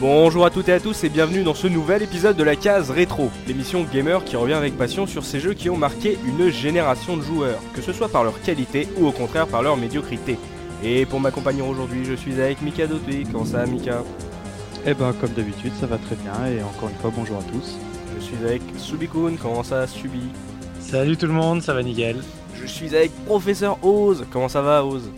Bonjour à toutes et à tous et bienvenue dans ce nouvel épisode de la case rétro, l'émission gamer qui revient avec passion sur ces jeux qui ont marqué une génération de joueurs, que ce soit par leur qualité ou au contraire par leur médiocrité. Et pour m'accompagner aujourd'hui, je suis avec Mika Doté. Comment ça, Mika? Eh ben, comme d'habitude, ça va très bien et encore une fois, bonjour à tous. Je suis avec Subikun. Comment ça, Subi? Salut tout le monde, ça va nickel. Je suis avec Professeur Oz. Comment ça va, Oz?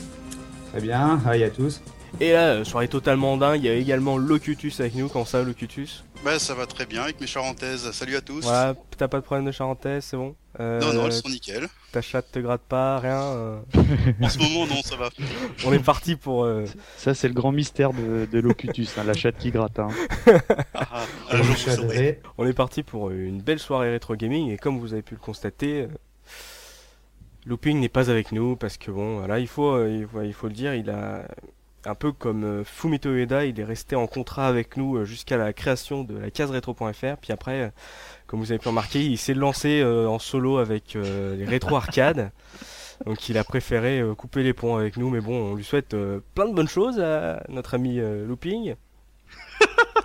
Très bien, hi à tous. Et là, euh, soirée totalement dingue, il y a également Locutus avec nous. Comment ça, Locutus? Bah ça va très bien avec mes charentaises. Salut à tous. Voilà, t'as pas de problème de charentaise, c'est bon? Euh, Non, non, elles sont nickel. Ta chatte te gratte pas, rien euh. En ce moment, non, ça va. On est parti pour... euh, Ça, c'est le grand mystère de, de Locutus, hein, la chatte qui gratte. hein. Ah, ah, On est parti pour une belle soirée rétro gaming et comme vous avez pu le constater, euh, Looping n'est pas avec nous parce que bon, voilà, il faut, euh, il faut, il faut le dire, il a un peu comme euh, Fumito Ueda, il est resté en contrat avec nous euh, jusqu'à la création de la case rétro.fr. Puis après, euh, comme vous avez pu remarquer, il s'est lancé en solo avec les rétro arcades. Donc il a préféré couper les ponts avec nous, mais bon, on lui souhaite plein de bonnes choses à notre ami Looping.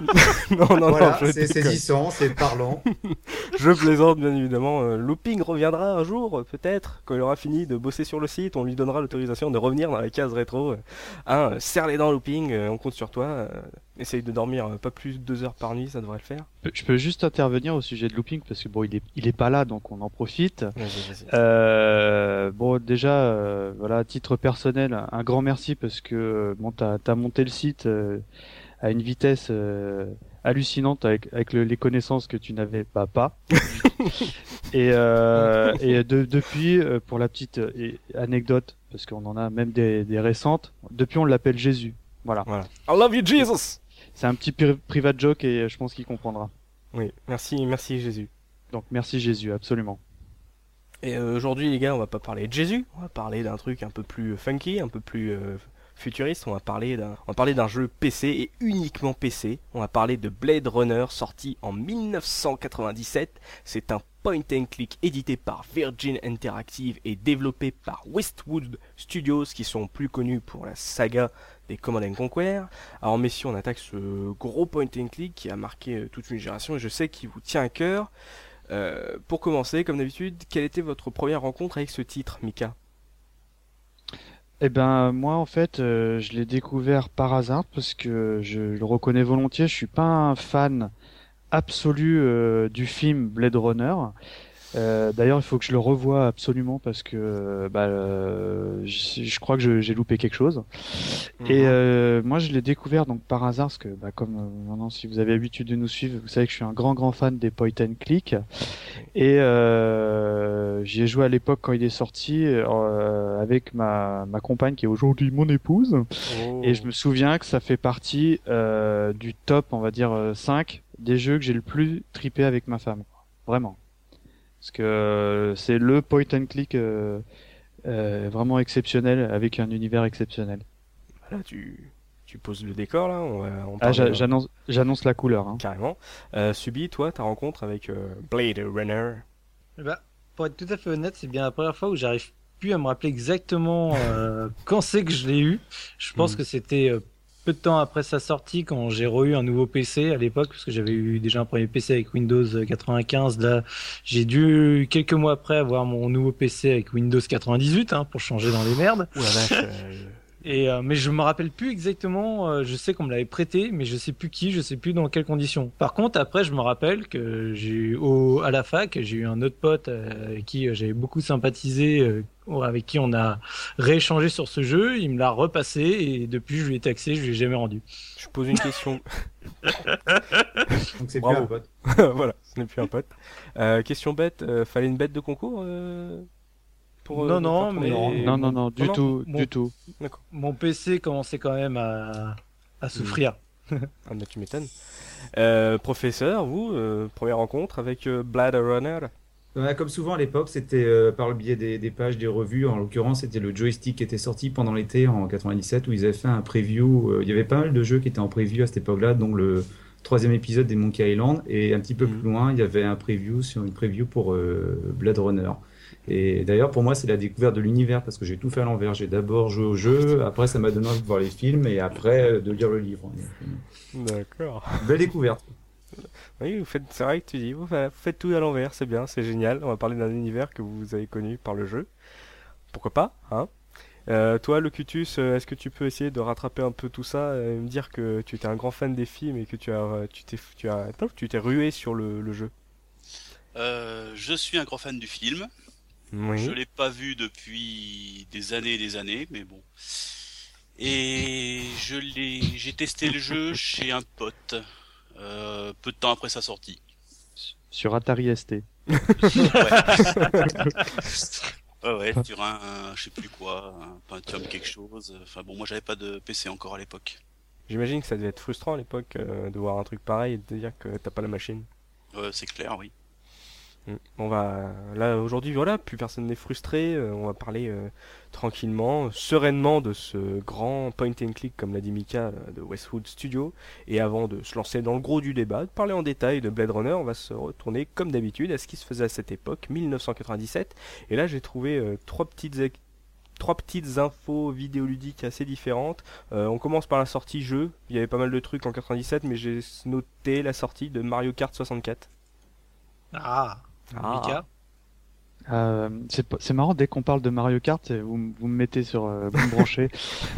non, non, voilà, non, c'est saisissant, c'est parlant. Je plaisante bien évidemment. Euh, Looping reviendra un jour, peut-être, quand il aura fini de bosser sur le site. On lui donnera l'autorisation de revenir dans la case rétro. Hein, serre les dents, Looping, euh, on compte sur toi. Euh, essaye de dormir euh, pas plus de deux heures par nuit, ça devrait le faire. Je peux juste intervenir au sujet de Looping parce que bon, il est, il est pas là, donc on en profite. Euh, bon, déjà, euh, voilà, à titre personnel, un grand merci parce que bon, t'as as monté le site euh, à une vitesse euh, hallucinante avec, avec le- les connaissances que tu n'avais pas pas. et euh, et de- depuis, euh, pour la petite et- anecdote, parce qu'on en a même des, des récentes, depuis on l'appelle Jésus. Voilà. Voilà. I love you, Jesus! C'est un petit pri- private joke et je pense qu'il comprendra. Oui, merci, merci Jésus. Donc merci Jésus, absolument. Et euh, aujourd'hui, les gars, on va pas parler de Jésus, on va parler d'un truc un peu plus funky, un peu plus euh, futuriste. On va parler d'un, jeu PC et uniquement PC. On va parler de Blade Runner, sorti en 1997. C'est un point and click édité par Virgin Interactive et développé par Westwood Studios, qui sont plus connus pour la saga des Command and Conquer. Alors messieurs, on attaque ce gros point and click qui a marqué euh, toute une génération et je sais qu'il vous tient à cœur. Euh, pour commencer, comme d'habitude, quelle était votre première rencontre avec ce titre, Mika? Eh ben moi en fait euh, je l'ai découvert par hasard parce que je le reconnais volontiers, je suis pas un fan absolu euh, du film Blade Runner. Euh, D'ailleurs il faut que je le revoie absolument parce que euh, bah, euh, je, je crois que j'ai loupé quelque chose. Et Mhm. euh, moi je l'ai découvert donc par hasard parce que bah, comme euh, maintenant si vous avez l'habitude de nous suivre, vous savez que je suis un grand grand fan des point and click et euh, j'y ai joué à l'époque quand il est sorti euh, avec ma, ma compagne qui est aujourd'hui mon épouse Oh. et je me souviens que ça fait partie euh, du top on va dire euh, 5 des jeux que j'ai le plus tripé avec ma femme vraiment parce que euh, c'est le point and click euh, euh, vraiment exceptionnel avec un univers exceptionnel Là, tu, tu poses le décor, là. On ah j'annonce j'annonce la couleur hein. Carrément. Euh, Subi, toi, ta rencontre avec euh, Blade Runner? Eh ben, pour être tout à fait honnête, c'est bien la première fois où j'arrive plus à me rappeler exactement euh, quand c'est que je l'ai eu. Je pense Mhm. que c'était euh, peu de temps après sa sortie quand j'ai re-eu un nouveau PC à l'époque parce que j'avais eu déjà un premier PC avec Windows 95. Là, j'ai dû quelques mois après avoir mon nouveau PC avec Windows 98 hein, pour changer dans les merdes. Vache. euh, Et euh, mais je me rappelle plus exactement. euh, je sais qu'on me l'avait prêté, mais je sais plus qui, je sais plus dans quelles conditions. Par contre, après, je me rappelle que j'ai eu au à la fac, j'ai eu un autre pote euh, avec qui j'avais beaucoup sympathisé, avec qui on a rééchangé sur ce jeu. Il me l'a repassé et depuis, je lui ai taxé, je lui ai jamais rendu. je pose une question. Donc c'est plus Bravo. un pote. voilà, ce n'est plus un pote. Euh, question bête, euh, fallait une bête de concours euh, pour, Non, euh, non, faire mais- non non non du Non, non, tout mon- du tout D'accord. Mon PC commençait quand même à, à souffrir. Ah bah tu m'étonnes. Euh, professeur, vous, euh, première rencontre avec euh, Blade Runner comme souvent à l'époque, c'était euh, par le biais des, des pages, des revues. En l'occurrence, c'était le joystick qui était sorti pendant l'été en 97 où ils avaient fait un preview. euh, il y avait pas mal de jeux qui étaient en preview à cette époque-là, dont le troisième épisode des Monkey Island. Et un petit peu Mhm. plus loin, il y avait un preview sur une preview pour euh, Blade Runner. Et d'ailleurs, pour moi, c'est la découverte de l'univers parce que j'ai tout fait à l'envers. J'ai d'abord joué au jeu, après ça m'a donné envie de voir les films et après euh, de lire le livre. D'accord. Belle découverte. Oui, vous faites, c'est vrai que tu dis, vous fa- faites tout à l'envers, c'est bien, c'est génial. On va parler d'un univers que vous avez connu par le jeu. Pourquoi pas, hein Euh, Toi, Locutus, euh, est-ce que tu peux essayer de rattraper un peu tout ça et me dire que tu étais un grand fan des films et que tu as, euh, tu t'es, tu as, non, tu t'es rué sur le, le jeu? Euh, je suis un grand fan du film. Oui. Je l'ai pas vu depuis des années et des années, mais bon. Et je l'ai, j'ai testé le jeu chez un pote euh, peu de temps après sa sortie. Sur Atari ST. Ouais, ouais, ouais sur un, un- je sais plus quoi, un Pentium quelque chose. Enfin bon, moi j'avais pas de PC encore à l'époque. J'imagine que ça devait être frustrant à l'époque euh, de voir un truc pareil et de te dire que t'as pas la machine. Euh, c'est clair, oui. Mm. On va là aujourd'hui voilà plus personne n'est frustré euh, on va parler euh, tranquillement sereinement de ce grand point and click comme l'a dit Mika euh, de Westwood Studio et avant de se lancer dans le gros du débat de parler en détail de Blade Runner on va se retourner comme d'habitude à ce qui se faisait à cette époque 1997 et là j'ai trouvé trois petites infos vidéoludiques assez différentes. On commence par la sortie jeu. Il y avait pas mal de trucs en 97, mais j'ai noté la sortie de Mario Kart 64. Ah, Ah. Euh, c'est pas- c'est marrant dès qu'on parle de Mario Kart, euh, vous, vous me mettez sur, euh, vous me branchez.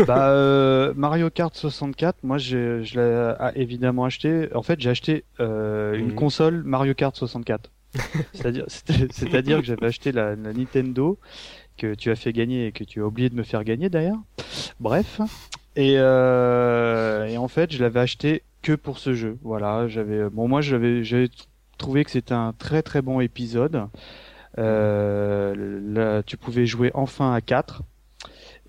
bah euh, Mario Kart 64, moi j'ai- je l'ai ah, évidemment acheté. En fait, j'ai acheté euh, une Mhm. console Mario Kart 64. C'est-à-dire, c'est- c'est-à-dire que j'avais acheté la, la Nintendo que tu as fait gagner et que tu as oublié de me faire gagner d'ailleurs. Bref. Et, euh, et en fait, je l'avais acheté que pour ce jeu. Voilà, j'avais bon moi j'avais j'avais trouvé que c'était un très très bon épisode. Euh, là, tu pouvais jouer enfin à 4.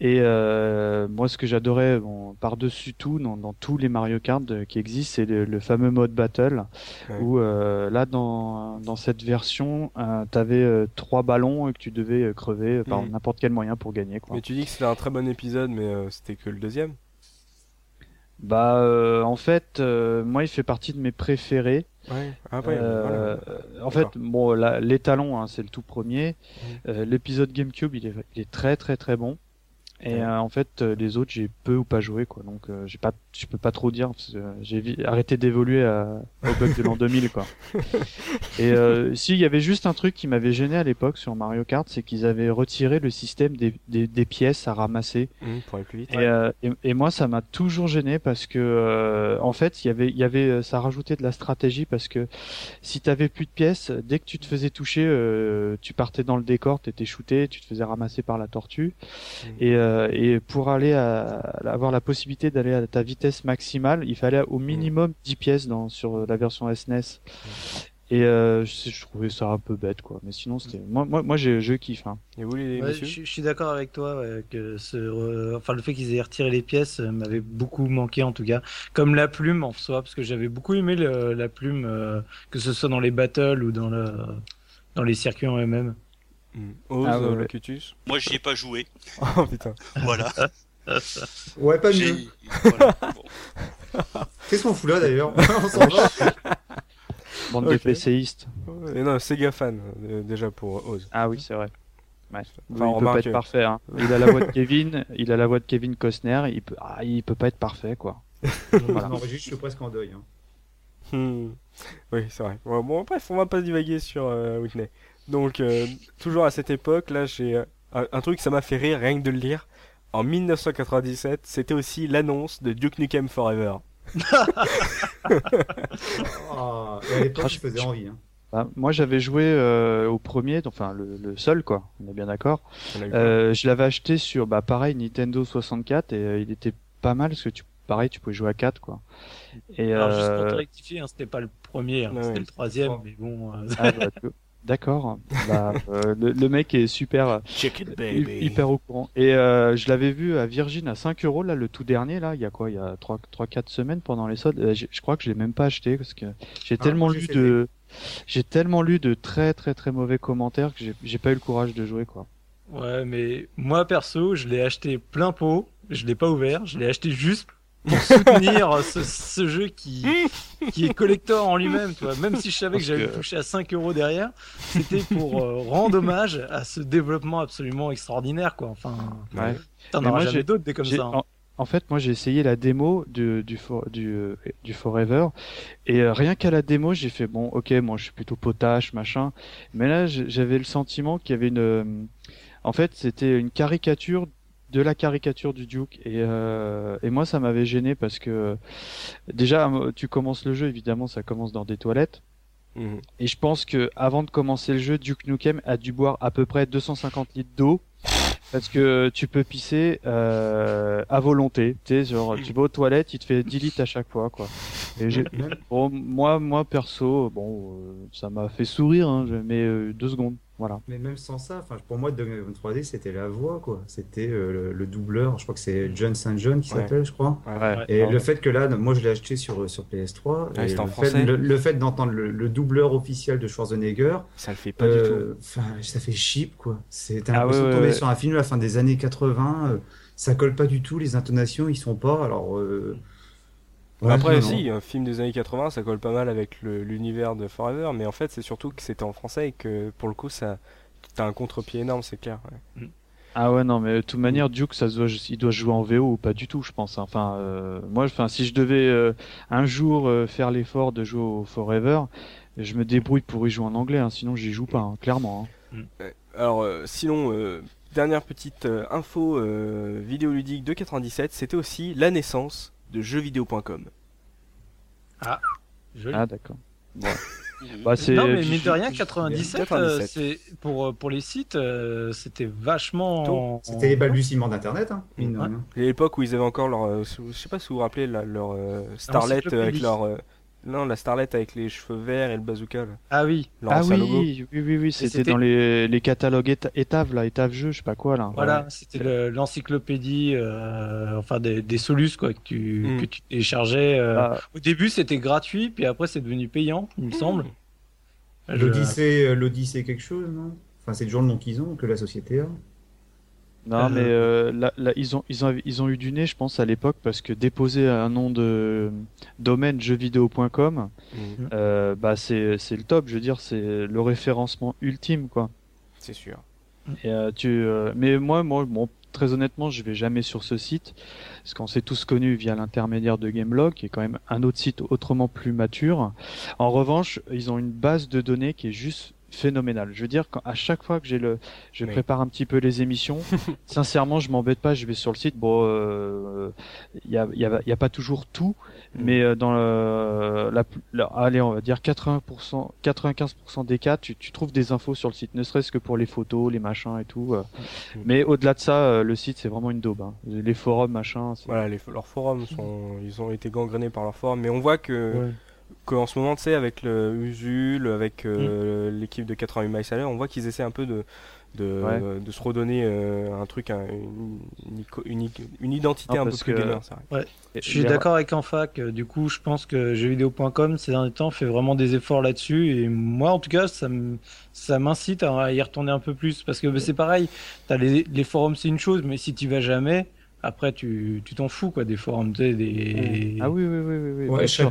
Et euh, moi, ce que j'adorais, bon, par-dessus tout, dans, dans tous les Mario Kart qui existent, c'est le, le fameux mode battle, Ouais. où euh, là, dans, dans cette version, euh, t'avais euh, trois ballons et que tu devais crever par Mhm. n'importe quel moyen pour gagner. Quoi. Mais tu dis que c'était un très bon épisode, mais c'était que le deuxième. Bah, euh, en fait, euh, moi, il fait partie de mes préférés. Ouais. Ah ouais. Euh, voilà. en fait, bon, la- les talons, hein, c'est le tout premier. L'épisode GameCube, il est, il est très très très bon. Et Ouais. euh, en fait, euh, les autres, j'ai peu ou pas joué, quoi. Donc, euh, j'ai pas, je peux pas trop dire. parce que, euh, J'ai arrêté d'évoluer à- au bug de l'an 2000, quoi. Et euh, si, il y avait juste un truc qui m'avait gêné à l'époque sur Mario Kart, c'est qu'ils avaient retiré le système des, des, des pièces à ramasser. Hum, pour aller plus vite. Et, euh, et, et moi, ça m'a toujours gêné parce que, euh, en fait, il y avait, il y avait, euh, ça rajoutait de la stratégie parce que si t'avais plus de pièces, dès que tu te faisais toucher, euh, tu partais dans le décor, t'étais shooté, tu te faisais ramasser par la tortue. Mhm. Et, euh, et pour aller à, avoir la possibilité d'aller à ta vitesse maximale, il fallait au minimum 10 pièces dans, sur la version SNES. Et euh, je, je trouvais ça un peu bête, quoi. Mais sinon, c'était, moi, moi, moi, je, je kiffe. Hein. Et vous les Ouais, messieurs je, je suis d'accord avec toi ouais, que ce, euh, enfin le fait qu'ils aient retiré les pièces euh, m'avait beaucoup manqué en tout cas, comme la plume en soi, parce que j'avais beaucoup aimé le- la plume, euh, que ce soit dans les battles ou dans le dans les circuits en eux-mêmes. Hum. Ose, Ah ouais, ouais. Locutus. Moi j'y ai pas joué. Oh putain. Voilà. Ouais, pas mieux. J'ai- voilà. Bon. Qu'est-ce qu'on fout là d'ailleurs On s'en va. Bande de. PCistes. Et non, Sega fan euh, déjà pour Oz. Ah oui, c'est vrai. Ouais. Enfin, il peut remarque, pas être parfait. Hein. Il a la voix de Kevin, il a la voix de Kevin Costner. Il peut, ah, il peut pas être parfait, quoi. Voilà. Non, Régis, je suis presque en deuil. hein. Hmm. Oui, c'est vrai. Bon, bon, bref, on va pas divaguer sur euh, Whitney. Donc, euh, toujours à cette époque, là, j'ai euh, un, un truc, ça m'a fait rire, rien que de le lire. En 1997, c'était aussi l'annonce de Duke Nukem Forever. Ah, et à l'époque, Ah, je faisais envie. Hein. Bah, moi, j'avais joué euh, au premier, enfin le, le seul, quoi. On est bien d'accord. Euh, je l'avais acheté sur, bah pareil, Nintendo 64 et euh, il était pas mal parce que tu, pareil, tu pouvais jouer à 4, quoi. Et Alors juste pour te rectifier, hein, c'était pas le premier, hein, Ouais, c'était ouais. le troisième, Oh. mais bon. euh, ah, bah, D'accord. Bah, euh, le, le mec est super, hy- hyper au courant. Et euh, je l'avais vu à Virgin à 5 euros là, le tout dernier là. Il y a quoi? Il y a 3 trois quatre semaines pendant les soldes. Euh, j'ai- je crois que je l'ai même pas acheté parce que j'ai Ah, tellement lu de, j'ai tellement lu de très très très mauvais commentaires que j'ai- j'ai pas eu le courage de jouer quoi. Ouais, mais moi perso, je l'ai acheté plein pot, je l'ai pas ouvert, je l'ai acheté juste pour soutenir ce, ce jeu qui, qui est collector en lui-même. Même si je savais que j'allais toucher à 5 euros derrière, c'était pour euh, rendre hommage à ce développement absolument extraordinaire, quoi. Enfin, Ouais. t'en auras jamais d'autres des comme ça. hein. En, en fait, moi, j'ai essayé la démo du du for- du, euh, du Forever et euh, rien qu'à la démo, j'ai fait bon, ok, moi, je suis plutôt potache, machin. Mais là, j'avais le sentiment qu'il y avait une, euh, en fait, c'était une caricature de la caricature du Duke et euh, et moi, ça m'avait gêné parce que déjà, tu commences le jeu, évidemment, ça commence dans des toilettes. Mhm. Et je pense que avant de commencer le jeu, Duke Nukem a dû boire à peu près 250 litres d'eau parce que tu peux pisser euh, à volonté. Tu sais, genre tu vas aux toilettes, il te fait 10 litres à chaque fois, quoi. Et bon, moi, moi perso, bon, euh, ça m'a fait sourire, hein, mais euh, deux secondes, voilà. Mais même sans ça, enfin, pour moi, Donkey 3D, c'était la voix, quoi. C'était euh, le, le doubleur, je crois que c'est John St. John qui Ouais. s'appelle, je crois. Ouais. Et Alors, le fait que là, moi je l'ai acheté sur, sur PS3, Ouais, et le, français. fait, le, le fait d'entendre le, le doubleur officiel de Schwarzenegger, Ça le fait pas du tout. euh, enfin, ça fait cheap, quoi. C'est Ah l'impression ouais, de ouais, tomber ouais. sur un film à la fin des années 80, euh, ça colle pas du tout, les intonations, ils sont pas, alors... ouais, Après, si, un film des années 80, ça colle pas mal avec l'univers de Forever, mais en fait, c'est surtout que c'était en français et que pour le coup, ça, t'as un contre-pied énorme, c'est clair. ouais. Ah ouais, non, mais de toute manière, Duke, ça se doit, il doit jouer en VO ou pas du tout, je pense. hein. Enfin, euh, moi, enfin, si je devais euh, un jour euh, faire l'effort de jouer au Forever, je me débrouille pour y jouer en anglais, hein, sinon j'y joue pas, hein, clairement. hein. Alors, euh, sinon, euh, dernière petite euh, info euh, vidéoludique de 97, c'était aussi la naissance de jeuxvideo.com. Joli. Ah d'accord. Mhm. Bah, c'est. non, mais mine de rien, 97, 97. euh, c'est pour euh, pour les sites, euh, c'était vachement. C'était les balbutiements d'Internet, hein, mine de Ouais. rien. C'est l'époque où ils avaient encore leur, euh, je sais pas si vous vous rappelez, la- leur euh, Starlet avec leur, euh, non, la Starlet avec les cheveux verts et le bazooka, là. Ah oui, Ah oui, oui, oui, oui, c'était dans les, les catalogues éta- étaves, là, étaves jeux, je sais pas quoi, là. voilà, c'était le- l'encyclopédie, euh, enfin des, des solus quoi que tu Mm. que tu téléchargeais. euh. Ah, Au début, c'était gratuit, puis après, c'est devenu payant, il me semble. Je- L'Odyssée, euh, l'Odyssée quelque chose, non? Enfin, c'est toujours le nom qu'ils ont, que la société a. non, Euh, mais euh, là, là, ils ont, ils ont, ils ont eu du nez, je pense, à l'époque, parce que déposer un nom de domaine jeuxvideo.com, Mhm, euh, bah, c'est, c'est le top, je veux dire, c'est le référencement ultime, quoi. c'est sûr. Et, euh, tu, mais moi, moi, bon, très honnêtement, je vais jamais sur ce site, parce qu'on s'est tous connus via l'intermédiaire de Gameblog, qui est quand même un autre site autrement plus mature. En revanche, ils ont une base de données qui est juste phénoménale. Je veux dire, quand, à chaque fois que j'ai le, je Oui. prépare un petit peu les émissions, sincèrement, je m'embête pas, je vais sur le site. Bon, euh, il y a, il y a, il y a pas toujours tout, Mm. mais euh, dans le, la, la- allez, on va dire 80%, 95% des cas, tu, tu trouves des infos sur le site, ne serait-ce que pour les photos, les machins et tout. euh. Mm. Mais au-delà de ça, euh, le site c'est vraiment une daube. hein. Les forums, machin. c'est- Voilà, les, leurs forums sont, ils ont été gangrénés par leurs forums, mais on voit que, Ouais. Qu'en ce moment, tu sais, avec le Usul, avec euh, l'équipe de 88 miles à l'heure, on voit qu'ils essaient un peu de, de, Ouais. de se redonner euh, un truc, un- une, une, ico- une, i- une identité Non, un peu plus que- gamer, Je suis d'accord avec Enfac. euh, Du coup, je pense que jeuxvideo.com ces derniers temps fait vraiment des efforts là-dessus. Et moi, en tout cas, ça me- ça m'incite à y retourner un peu plus. Parce que bah, c'est pareil, t'as les, les forums, c'est une chose, mais si tu vas jamais, après, tu tu t'en fous quoi des forums. tu Des... Ah oui, oui, oui, oui. oui. Ouais, je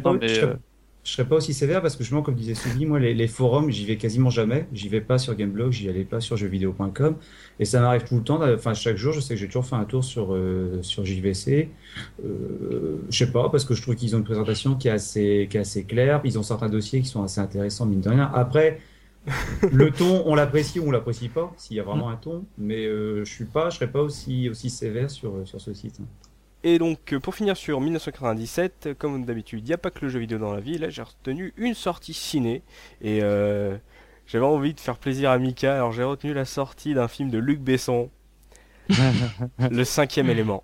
je serais- pas aussi sévère parce que justement, comme disait Soubi, moi, les, les forums, j'y vais quasiment jamais. J'y vais pas sur Gameblog, j'y allais pas sur jeuxvideo.com. Et ça m'arrive tout le temps. Enfin, chaque jour, je sais que j'ai toujours fait un tour sur, euh, sur JVC. Euh, je sais pas, parce que je trouve qu'ils ont une présentation qui est assez, qui est assez claire. Ils ont certains dossiers qui sont assez intéressants, mine de rien. Après, le ton, on l'apprécie ou on l'apprécie pas, s'il y a vraiment un ton. Mais euh, je suis pas, je serais pas aussi, aussi sévère sur, sur ce site. Et donc, euh, pour finir sur 1997, euh, comme d'habitude, il n'y a pas que le jeu vidéo dans la vie. Là, j'ai retenu une sortie ciné. Et euh, j'avais envie de faire plaisir à Mika. Alors, j'ai retenu la sortie d'un film de Luc Besson, Le cinquième élément,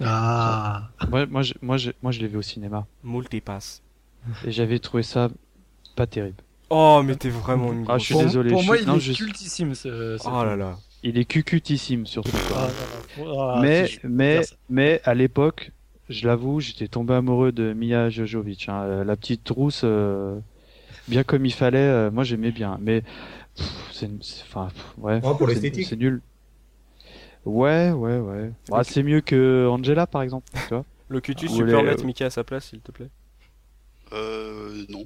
Ah. moi, moi, je, moi, je, moi, je l'ai vu au cinéma Multipass. et j'avais trouvé ça pas terrible. Oh, mais t'es vraiment une Ah, grosse... je suis Pour, désolé, pour je moi, il non, est je- cultissime ce. ce Oh film. là là. Il est cucutissime surtout. quoi. Ah, ah, ah, mais, si mais, mais à l'époque, je l'avoue, j'étais tombé amoureux de Mia Jojovic. hein. Euh, La petite rousse, euh, bien comme il fallait, euh, moi j'aimais bien. Mais c'est, enfin, ouais. Oh, pour c'est- l'esthétique. C'est nul. Ouais, ouais, ouais. Bah, c'est mieux que Angela par exemple. Tu vois Locutus, Vous tu peux remettre Mika à sa place, s'il te plaît Euh, non.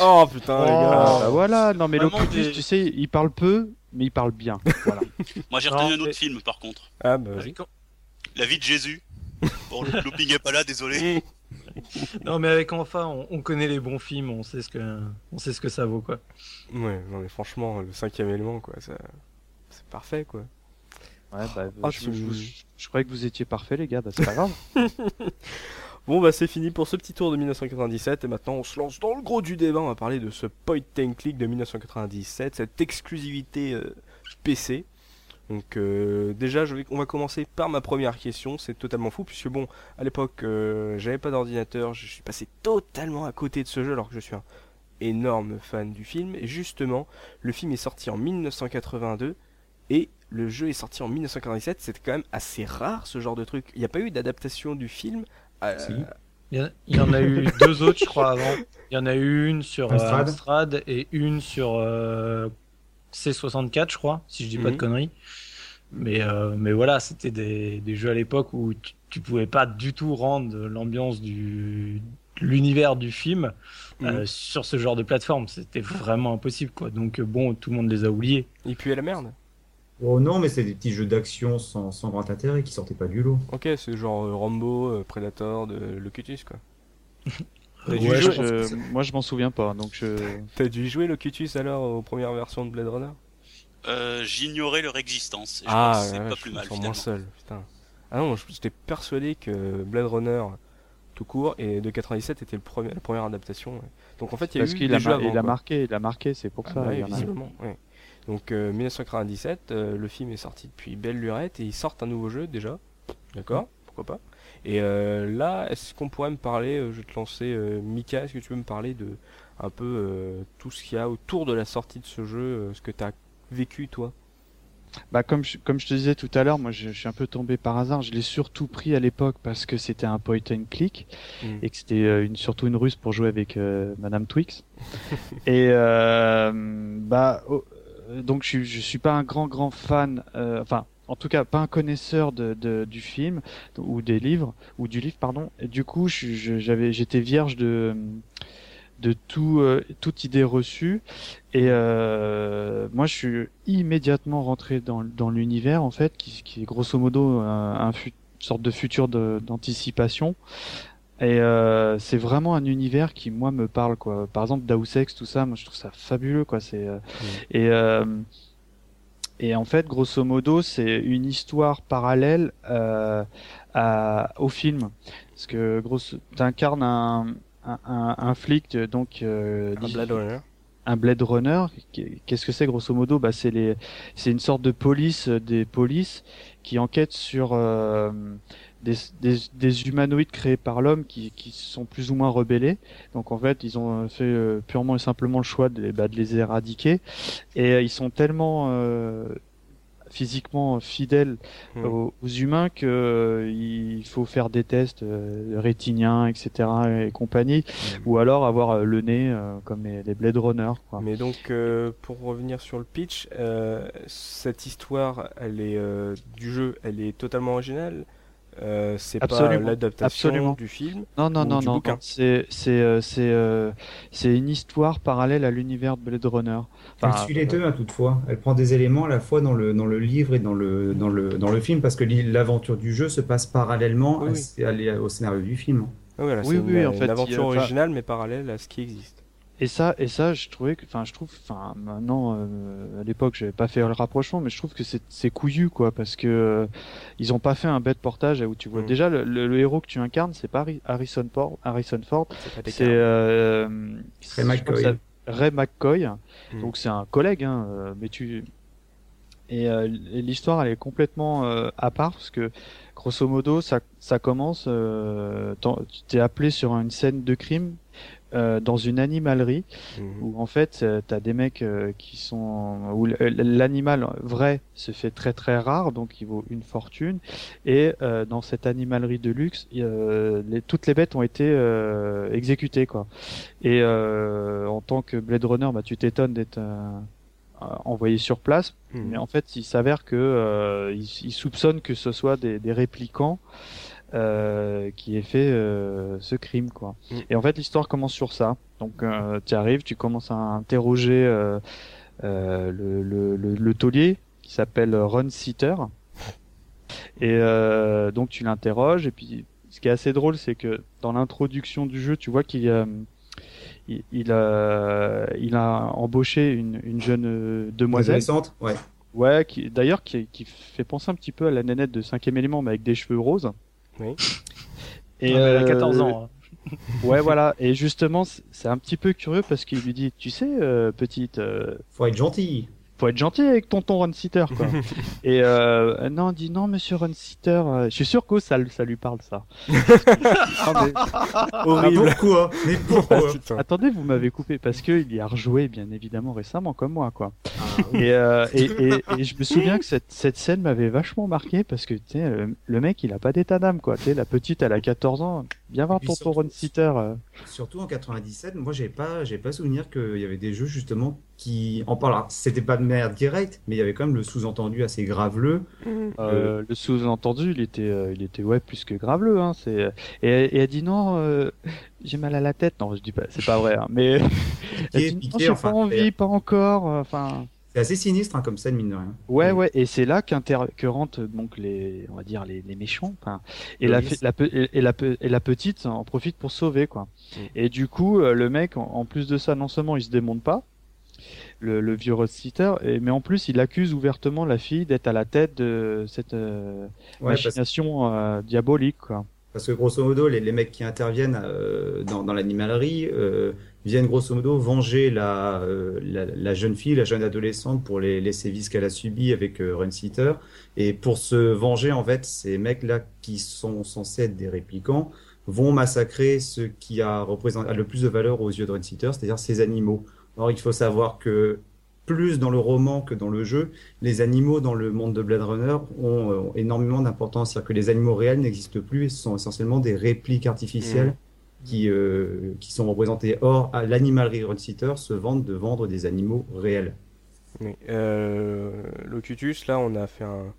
Oh putain, les Ah, gars bah voilà, non mais Vraiment Locutus, des- tu sais, il parle peu, mais il parle bien. Voilà. Moi, j'ai Non, retenu un autre film, par contre. Ah bah La vie de Jésus. Bon, le looping est pas là, désolé. Non, mais avec enfin, on, on connaît les bons films, on sait ce que, on sait ce que ça vaut, quoi. Ouais, non mais franchement, le cinquième élément, quoi, ça... c'est parfait, quoi. Ouais, bah, Ah, je, tu- je- je- je croyais que vous étiez parfait, les gars, bah, c'est pas grave. Bon bah c'est fini pour ce petit tour de 1997 et maintenant on se lance dans le gros du débat, on va parler de ce point and click de 1997, cette exclusivité euh, PC. Donc euh, déjà on va commencer par ma première question, c'est totalement fou puisque bon à l'époque euh, j'avais pas d'ordinateur, je suis passé totalement à côté de ce jeu alors que je suis un énorme fan du film et justement le film est sorti en 1982 et le jeu est sorti en 1997, c'était quand même assez rare ce genre de truc. Il n'y a pas eu d'adaptation du film. Euh, Si. Il y, en a eu deux autres, je crois, avant. Il y en a eu une sur euh, Amstrad. Amstrad et une sur euh, C64, je crois, si je dis pas Mhm. de conneries. Mais, euh, mais voilà, c'était des, des jeux à l'époque où tu, tu pouvais pas du tout rendre l'ambiance du de l'univers du film euh, Mhm. sur ce genre de plateforme. C'était vraiment impossible, quoi. Donc bon, tout le monde les a oubliés. Il puait la merde. Oh non, mais c'est des petits jeux d'action sans, sans grand intérêt qui sortaient pas du lot. Ok, c'est genre euh, Rambo, euh, Predator de Locutus quoi. T'as dû, Ouais, jouer- je- moi, je m'en souviens pas, donc je. t'as dû jouer Locutus alors aux premières versions de Blade Runner? Euh, J'ignorais leur existence. Et je Ah, c'est ouais, pas je plus mal, moins seul, putain. Ah non, j'étais persuadé que Blade Runner tout court et de 97 était le premier, la première adaptation. ouais. Donc en fait, il y a Parce eu qu'il des a, jeux mar- avant, il a quoi. marqué, il a marqué, c'est pour Ah ça. bah il y en a-. Donc euh, 1997, euh, le film est sorti depuis belle lurette et ils sortent un nouveau jeu déjà. D'accord, pourquoi pas. Et euh, là, est-ce qu'on pourrait me parler, euh, je vais te lancer euh, Mika, est-ce que tu peux me parler de un peu euh, tout ce qu'il y a autour de la sortie de ce jeu, euh, ce que tu as vécu toi? Bah comme je, comme je te disais tout à l'heure, moi je, je suis un peu tombé par hasard. Je l'ai surtout pris à l'époque parce que c'était un point and click Mm. et que c'était euh, une, surtout une russe pour jouer avec euh, Madame Twix. et euh, bah oh, euh, donc je, je suis pas un grand grand fan, euh, enfin en tout cas pas un connaisseur de, de- du film ou des livres ou du livre pardon. Et du coup j'avais j'étais vierge de de tout euh, toute idée reçue et euh, moi, je suis immédiatement rentré dans, dans l'univers, en fait, qui, qui est grosso modo un, un une sorte de futur d'anticipation. Et euh, c'est vraiment un univers qui, moi, me parle, quoi. Par exemple, Deus Ex, tout ça, moi, je trouve ça fabuleux, quoi. C'est euh, et euh, et en fait, grosso modo, c'est une histoire parallèle euh, à, au film, parce que grosso, t'incarnes un, un, un, un flic, euh, donc euh, Un Blade Runner un Blade Runner. Qu'est-ce que c'est grosso modo? Bah, c'est les, c'est une sorte de police des polices qui enquête sur euh, des, des, des humanoïdes créés par l'homme qui, qui sont plus ou moins rebellés. Donc en fait, ils ont fait euh, purement et simplement le choix de, bah, de les éradiquer. Et euh, ils sont tellement euh, physiquement fidèles Hmm. aux, aux humains que euh, il faut faire des tests euh, rétiniens, etc. et compagnie, ou alors avoir le nez euh, comme les, les Blade Runner. Quoi. Mais donc, euh, pour revenir sur le pitch, euh, cette histoire, elle est euh, du jeu, elle est totalement originale. Euh, c'est pas l'adaptation du film. Non, non, ou non, du non. C'est c'est euh, c'est euh, c'est une histoire parallèle à l'univers de Blade Runner. Elle Enfin, suit les deux, hein, toutefois. Elle prend des éléments à la fois dans le, dans le livre et dans le, dans le, dans le film, parce que l'aventure du jeu se passe parallèlement Oui, à- oui. à l'é- au scénario du film. Ah, voilà, Oui, c'est oui, une, en fait, une aventure il- enfin- originale mais parallèle à ce qui existe. Et ça, et ça, je trouvais que, enfin, je trouve, enfin, maintenant, euh, à l'époque, j'avais pas fait le rapprochement, mais je trouve que c'est, c'est couillu, quoi, parce que euh, ils ont pas fait un bête portage où tu vois Mm. déjà le, le- le héros que tu incarnes, c'est pas Harri- Harrison Ford, Harrison Ford, C'est euh, Ray McCoy. ça- Ray McCoy. Mm. Donc c'est un collègue, hein, euh, mais tu et, euh, et l'histoire elle est complètement euh, à part parce que grosso modo ça ça commence, euh, tu t'es appelé sur une scène de crime. Euh, dans une animalerie Mhm. où en fait euh, t'as des mecs euh, qui sont où l- l'animal vrai se fait très très rare donc il vaut une fortune et euh, dans cette animalerie de luxe les, toutes les bêtes ont été euh, exécutées quoi et euh, en tant que Blade Runner bah tu t'étonnes d'être euh, euh, envoyé sur place Mhm. mais en fait il s'avère que euh, ils, ils soupçonnent que ce soit des, des réplicants euh, qui ait fait euh, ce crime quoi. Mm. Et en fait l'histoire commence sur ça. Donc euh, tu arrives, tu commences à interroger euh, euh, le, le, le, le taulier qui s'appelle Ron Sitter. Et euh, donc tu l'interroges et puis ce qui est assez drôle c'est que dans l'introduction du jeu tu vois qu'il il, il a il a embauché une, une jeune demoiselle Adolescente Ouais. Ouais, qui d'ailleurs qui, qui fait penser un petit peu à la nénette de cinquième élément, mais avec des cheveux roses. Oui. Et Ouais, elle a euh, 14 ans. hein. Ouais, voilà. Et justement, c'est c'est un petit peu curieux parce qu'il lui dit, tu sais, euh, petite, euh, Faut être gentil. Faut être gentil avec tonton Runsitter, quoi. et euh, non, il dit non, monsieur Runsitter. euh, je suis sûr que ça, ça lui parle ça. Non, mais- Horrible. Ah, pourquoi? Mais pourquoi? Putain. attendez, vous m'avez coupé parce que il y a rejoué bien évidemment récemment comme moi, quoi. Ah, oui. Et, euh, et, et, et je me souviens que cette, cette scène m'avait vachement marqué parce que tu sais, le, le mec il a pas d'état d'âme quoi. Tu sais, la petite elle a 14 ans, viens voir Et puis ton surtout- Ron Sitter. euh. Surtout en 97, moi j'ai pas, j'ai pas souvenir qu'il y avait des jeux justement qui en. Alors, C'était pas de merde directe, mais il y avait quand même le sous-entendu assez graveleux. Euh, le sous-entendu il était euh, il était ouais plus que graveleux hein. C'est et, et elle dit non, euh, j'ai mal à la tête. Non je dis pas, c'est pas vrai. Hein, mais elle dit, piqué, non, j'ai enfin, pas envie, pas encore. euh, Enfin C'est assez sinistre hein, comme scène mine de rien. Ouais, ouais, et c'est là qu'inter- que rentrent donc les, on va dire les, les méchants, enfin, et la, risque. la, pe- et, et la, pe- et la petite en profite pour sauver quoi. Mm. Et du coup, le mec, en, en plus de ça, non seulement il se démonte pas, le, le vieux Rothsitter, et mais en plus il accuse ouvertement la fille d'être à la tête de cette euh, Ouais, parce, machination euh, diabolique quoi. parce que grosso modo, les, les mecs qui interviennent euh, dans, dans l'animalerie viennent grosso modo venger la, la, la jeune fille, la jeune adolescente pour les, les sévices qu'elle a subis avec Runsitter. Et pour se venger, en fait, ces mecs-là qui sont censés être des réplicants vont massacrer ce qui a, a le plus de valeur aux yeux de Runsitter, c'est-à-dire ces animaux. Or, il faut savoir que plus dans le roman que dans le jeu, les animaux dans le monde de Blade Runner ont, euh, ont énormément d'importance. C'est-à-dire que les animaux réels n'existent plus et ce sont essentiellement des répliques artificielles qui, euh, qui sont représentés. Or, à l'animalerie Runsitter se vante de vendre des animaux réels. Oui. Euh, Locutus, là, on a fait un,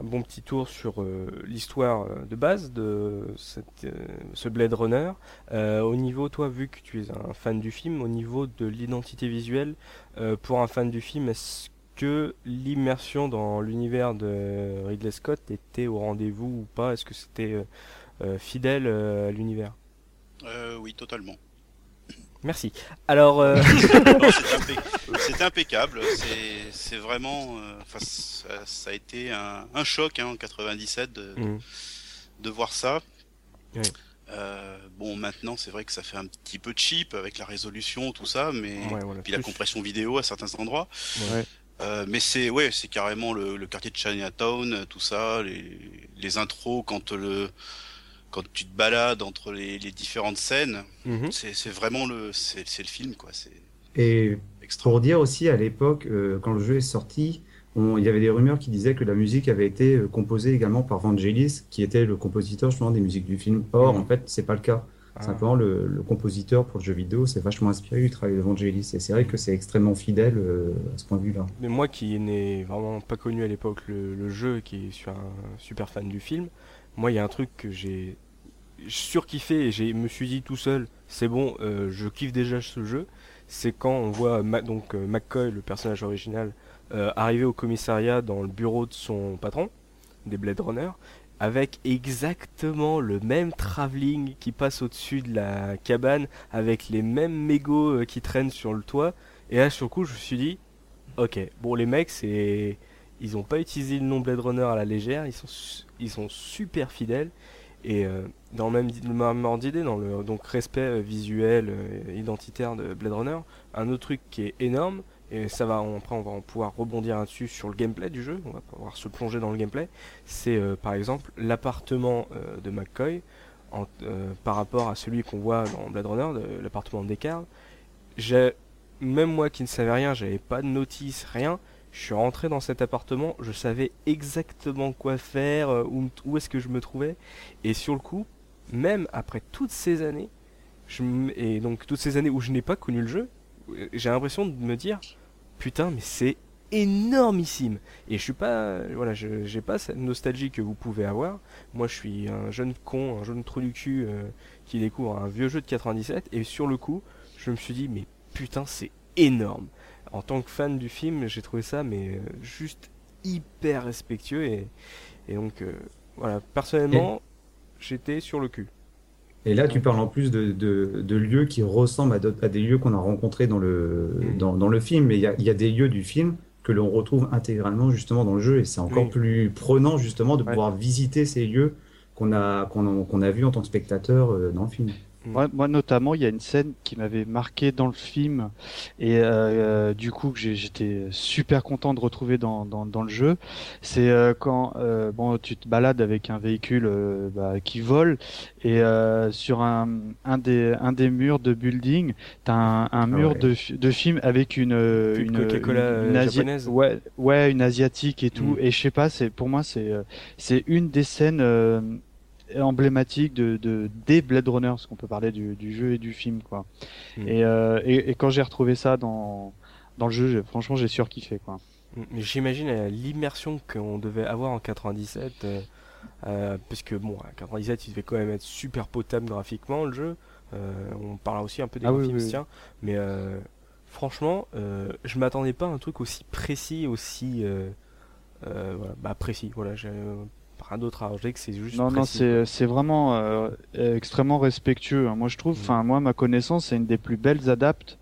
un bon petit tour sur euh, l'histoire euh, de base de euh, ce Blade Runner. Au niveau, toi, vu que tu es un fan du film, au niveau de l'identité visuelle, pour un fan du film, est-ce que l'immersion dans l'univers de Ridley Scott était au rendez-vous ou pas? Est-ce que c'était fidèle à l'univers? Oui, totalement. Merci. Alors, euh, c'est impec- c'est impeccable. C'est- vraiment. euh, Enfin, ça, ça a été un, un choc hein, en 97 de, mm, de voir ça. Oui. Euh, bon, maintenant, c'est vrai que ça fait un petit peu cheap avec la résolution, tout ça, mais ouais, voilà, puis la compression vidéo à certains endroits. Ouais. Euh, mais c'est ouais, c'est carrément le, le quartier de Chinatown, tout ça, les, les intros quand le quand tu te balades entre les, les différentes scènes, Mhm. c'est c'est vraiment le c'est le film quoi, c'est Et extra. pour dire aussi, à l'époque, euh, quand le jeu est sorti, on- il y avait des rumeurs qui disaient que la musique avait été euh, composée également par Vangelis, qui était le compositeur justement des musiques du film. Or, Mhm. en fait, c'est pas le cas. Ah. Simplement, le, le compositeur pour le jeu vidéo s'est vachement inspiré du travail de Vangelis. Et c'est vrai que c'est extrêmement fidèle euh, à ce point de vue-là. Mais moi qui n'ai vraiment pas connu à l'époque le, le jeu et qui suis un super fan du film, moi il y a un truc que j'ai surkiffé et je me suis dit tout seul, c'est bon, euh, je kiffe déjà ce jeu, c'est quand on voit donc euh, McCoy, le personnage original, euh, arriver au commissariat dans le bureau de son patron, des Blade Runner, avec exactement le même travelling qui passe au-dessus de la cabane, avec les mêmes mégots qui traînent sur le toit. Et là, sur coup, je me suis dit, ok, bon, les mecs, c'est. Ils ont pas utilisé le nom Blade Runner à la légère, ils sont, super fidèles. Et euh, dans le même, ordre d'idée, dans le respect euh, visuel, euh, identitaire de Blade Runner, un autre truc qui est énorme, et ça va, on- après on va pouvoir rebondir là-dessus sur le gameplay du jeu, on va pouvoir se plonger dans le gameplay, c'est euh, par exemple l'appartement de McCoy par rapport à celui qu'on voit dans Blade Runner, l'appartement de Descartes. Même moi qui ne savais rien, j'avais pas de notice, rien. Je suis rentré dans cet appartement, je savais exactement quoi faire, euh, où, où est-ce que je me trouvais, et sur le coup, même après toutes ces années, et donc toutes ces années où je n'ai pas connu le jeu, euh, j'ai l'impression de me dire, putain, mais c'est énormissime. Et je suis pas, voilà, je j'ai pas cette nostalgie que vous pouvez avoir. Moi, je suis un jeune con, un jeune trou du cul euh, qui découvre un vieux jeu de 97. Et sur le coup, je me suis dit, mais putain, c'est énorme. En tant que fan du film, j'ai trouvé ça, mais euh, juste hyper respectueux. Et, et donc, euh, voilà, personnellement, j'étais sur le cul. Et là, tu parles en plus de, de, de lieux qui ressemblent à, des lieux qu'on a rencontrés dans le, Mm. dans, dans le film. Mais il y a, il y a des lieux du film que l'on retrouve intégralement justement dans le jeu. Et c'est encore Oui. plus prenant justement de Ouais. pouvoir visiter ces lieux qu'on a, qu'on a, qu'on a vus en tant que spectateur euh, dans le film. Moi, moi, notamment, il y a une scène qui m'avait marqué dans le film et euh, euh, du coup que j'ai- j'étais super content de retrouver dans, dans, dans le jeu. C'est euh, quand euh, bon, tu te balades avec un véhicule euh, bah, qui vole et euh, sur un, un, des, un des murs de building, t'as un, un mur ouais. de, de film avec une une, Coca-Cola, Asia- japonaise. ouais ouais une asiatique et tout Mm. et je sais pas c'est pour moi c'est c'est une des scènes emblématiques de, de des Blade Runner parce qu'on peut parler du, du jeu et du film quoi Mm. et, euh, et et quand j'ai retrouvé ça dans dans le jeu franchement j'ai surkiffé quoi Mais J'imagine euh, l'immersion qu'on devait avoir en 97, euh, parce que bon, en 97, il devait quand même être super potable graphiquement le jeu. On parlera aussi un peu des Ah graphismes, oui, oui. tiens, mais franchement, je m'attendais pas à un truc aussi précis, aussi voilà, bah, précis. Voilà, j'ai rien d'autre à rajouter que c'est juste. non non précis, c'est c'est vraiment euh, extrêmement respectueux hein. moi je trouve Mm. enfin moi ma connaissance c'est une des plus belles adaptes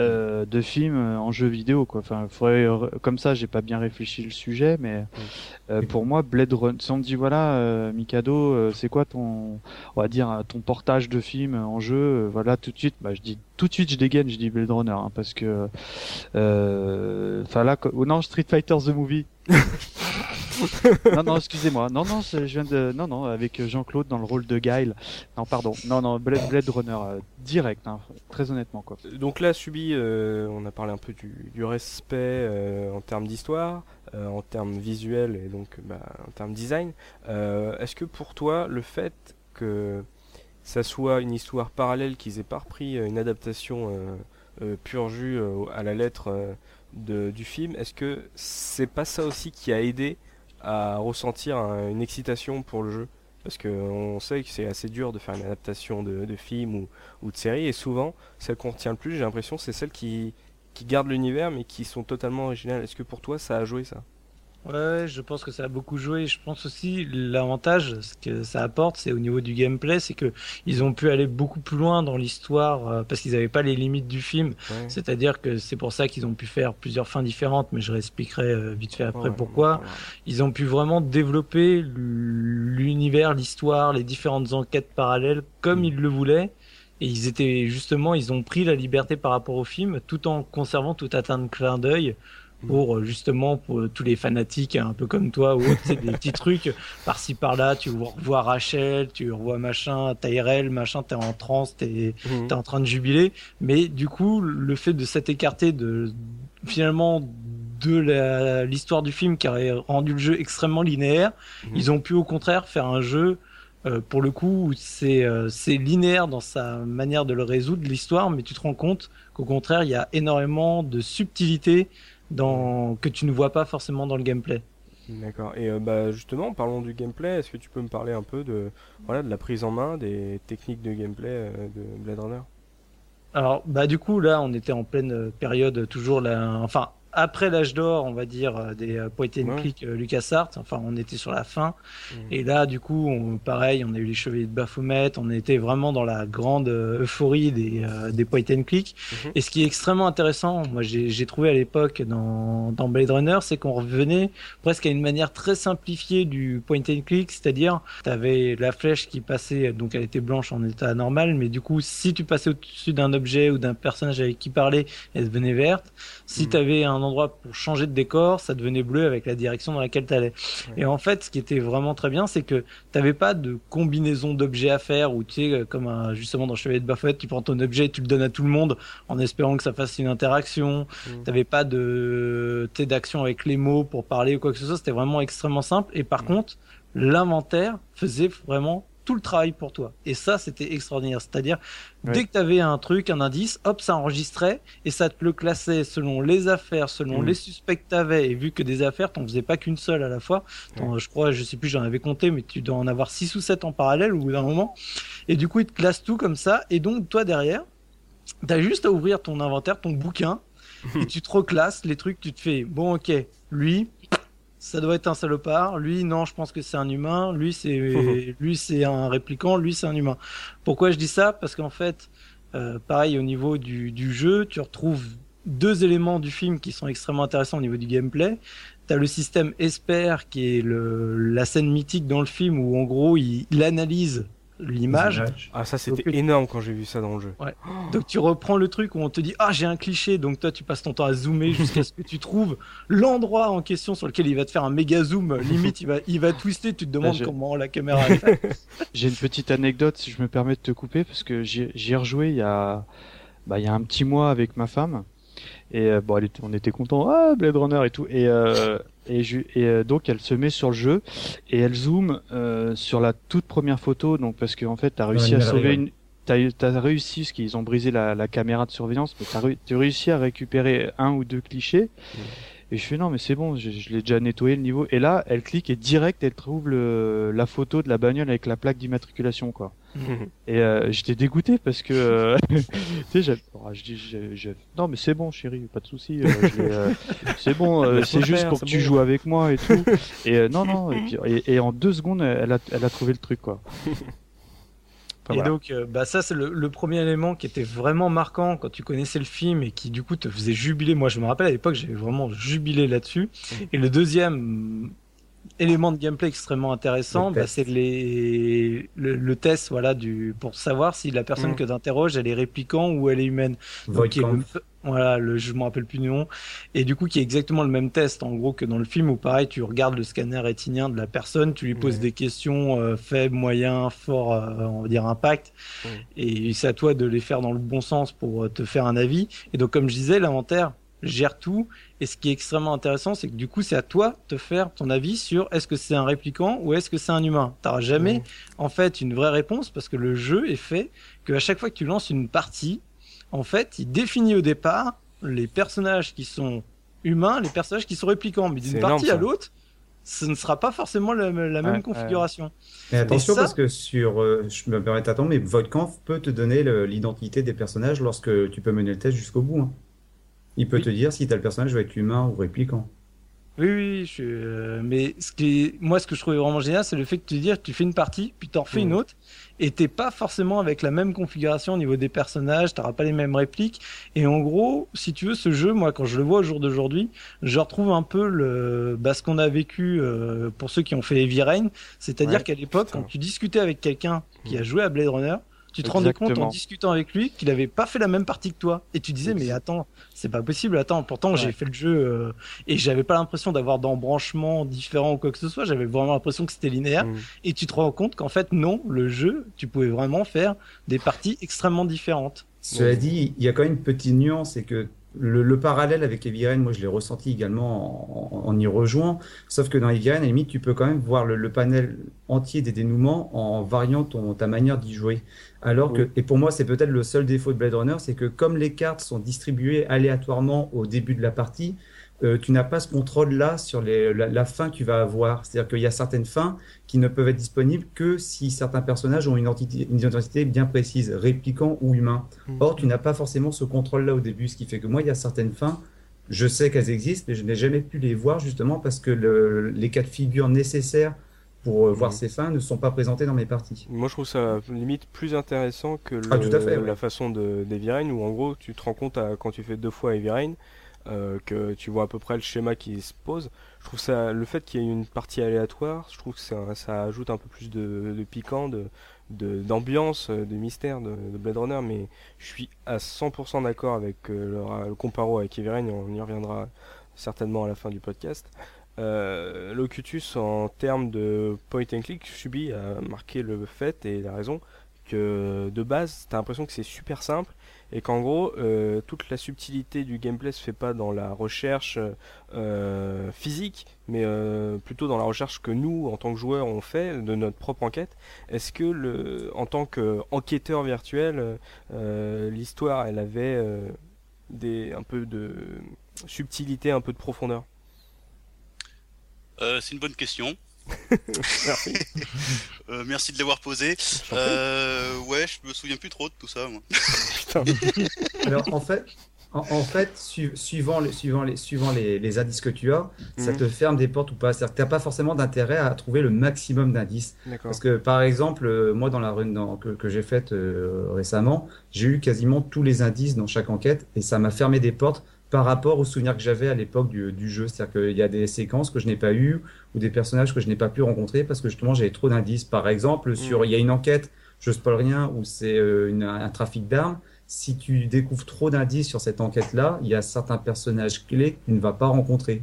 euh, de films euh, en jeu vidéo quoi enfin faudrait comme ça j'ai pas bien réfléchi le sujet mais euh, pour moi Blade Runner si on me dit voilà euh, Mikado euh, c'est quoi ton on va dire euh, ton portage de film en jeu euh, voilà tout de suite bah je dis tout de suite je dégaine je dis Blade Runner hein, parce que euh, enfin là co- oh non Street Fighter the movie non non excusez-moi. Non non je viens de non non avec Jean-Claude dans le rôle de Guile non pardon. Non non Blade, Runner euh, direct hein, très honnêtement quoi. Donc là, Subi, euh, on a parlé un peu du, respect euh, en termes d'histoire, en termes visuels et donc bah, en termes design. Est-ce que pour toi, le fait que ça soit une histoire parallèle, qu'ils aient pas repris une adaptation pur jus à la lettre du film, est-ce que c'est pas ça aussi qui a aidé à ressentir un- une excitation pour le jeu. Parce que on sait que c'est assez dur de faire une adaptation de, de film ou, de série. Et souvent celle qu'on retient le plus, j'ai l'impression, c'est celles qui, qui gardent l'univers mais qui sont totalement originales. Est-ce que pour toi ça a joué ça? Ouais, je pense que ça a beaucoup joué. Je pense aussi l'avantage, ce que ça apporte, c'est au niveau du gameplay, c'est que ils ont pu aller beaucoup plus loin dans l'histoire euh, parce qu'ils n'avaient pas les limites du film. Ouais. C'est-à-dire que c'est pour ça qu'ils ont pu faire plusieurs fins différentes, mais je réexpliquerai euh, vite fait après Ouais, pourquoi. ouais. Ils ont pu vraiment développer l'univers, l'histoire, les différentes enquêtes parallèles comme Mm. ils le voulaient. Et ils étaient justement, ils ont pris la liberté par rapport au film, tout en conservant tout un tas de clin d'œil. Pour euh, justement pour euh, tous les fanatiques un peu comme toi ou autres, c'est des petits trucs par-ci par-là. Tu revois Rachel, tu revois machin, Tyrell, machin, t'es en transe, t'es Mhm. t'es en train de jubiler. Mais du coup, le fait de s'être écarté de finalement de l'histoire du film qui aurait rendu le jeu extrêmement linéaire, Mhm. ils ont pu au contraire faire un jeu euh, pour le coup où c'est euh, c'est linéaire dans sa manière de le résoudre l'histoire, mais tu te rends compte qu'au contraire il y a énormément de subtilité dans que tu ne vois pas forcément dans le gameplay. D'accord. Et euh, bah, justement, parlons du gameplay. Est-ce que tu peux me parler un peu de, voilà, de la prise en main, des techniques de gameplay euh, de Blade Runner? Alors, bah du coup, là, on était en pleine euh, période toujours là, enfin après l'âge d'or, on va dire euh, des point and Ouais. click euh, LucasArts. Enfin, on était sur la fin. Mhm. Et là, du coup, on, pareil, on a eu les Chevaliers de Baphomet. On était vraiment dans la grande euh, euphorie des euh, des point and click. Mhm. Et ce qui est extrêmement intéressant, moi, j'ai trouvé à l'époque dans dans Blade Runner, c'est qu'on revenait presque à une manière très simplifiée du point and click, c'est-à-dire tu avais la flèche qui passait, donc elle était blanche en état normal, mais du coup si tu passais au-dessus d'un objet ou d'un personnage avec qui parler, elle devenait verte. Si tu avais un endroit pour changer de décor, ça devenait bleu avec la direction dans laquelle tu allais. Et en fait, ce qui était vraiment très bien, c'est que t'avais pas de combinaison d'objets à faire ou tu sais, euh, comme un- justement dans Chevalier de Baphomet, tu prends ton objet et tu le donnes à tout le monde en espérant que ça fasse une interaction. Mhm. T'avais pas de d'action avec les mots pour parler ou quoi que ce soit. C'était vraiment extrêmement simple. Et par Mhm. contre, l'inventaire faisait vraiment tout le travail pour toi. Et ça, c'était extraordinaire. C'est-à-dire, dès que tu avais un truc, un indice, hop, ça enregistrait et ça te le classait selon les affaires, selon Mhm. les suspects que tu avais. Et vu que des affaires, t'en faisais pas qu'une seule à la fois. Je crois, je sais plus, j'en avais compté, mais tu dois en avoir six ou sept en parallèle au bout d'un moment. Et du coup, il te classe tout comme ça. Et donc, toi, derrière, t'as juste à ouvrir ton inventaire, ton bouquin, et tu te reclasses les trucs, tu te fais, bon, ok, lui, ça doit être un salopard. Lui, non, je pense que c'est un humain. Lui, c'est lui, c'est un répliquant. Lui, c'est un humain. Pourquoi je dis ça? Parce qu'en fait, euh, pareil au niveau du, du jeu, tu retrouves deux éléments du film qui sont extrêmement intéressants au niveau du gameplay. T'as le système Esper qui est le, la scène mythique dans le film où en gros il, il analyse l'image. Ah, ça c'était énorme quand j'ai vu ça dans le jeu. Donc tu reprends le truc où on te dit ah j'ai un cliché donc toi tu passes ton temps à zoomer jusqu'à ce que tu trouves l'endroit en question sur lequel il va te faire un méga zoom limite il va il va twister tu te demandes je- comment la caméra est faite. J'ai une petite anecdote, si je me permets de te couper, parce que j'y j'y ai rejoué il y a, bah, il y a un petit mois avec ma femme. Et euh, bon, elle était, on était contents, ah Blade Runner et tout. Et, euh, et, je- et euh, donc elle se met sur le jeu et elle zoome euh, sur la toute première photo. Donc parce qu'en fait, t'as réussi Ouais, à sauver une, t'as as réussi, parce qu'ils ont brisé la, la caméra de surveillance, mais t'as t'as réussi à récupérer un ou deux clichés. Et je fais non mais c'est bon, je, je l'ai déjà nettoyé le niveau. Et là, elle clique et direct elle trouve le, la photo de la bagnole avec la plaque d'immatriculation quoi. Et euh, j'étais dégoûté parce que euh, tu sais, j'ai- oh, non mais c'est bon chérie, pas de souci, euh, euh, c'est bon, euh, c'est juste faire, pour que tu bon. joues avec moi et tout. Et euh, non non, et, puis, et, et en deux secondes, elle a, elle a trouvé le truc quoi. Enfin, et voilà. donc euh, bah ça c'est le, le premier élément qui était vraiment marquant quand tu connaissais le film et qui du coup te faisait jubiler. Moi je me rappelle à l'époque j'avais vraiment jubilé là-dessus. Et le deuxième élément de gameplay extrêmement intéressant, Le bah, c'est les le, le test voilà du pour savoir si la personne Mm. que tu interroges elle est répliquant ou elle est humaine. Donc, est le- voilà, le, je me rappelle plus du nom. Et du coup, qui est exactement le même test, en gros, que dans le film, où pareil, tu regardes le scanner rétinien de la personne, tu lui poses des questions euh, faibles, moyens, forts, euh, on va dire impact. Et c'est à toi de les faire dans le bon sens pour euh, te faire un avis. Et donc, comme je disais, l'inventaire gère tout. Et ce qui est extrêmement intéressant, c'est que du coup, c'est à toi de faire ton avis sur est-ce que c'est un répliquant ou est-ce que c'est un humain. T'auras jamais, Ouais. en fait, une vraie réponse parce que le jeu est fait que à chaque fois que tu lances une partie, en fait, il définit au départ les personnages qui sont humains, les personnages qui sont réplicants. Mais d'une énorme, partie à l'autre, ce ne sera pas forcément la, la même Ouais, configuration. Mais attention ça- parce que sur, euh, je me permets d'attendre, mais Voidcamp peut te donner l'identité des personnages lorsque tu peux mener le test jusqu'au bout. hein. Il peut Oui. te dire si t'as le personnage va être humain ou répliquant. Oui, oui, je suis, euh, mais ce qui est, moi, ce que je trouvais vraiment génial, c'est le fait que tu dire, tu fais une partie, puis t'en refais une autre, et t'es pas forcément avec la même configuration au niveau des personnages, t'auras pas les mêmes répliques, et en gros, si tu veux, ce jeu, moi, quand je le vois au jour d'aujourd'hui, je retrouve un peu le, bah, ce qu'on a vécu euh, pour ceux qui ont fait Heavy Rain, c'est-à-dire Ouais, qu'à l'époque, quand tu discutais avec quelqu'un qui a joué à Blade Runner, tu te rendais compte en discutant avec lui qu'il avait pas fait la même partie que toi, et tu disais, mais attends, c'est pas possible, attends, pourtant j'ai fait le jeu euh, et j'avais pas l'impression d'avoir d'embranchements différents ou quoi que ce soit, j'avais vraiment l'impression que c'était linéaire Mm. et tu te rends compte qu'en fait non, le jeu, tu pouvais vraiment faire des parties extrêmement différentes. Cela dit, il y a quand même une petite nuance, c'est que le, le parallèle avec Rain, moi je l'ai ressenti également en, en y rejoignant, sauf que dans Rain, à la limite, tu peux quand même voir le, le panel entier des dénouements en variant ton, ta manière d'y jouer. Alors que, et pour moi, c'est peut-être le seul défaut de Blade Runner, c'est que comme les cartes sont distribuées aléatoirement au début de la partie, euh, tu n'as pas ce contrôle-là sur les, la, la fin que tu vas avoir. C'est-à-dire qu'il y a certaines fins qui ne peuvent être disponibles que si certains personnages ont une identité, une identité bien précise, répliquant ou humain. Mm. Or, tu n'as pas forcément ce contrôle-là au début, ce qui fait que moi, il y a certaines fins, je sais qu'elles existent, mais je n'ai jamais pu les voir justement parce que le- les cas de figure nécessaires pour euh, voir Mhm. ces fins ne sont pas présentés dans mes parties. Moi, je trouve ça limite plus intéressant que le- Ah, tout à fait, ouais. la façon de où en gros, tu te rends compte à- quand tu fais deux fois Heavy Rain euh, que tu vois à peu près le schéma qui se pose. Je trouve ça, le fait qu'il y ait une partie aléatoire, je trouve que ça, ajoute un peu plus de, piquant, de d'ambiance, euh, de, mystère de, de Blade Runner, mais je suis à 100% d'accord avec euh, le, comparo avec et on y reviendra certainement à la fin du podcast. Locutus, en termes de point and click, Subi a marqué le fait et la raison que de base, t'as l'impression que c'est super simple et qu'en gros, euh, toute la subtilité du gameplay se fait pas dans la recherche euh, physique, mais euh, plutôt dans la recherche que nous, en tant que joueurs, on fait de notre propre enquête. Est-ce que, en tant qu'enquêteur virtuel, l'histoire, elle avait des, un peu de subtilité, un peu de profondeur? C'est une bonne question. Merci. Euh, merci de l'avoir prie. Euh, ouais, je me souviens plus trop de tout ça. Moi. Alors en fait, en, en fait, su- suivant les, suivant les, suivant les, les indices que tu as, ça Mhm. te ferme des portes ou pas. C'est-à-dire que t'as pas forcément d'intérêt à trouver le maximum d'indices. Parce que par exemple, euh, moi dans la run dans- que, que j'ai faite euh, récemment, j'ai eu quasiment tous les indices dans chaque enquête et ça m'a fermé des portes par rapport aux souvenirs que j'avais à l'époque du, du jeu. C'est-à-dire qu'il y a des séquences que je n'ai pas eues ou des personnages que je n'ai pas pu rencontrer parce que justement j'avais trop d'indices. Par exemple, sur Mhm. il y a une enquête, je spoil rien, où c'est euh, un trafic d'armes. Si tu découvres trop d'indices sur cette enquête-là, il y a certains personnages clés que tu ne vas pas rencontrer.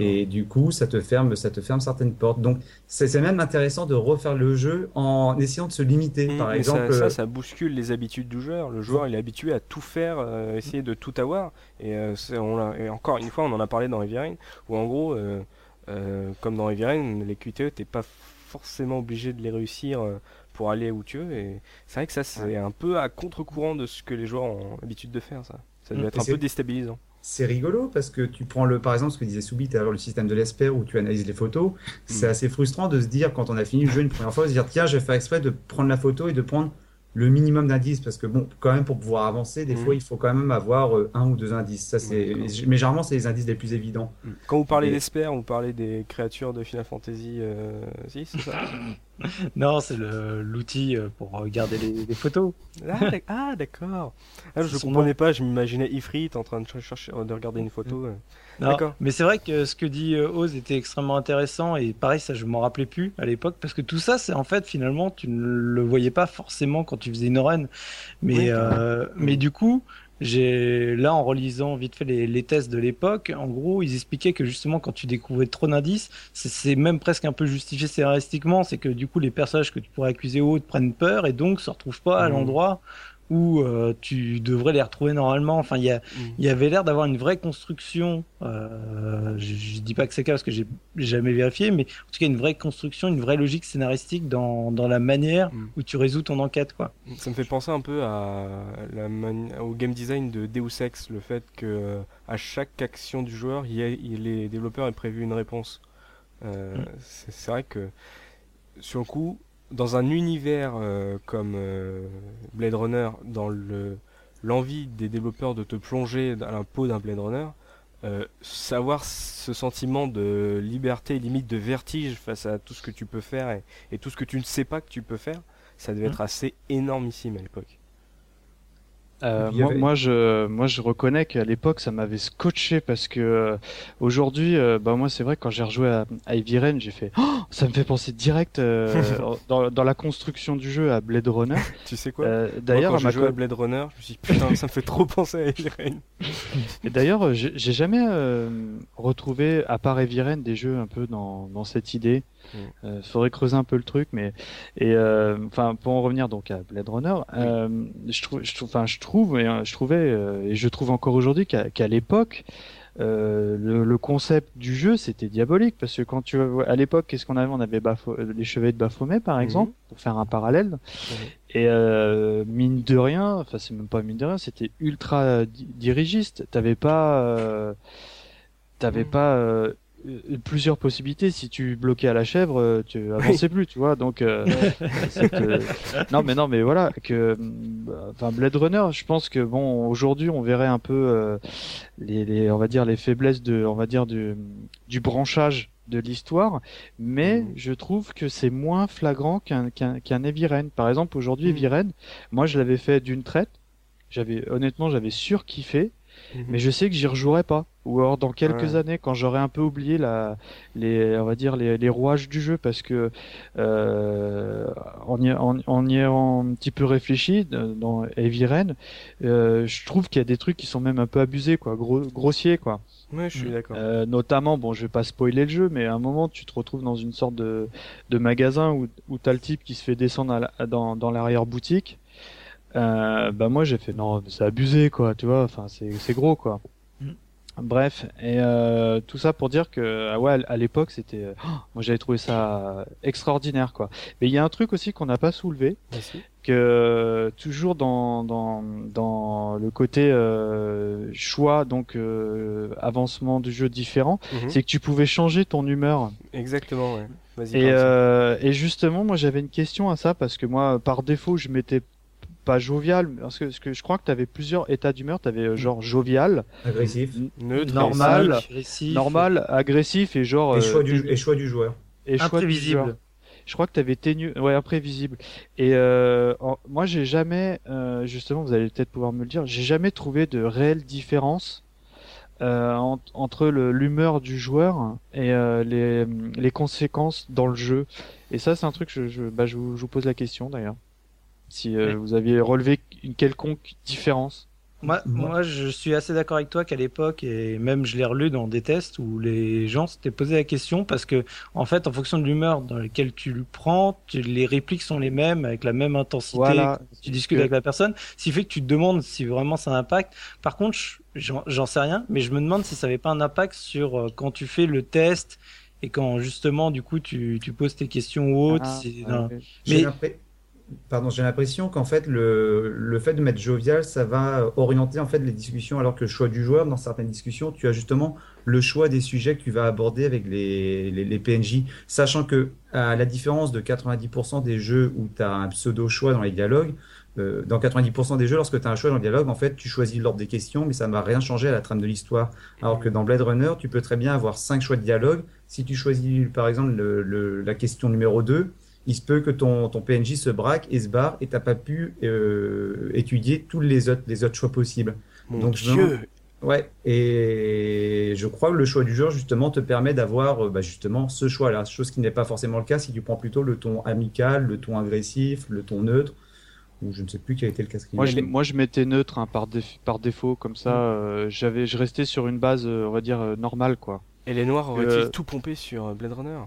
Et du coup, ça te ferme, ça te ferme certaines portes. Donc, c'est même intéressant de refaire le jeu en essayant de se limiter. Mm, Par exemple, ça, ça, euh, ça bouscule les habitudes du joueur. Le joueur, il est habitué à tout faire, euh, essayer de tout avoir. Et, euh, on et encore une fois, on en a parlé dans Rain, où en gros, euh, comme dans Rain, les QTE, t'es pas forcément obligé de les réussir pour aller où tu veux. Et c'est vrai que ça, c'est un peu à contre-courant de ce que les joueurs ont l'habitude de faire. Ça, ça doit Mm. être un peu déstabilisant. C'est rigolo parce que tu prends le, par exemple, ce que disait Soubi tout à l'heure, le système de l'ESPER où tu analyses les photos. C'est Mm. assez frustrant de se dire, quand on a fini le jeu une première fois, de se dire, tiens, je vais faire exprès de prendre la photo et de prendre le minimum d'indices parce que bon, quand même, pour pouvoir avancer, des Mm. fois, il faut quand même avoir euh, un ou deux indices. Ça, c'est, mais généralement, c'est les indices les plus évidents. Quand vous parlez Et- d'espère, vous parlez des créatures de Final Fantasy euh, 6, c'est ça Non, c'est l'outil euh, pour regarder les, les photos. Ah, ah, d'accord. Ah, je son comprenais pas, je m'imaginais Ifrit en train de ch- chercher, de regarder une photo. euh. Non, D'accord. Mais c'est vrai que ce que dit euh, Oz était extrêmement intéressant et pareil, ça je m'en rappelais plus à l'époque parce que tout ça, c'est en fait finalement tu ne le voyais pas forcément quand tu faisais une run. Mais, Oui, euh, mais du coup, j'ai là en relisant vite fait les, les tests de l'époque, en gros, ils expliquaient que justement quand tu découvrais trop d'indices, c'est- même presque un peu justifié scénaristiquement, c'est que du coup les personnages que tu pourrais accuser au haut te prennent peur et donc se retrouvent pas à Mhm. l'endroit où euh, tu devrais les retrouver normalement. Enfin, il y y avait l'air d'avoir une vraie construction. Euh, je, je dis pas que c'est le cas parce que j'ai jamais vérifié, mais en tout cas une vraie construction, une vraie logique scénaristique dans, dans la manière Mm. où tu résous ton enquête, quoi. Ça me fait penser un peu à la mani- au game design de Deus Ex, le fait que euh, à chaque action du joueur, il y a, il- les développeurs aient prévu une réponse. Euh, Mm. c'est vrai que sur le coup, dans un univers euh, comme euh, Blade Runner, dans le l'envie des développeurs de te plonger dans la peau d'un Blade Runner, euh, savoir ce sentiment de liberté, limite de vertige face à tout ce que tu peux faire et, et tout ce que tu ne sais pas que tu peux faire, ça devait Mhm. être assez énormissime à l'époque. Euh, moi, avait- moi, je, moi, je reconnais qu'à l'époque, ça m'avait scotché parce que euh, aujourd'hui, euh, bah moi, c'est vrai que quand j'ai rejoué à, à Heavy Rain, j'ai fait, Oh ça me fait penser direct euh, dans, dans la construction du jeu à Blade Runner. Tu sais quoi? Euh, d'ailleurs, quand j'ai joué à Blade Runner, je me suis dit putain, ça me fait trop penser à Heavy Rain. Et d'ailleurs, euh, j'ai jamais euh, retrouvé, à part Heavy Rain, des jeux un peu dans, dans cette idée. Mm. Euh, faudrait creuser un peu le truc, mais et euh, enfin pour en revenir donc à Blade Runner, euh, je trouve, je trouve, enfin je trouve, et je trouvais euh, et je trouve encore aujourd'hui qu'à qu'à l'époque. euh, le, le concept du jeu c'était diabolique parce que quand tu à l'époque qu'est-ce qu'on avait? On avait euh, les chevets de Baphomet par Mhm. exemple pour faire un parallèle et euh, mine de rien enfin c'est même pas mine de rien c'était ultra di- dirigiste t'avais pas euh, t'avais Mhm. pas plusieurs possibilités. Si tu bloquais à la chèvre euh, tu avançais plus tu vois. Donc euh, c'est que- non mais non mais voilà que euh, enfin Blade Runner je pense que bon aujourd'hui on verrait un peu euh, les, les on va dire les faiblesses de on va dire du du branchage de l'histoire. Mais Mhm. je trouve que c'est moins flagrant qu'un qu'un qu'un Heavy Rain. Par exemple aujourd'hui. Heavy Rain moi je l'avais fait d'une traite. J'avais honnêtement j'avais surkiffé Mhm. mais je sais que j'y rejouerai pas. Ou alors dans quelques Ouais. années, quand j'aurai un peu oublié la, les, on va dire les, les rouages du jeu, parce que euh, en, y, en, en y ayant un petit peu réfléchi dans Heavy Rain, euh, je trouve qu'il y a des trucs qui sont même un peu abusés, quoi, gros, grossiers, quoi. Ouais, je suis d'accord. Euh, notamment, bon, je vais pas spoiler le jeu, mais à un moment, tu te retrouves dans une sorte de, de magasin où, où t'as le type qui se fait descendre à la- dans, dans l'arrière-boutique. Euh, bah moi, j'ai fait non, mais c'est abusé, quoi, tu vois. Enfin, c'est c'est gros, quoi. Mm. Bref, et euh, tout ça pour dire que ah ouais, à l'époque, c'était, oh, moi j'avais trouvé ça extraordinaire, quoi. Mais il y a un truc aussi qu'on n'a pas soulevé, Merci. que toujours dans dans dans le côté euh, choix donc euh, avancement du jeu différent Mhm. c'est que tu pouvais changer ton humeur Exactement, ouais. Vas-y. et euh, et justement moi j'avais une question à ça parce que moi par défaut je m'étais pas jovial parce que, parce que je crois que tu avais plusieurs états d'humeur tu avais genre jovial Agressif. Neutre, normal, agressif, normal agressif et genre Et euh, choix, du, et choix du joueur. et choix du joueur. imprévisible. Je crois que tu avais tenu, ouais, imprévisible. Et euh, en- moi, j'ai jamais, euh, justement, vous allez peut-être pouvoir me le dire, j'ai jamais trouvé de réelle différence euh, en- entre le- l'humeur du joueur et euh, les, les conséquences dans le jeu. Et ça, c'est un truc, je, je, bah, je, vous, je vous pose la question d'ailleurs. Si euh, Oui. vous aviez relevé une quelconque différence. Moi, Moi- moi, je suis assez d'accord avec toi qu'à l'époque, et même je l'ai relu dans des tests où les gens s'étaient posé la question parce que, en fait, en fonction de l'humeur dans laquelle tu le prends, tu- les répliques sont les mêmes, avec la même intensité. Voilà. Tu discutes Que- avec la personne, ce qui fait que tu te demandes si vraiment ça impacte. Par contre, je- j'en sais rien, mais je me demande si ça avait pas un impact sur euh, quand tu fais le test et quand justement, du coup, tu, tu poses tes questions ou autres. Ah, ouais, Mais- Pardon, j'ai l'impression qu'en fait le, le fait de mettre jovial, ça va orienter en fait les discussions, alors que le choix du joueur dans certaines discussions, tu as justement le choix des sujets que tu vas aborder avec les, les, PNJ, sachant que à la différence de 90% des jeux où tu as un pseudo choix dans les dialogues, euh, dans 90% des jeux, lorsque tu as un choix dans le dialogue, en fait, tu choisis l'ordre des questions, mais ça ne va rien changer à la trame de l'histoire. Alors que dans Blade Runner, tu peux très bien avoir cinq choix de dialogue. Si tu choisis, par exemple, le, le- la question numéro 2, il se peut que ton, ton PNJ se braque et se barre et t'as pas pu euh, étudier tous les autres, les autres choix possibles. Mon Donc, je Dieu. Ouais, et je crois que le choix du joueur justement te permet d'avoir euh, bah, justement ce choix-là, chose qui n'est pas forcément le cas si tu prends plutôt le ton amical, le ton agressif, le ton neutre, ou je ne sais plus quel était le quatrième. Moi, je, moi, je mettais neutre hein, par, déf- par défaut, comme ça, euh, j'avais, je restais sur une base, euh, on va dire euh, normale, quoi. Et les noirs auraient-ils Euh, tout pompé sur euh, Blade Runner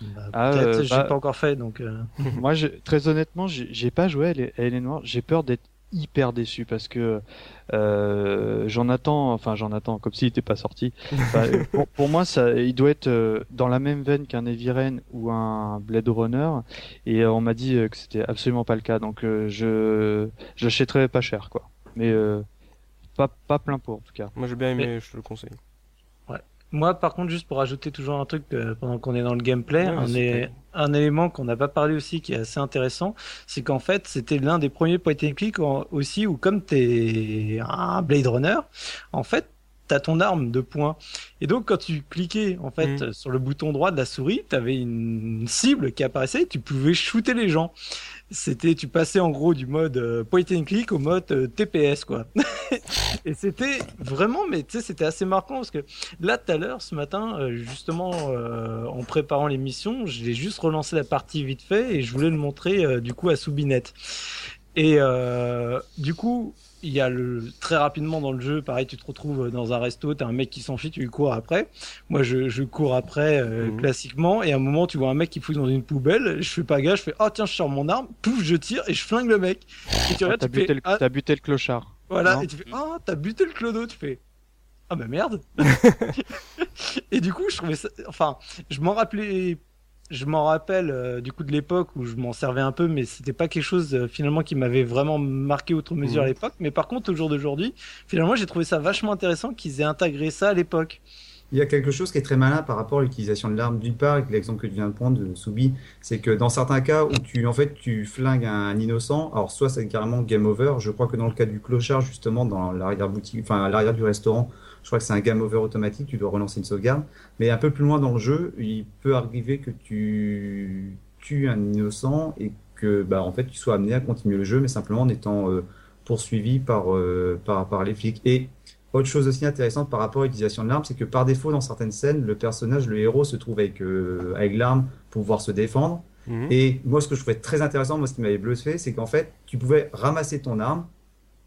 Bah, Ah, Peut-être, euh, j'ai bah- pas encore fait, donc. euh, Moi, je- très honnêtement, j'ai j'ai pas joué à Elle Elle est noire. J'ai peur d'être hyper déçu parce que euh, j'en attends, enfin j'en attends comme s'il était pas sorti. Enfin, pour, pour moi, ça, il doit être euh, dans la même veine qu'un Rain ou un Blade Runner, et euh, on m'a dit que c'était absolument pas le cas. Donc euh, je j'achèterais pas cher, quoi. Mais euh, pas pas plein pot en tout cas. Moi j'ai bien aimé, je te le conseille. Moi, par contre, juste pour ajouter toujours un truc euh, pendant qu'on est dans le gameplay, Ouais, un, vrai. un élément qu'on n'a pas parlé aussi qui est assez intéressant, c'est qu'en fait, c'était l'un des premiers point and click aussi où comme t'es un Blade Runner, en fait, t'as ton arme de poing. Et donc, quand tu cliquais en fait Mhm. sur le bouton droit de la souris, t'avais une cible qui apparaissait, et tu pouvais shooter les gens. C'était, tu passais en gros du mode euh, point and click au mode euh, TPS quoi. et c'était vraiment, mais tu sais, c'était assez marquant parce que Là, tout à l'heure, ce matin, euh, justement, en préparant l'émission, j'ai juste relancé la partie vite fait et je voulais le montrer du coup à Soubinette. Et du coup, il y a le très rapidement dans le jeu, pareil, tu te retrouves dans un resto, t'as un mec qui s'enfuit, tu lui cours après. Moi, je, je cours après euh, Mhm. classiquement, et à un moment, tu vois un mec qui fouille dans une poubelle. Je fais pas gaffe, je fais oh tiens, je sors mon arme, pouf, je tire et je flingue le mec. Et tu Ah, regardes, T'as tu fais buté, le- ah, t'as buté le clochard. voilà, Non. et tu fais Ah, t'as buté le clodo, tu fais Ah bah merde Et du coup, je trouvais ça. Enfin, je m'en rappelais. Je m'en rappelle euh, du coup de l'époque où je m'en servais un peu, mais c'était pas quelque chose euh, finalement qui m'avait vraiment marqué outre mesure Mhm. à l'époque. Mais par contre, au jour d'aujourd'hui, finalement, j'ai trouvé ça vachement intéressant qu'ils aient intégré ça à l'époque. Il y a quelque chose qui est très malin par rapport à l'utilisation de l'arme. D'une part, avec l'exemple que tu viens de prendre de Soubi, c'est que dans certains cas où tu, en fait, tu flingues un innocent, alors soit c'est carrément game over. Je crois que dans le cas du clochard, justement, dans l'arrière boutique, enfin, à l'arrière du restaurant, je crois que c'est un game over automatique. Tu dois relancer une sauvegarde. Mais un peu plus loin dans le jeu, il peut arriver que tu tues un innocent et que, bah, en fait, tu sois amené à continuer le jeu, mais simplement en étant euh, poursuivi par, euh, par, par les flics. Et autre chose aussi intéressante par rapport à l'utilisation de l'arme, c'est que par défaut, dans certaines scènes, le personnage, le héros, se trouve avec, euh, avec l'arme pour pouvoir se défendre. Mhm. Et moi, ce que je trouvais très intéressant, moi, ce qui m'avait bluffé, c'est qu'en fait, tu pouvais ramasser ton arme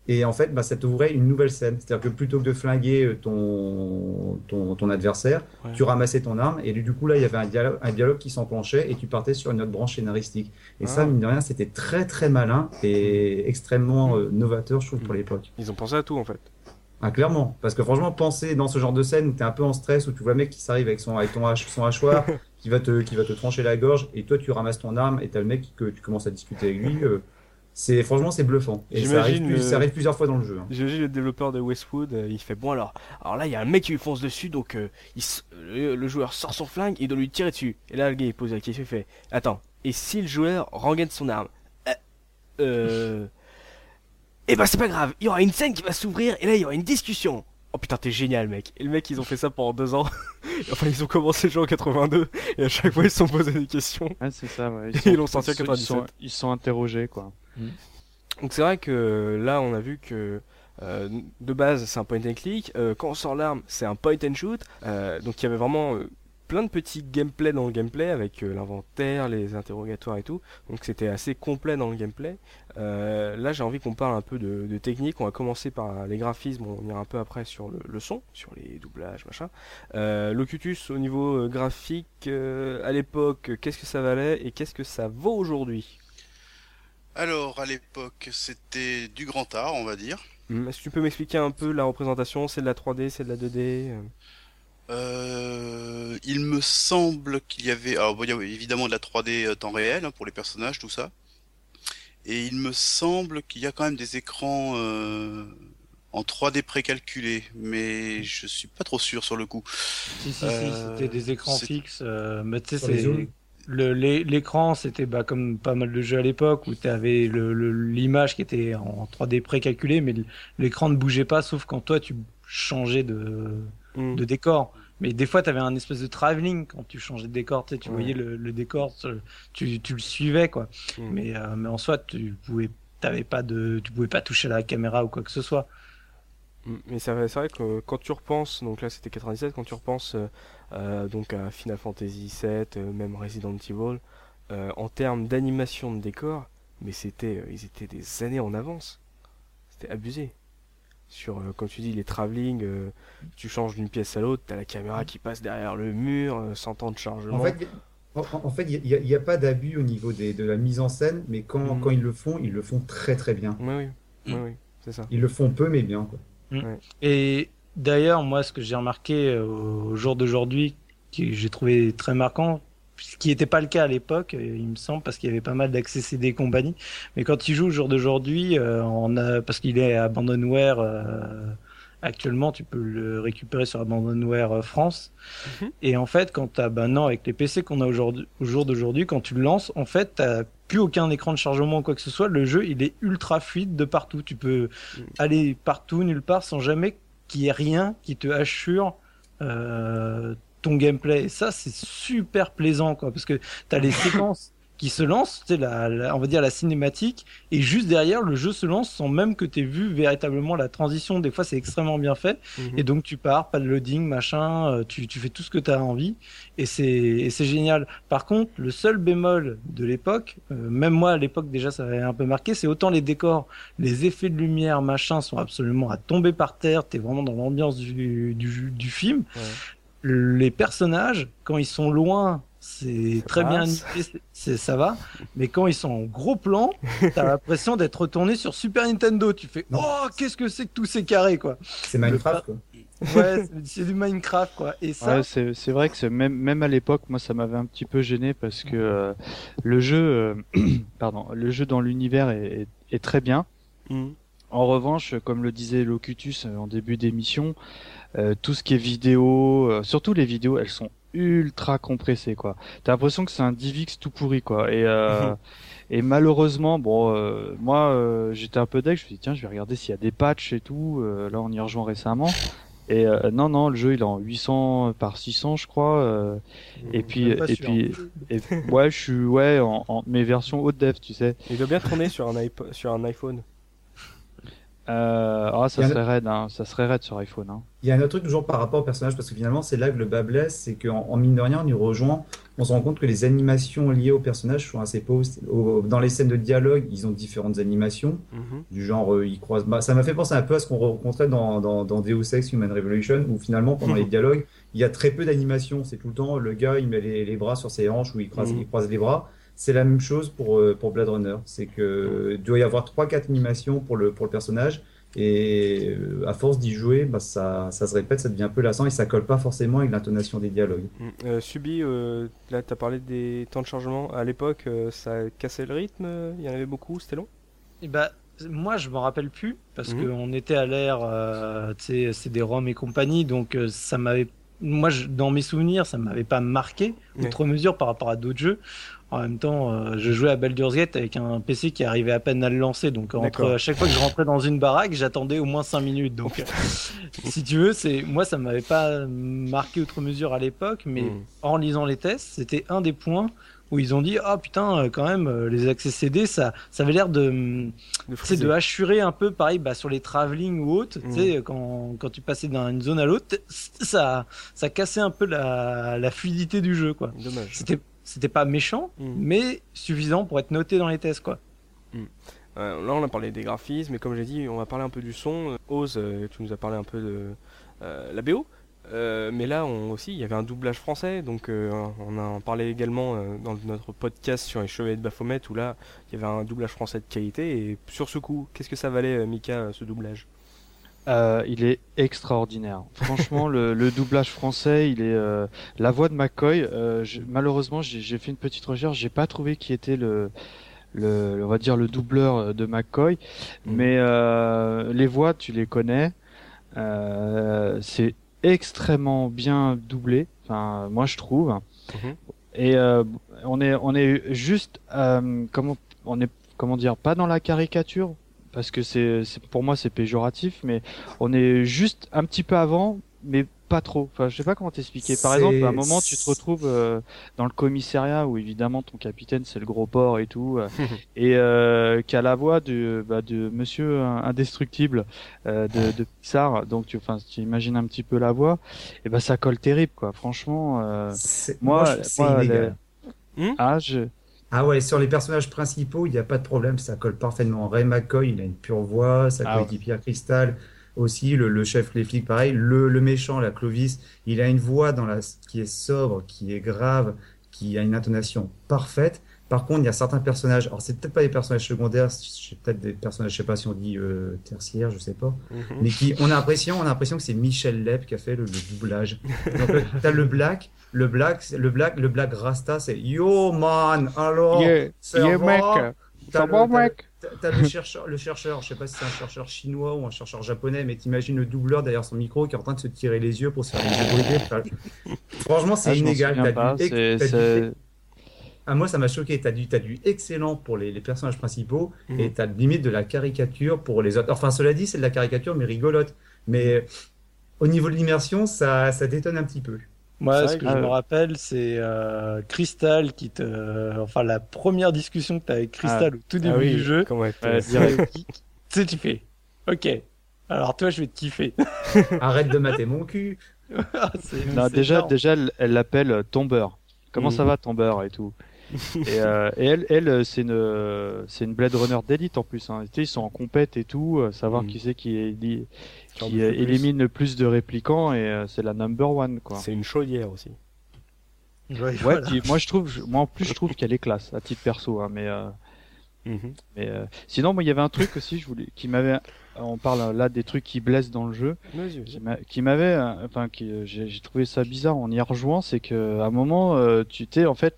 et en fait, bah, ça t'ouvrait une nouvelle scène. C'est-à-dire que plutôt que de flinguer euh, ton, ton, ton adversaire, Ouais. tu ramassais ton arme et du coup, là, il y avait un dialogue, un dialogue qui s'enclenchait et tu partais sur une autre branche scénaristique. Et ça, Ah. mine de rien, c'était très très malin et extrêmement euh, novateur, je trouve, pour l'époque. Ils ont pensé à tout en fait. Ah, clairement. Parce que franchement, penser dans ce genre de scène où t'es un peu en stress, où tu vois le mec qui s'arrive avec son, avec ton hache, son hachoir, qui va te, qui va te trancher la gorge, et toi tu ramasses ton arme, et t'as le mec que tu commences à discuter avec lui, euh, c'est, franchement, c'est bluffant. Et ça arrive, le- ça arrive plusieurs fois dans le jeu. hein. J'imagine le développeur de Westwood, euh, il fait bon alors. Alors là, il y a un mec qui lui fonce dessus, donc euh, il s- le, le joueur sort son flingue, il doit lui tirer dessus. Et là, le gars il pose la question, il fait Attends, et si le joueur rengaine son arme? Euh. euh... Eh ben c'est pas grave, il y aura une scène qui va s'ouvrir et là il y aura une discussion. Oh putain, t'es génial, mec. Et le mec, ils ont fait ça pendant deux ans. enfin, ils ont commencé le jeu en 82 et à chaque fois ils se sont posés des questions. Ouais, c'est ça, ouais. Ils l'ont sorti en ils sont- 97. Ils sont, ils sont interrogés, quoi. Donc c'est vrai que là on a vu que euh, de base c'est un point and click, Euh, quand on sort l'arme c'est un point and shoot, Euh, donc il y avait vraiment plein de petits gameplay dans le gameplay avec l'inventaire, les interrogatoires et tout, donc c'était assez complet dans le gameplay. Là j'ai envie qu'on parle un peu de, technique, on va commencer par les graphismes, on ira un peu après sur le, son, sur les doublages machin. Locutus au niveau graphique à l'époque qu'est-ce que ça valait et qu'est-ce que ça vaut aujourd'hui? Alors, à l'époque, c'était du grand art, on va dire. Hum, Est-ce que tu peux m'expliquer un peu la représentation? C'est de la 3D, c'est de la 2D euh? Euh, il me semble qu'il y avait, alors, bon, il y a évidemment de la 3D euh, temps réel hein, pour les personnages, tout ça. Et il me semble qu'il y a quand même des écrans euh, en 3D précalculés, mais je suis pas trop sûr sur le coup. Si, si, si, Euh, c'était des écrans c'est- fixes. euh, mais tu sais, c'est. L'écran, c'était bah, comme pas mal de jeux à l'époque où tu avais l'image qui était en 3D précalculée, mais l'écran ne bougeait pas sauf quand toi tu changeais de, Hum. de décor. Mais des fois, tu avais un espèce de travelling quand tu changeais de décor. Tu, sais, tu Ouais. voyais le, le décor, tu, tu le suivais, quoi. Mm. Mais, euh, mais en soi, tu pouvais, t'avais pas de, tu pouvais pas toucher la caméra ou quoi que ce soit. Mm, Mais c'est vrai, c'est vrai que quand tu repenses, donc là c'était 97, quand tu repenses euh, donc à Final Fantasy VII, euh, même Resident Evil, euh, en termes d'animation de décor, mais c'était, euh, ils étaient des années en avance. C'était abusé. Sur, euh, comme tu dis, les travelling, euh, tu changes d'une pièce à l'autre, t'as la caméra qui passe derrière le mur, euh, sans temps de chargement. En fait, en, en fait, il n'y a, il y a pas d'abus au niveau des, de la mise en scène, mais quand, Mhm. quand ils le font, ils le font très très bien. Oui, oui, oui, Mm. oui, c'est ça. Ils le font peu, mais bien. Quoi. Et d'ailleurs, moi, ce que j'ai remarqué euh, au jour d'aujourd'hui, que j'ai trouvé très marquant, ce qui n'était pas le cas à l'époque, euh, il me semble, parce qu'il y avait pas mal d'accès CD et compagnie. Mais quand il joue au jour d'aujourd'hui, euh, on a, parce qu'il est à Abandonware euh, actuellement, tu peux le récupérer sur Abandonware France. Mhm. Et en fait, quand ben non, avec les PC qu'on a aujourd'hui, au jour d'aujourd'hui, quand tu le lances, en fait, t'as plus aucun écran de chargement ou quoi que ce soit. Le jeu, il est ultra fluide de partout. Tu peux Mhm. aller partout, nulle part, sans jamais qu'il y ait rien qui te assure euh, ton gameplay. Et ça, c'est super plaisant, quoi, parce que t'as les séquences qui se sais, la, la- on va dire la cinématique, et juste derrière, le jeu se lance sans même que t'aies vu véritablement la transition. Des fois, c'est extrêmement bien fait. Mhm. Et donc tu pars, pas de loading, machin, euh, tu, tu fais tout ce que tu as envie et c'est et c'est génial. Par contre, le seul bémol de l'époque, euh, même moi à l'époque déjà ça avait un peu marqué, c'est autant les décors, les effets de lumière, machin sont absolument à tomber par terre, t'es vraiment dans l'ambiance du, du, du film. Ouais. Les personnages, quand ils sont loin, c'est très bien passe. c'est- ça va, mais quand ils sont en gros plan, t'as l'impression d'être retourné sur Super Nintendo. Tu fais Non. oh qu'est-ce que c'est que tous ces carrés quoi. C'est Minecraft. Quoi. Ouais, c'est- c'est du Minecraft, quoi. Et ça, Ouais, c'est c'est vrai que c'est même même à l'époque, moi ça m'avait un petit peu gêné parce que euh, le jeu, euh, pardon, le jeu dans l'univers est, est, est très bien. Mhm. En revanche, comme le disait Locutus euh, en début d'émission, euh, tout ce qui est vidéo, euh, surtout les vidéos, elles sont ultra compressées quoi. T'as l'impression que c'est un DivX tout pourri quoi. Et euh, et malheureusement, bon, euh, moi euh, j'étais un peu deck, je me suis dit tiens, je vais regarder s'il y a des patchs et tout. Euh, là, on y rejoint récemment. Et euh, non, non, le jeu il est en 800 par 600 je crois. euh, et puis même pas et sûr. puis et, ouais, je suis ouais en, en mes versions haute def, tu sais. Il doit bien tourner sur un, sur un iPhone. Euh, ah, ça en serait raide, hein. ça serait raide sur iPhone. Hein. Il y a un autre truc toujours par rapport au personnage, parce que finalement, c'est là que le bas blesse, c'est qu'en en mine de rien, on y rejoint, on se rend compte que les animations liées au personnage sont assez pauvres. Au- Dans les scènes de dialogue, ils ont différentes animations, Mhm. du genre, euh, ils croisent. Bah, ça m'a fait penser un peu à ce qu'on rencontrait dans, dans, dans Deus Ex Human Revolution, où finalement, pendant les dialogues, il y a très peu d'animation. C'est tout le temps, le gars, il met les, les bras sur ses hanches ou il croise, Mhm. il croise les bras. C'est la même chose pour, euh, pour Blade Runner. C'est que il doit y avoir 3-4 animations pour le, pour le personnage. Et euh, à force d'y jouer, bah, ça, ça se répète, ça devient un peu lassant et ça colle pas forcément avec l'intonation des dialogues. Mm. Euh, Subi, euh, là tu as parlé des temps de chargement. À l'époque, euh, ça cassait le rythme Il y en avait beaucoup C'était long? Et bah, moi, je m'en rappelle plus parce Mhm. qu'on était à l'ère, euh, c'est des ROM et compagnie, donc euh, ça m'avait, moi, je- dans mes souvenirs, ça m'avait pas marqué Ouais. outre mesure par rapport à d'autres jeux. En même temps, euh, je jouais à Baldur's Gate avec un PC qui arrivait à peine à le lancer, donc entre à chaque fois que je rentrais dans une baraque, j'attendais au moins 5 minutes. Donc, euh, si tu veux, c'est moi, ça m'avait pas marqué outre mesure à l'époque, mais Mm. en lisant les tests, c'était un des points où ils ont dit ah putain euh, quand même les accès CD ça ça avait l'air de De de hachurer un peu pareil bah, sur les travelling ou autres. Tu sais quand, quand tu passais d'une zone à l'autre ça ça cassait un peu la, la fluidité du jeu quoi. Dommage. c'était c'était pas méchant Mhm. mais suffisant pour être noté dans les tests quoi Euh, là, on a parlé des graphismes, mais comme j'ai dit, on va parler un peu du son. Oz, euh, tu nous as parlé un peu de euh, la BO. Euh, mais là on, aussi, il y avait un doublage français, donc on en parlait également dans notre podcast sur les chevaliers de Baphomet, où là, il y avait un doublage français de qualité. Et sur ce coup, qu'est-ce que ça valait, Mika, ce doublage? Euh, il est extraordinaire. Franchement, le, le doublage français, il est euh, la voix de McCoy. euh, je- malheureusement, j'ai fait une petite recherche, j'ai pas trouvé qui était le, le, on va dire le doubleur de McCoy, Mhm. mais euh, les voix, tu les connais. Euh, c'est extrêmement bien doublé. Enfin, moi je trouve. Mhm. Et euh, on est on est juste euh, comment on est comment dire pas dans la caricature parce que c'est pour moi c'est péjoratif mais on est juste un petit peu avant mais pas trop. Enfin je sais pas comment t'expliquer. Par exemple à un moment tu te retrouves euh, dans le commissariat où évidemment ton capitaine c'est le gros porc et tout euh, et euh, qui a la voix de bah, de Monsieur indestructible euh, de, de Pixar donc tu enfin tu imagines un petit peu la voix et ben ça colle terrible quoi. Franchement euh, moi, c'est moi, illégal. ah je Ah ouais, sur les personnages principaux, il n'y a pas de problème, ça colle parfaitement. Ray McCoy, il a une pure voix, sa Ah ouais. coéquipière Crystal aussi, le, le chef, les flics, pareil. Le, le méchant, la Clovis, il a une voix dans la, qui est sobre, qui est grave, qui a une intonation parfaite. Par contre, il y a certains personnages, alors c'est peut-être pas des personnages secondaires, c'est peut-être des personnages, je sais pas si on dit euh, tertiaires, je sais pas, Mhm. mais qui, on a l'impression, on a l'impression que c'est Michel Lepp qui a fait le, le doublage. Donc, euh, t'as le black, le black, c'est- le black, le black Rasta, c'est Yo man, alors, yeah, va mec, T'as ça le- mec T'as le chercheur, le chercheur, je sais pas si c'est un chercheur chinois ou un chercheur japonais, mais t'imagines le doubleur derrière son micro qui est en train de se tirer les yeux pour se faire les yeux brûlés. Enfin, Franchement, c'est Ah, inégal. Ah, moi, ça m'a choqué. T'as du, t'as du excellent pour les, les personnages principaux Mhm. et t'as limite de la caricature pour les autres. Enfin, cela dit, c'est de la caricature, mais rigolote. Mais au niveau de l'immersion, ça, ça détonne un petit peu. moi ce que que- je Ah me rappelle c'est euh, Crystal qui te enfin la première discussion que tu as avec Crystal au tout début Ah oui, du jeu comment elle tu sais tu fais ok alors toi je vais te kiffer Arrête de mater mon cul. Ah, Non, déjà, énorme. déjà, elle elle l'appelle Tombeur. Comment Mhm. ça va, Tombeur et tout? et, euh, et elle, elle, euh, c'est une, euh, c'est une Blade Runner d'élite en plus. Hein. Tu sais, ils sont en compète et tout, savoir Mhm. qui c'est qui, plus. élimine le plus de répliquants et euh, c'est la number one quoi. C'est une chaudière aussi. Ouais, Ouais, voilà. puis moi je trouve, je- moi en plus je trouve qu'elle est classe à titre perso, hein, mais euh, mais euh, sinon moi il y avait un truc aussi, je voulais, qui m'avait, on parle là des trucs qui blessent dans le jeu. Vas-y, qui vas-y. m'a- qui m'avait enfin qui j'ai j'ai trouvé ça bizarre en y rejoignant c'est que à un moment euh, tu t'es en fait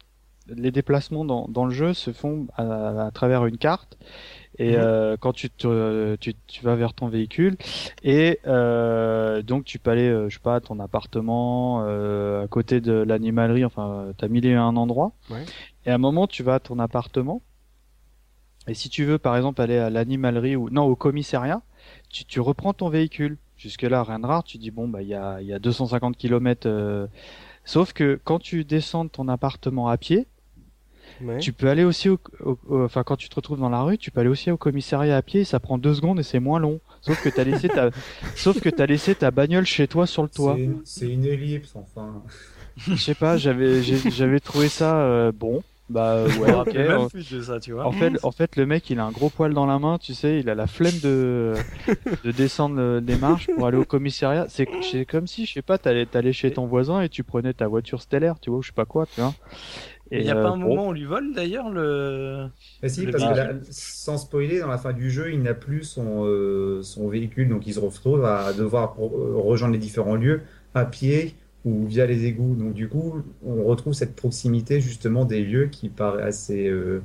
les déplacements dans, dans le jeu se font à, à travers une carte et Mhm. euh, quand tu te tu, tu vas vers ton véhicule et euh, donc tu peux aller euh, je sais pas à ton appartement euh, à côté de l'animalerie enfin t'as mille et un endroits Ouais. et à un moment tu vas à ton appartement et si tu veux par exemple aller à l'animalerie ou non au commissariat tu, tu reprends ton véhicule. Jusque-là, rien de rare. Tu dis, bon, bah, il y a, il y a 250 km. Sauf que quand tu descends de ton appartement à pied, Ouais. Tu peux aller aussi au, au- au- enfin quand tu te retrouves dans la rue, tu peux aller aussi au commissariat à pied. Ça prend deux secondes et c'est moins long. Sauf que t'as laissé ta, sauf que t'as laissé ta bagnole chez toi sur le toit. C'est- une ellipse, enfin. Je sais pas, j'avais, j'avais trouvé ça euh, bon. Bah ouais, ok. rappelle même En- plus de ça, tu vois. En fait, en fait, le mec, il a un gros poil dans la main, tu sais, il a la flemme de, de descendre le- des marches pour aller au commissariat. C'est, c'est comme si, je sais pas, t'allais, t'allais chez ton voisin et tu prenais ta voiture stellaire, tu vois, ou je sais pas quoi, tu vois. Il n'y a euh, pas un bon, moment où on lui vole d'ailleurs le. Mais si, Le parce que là, sans spoiler, dans la fin du jeu, il n'a plus son, euh, son véhicule, donc il se retrouve à devoir euh, rejoindre les différents lieux à pied ou via les égouts. Donc du coup, on retrouve cette proximité justement des lieux qui paraît assez, euh,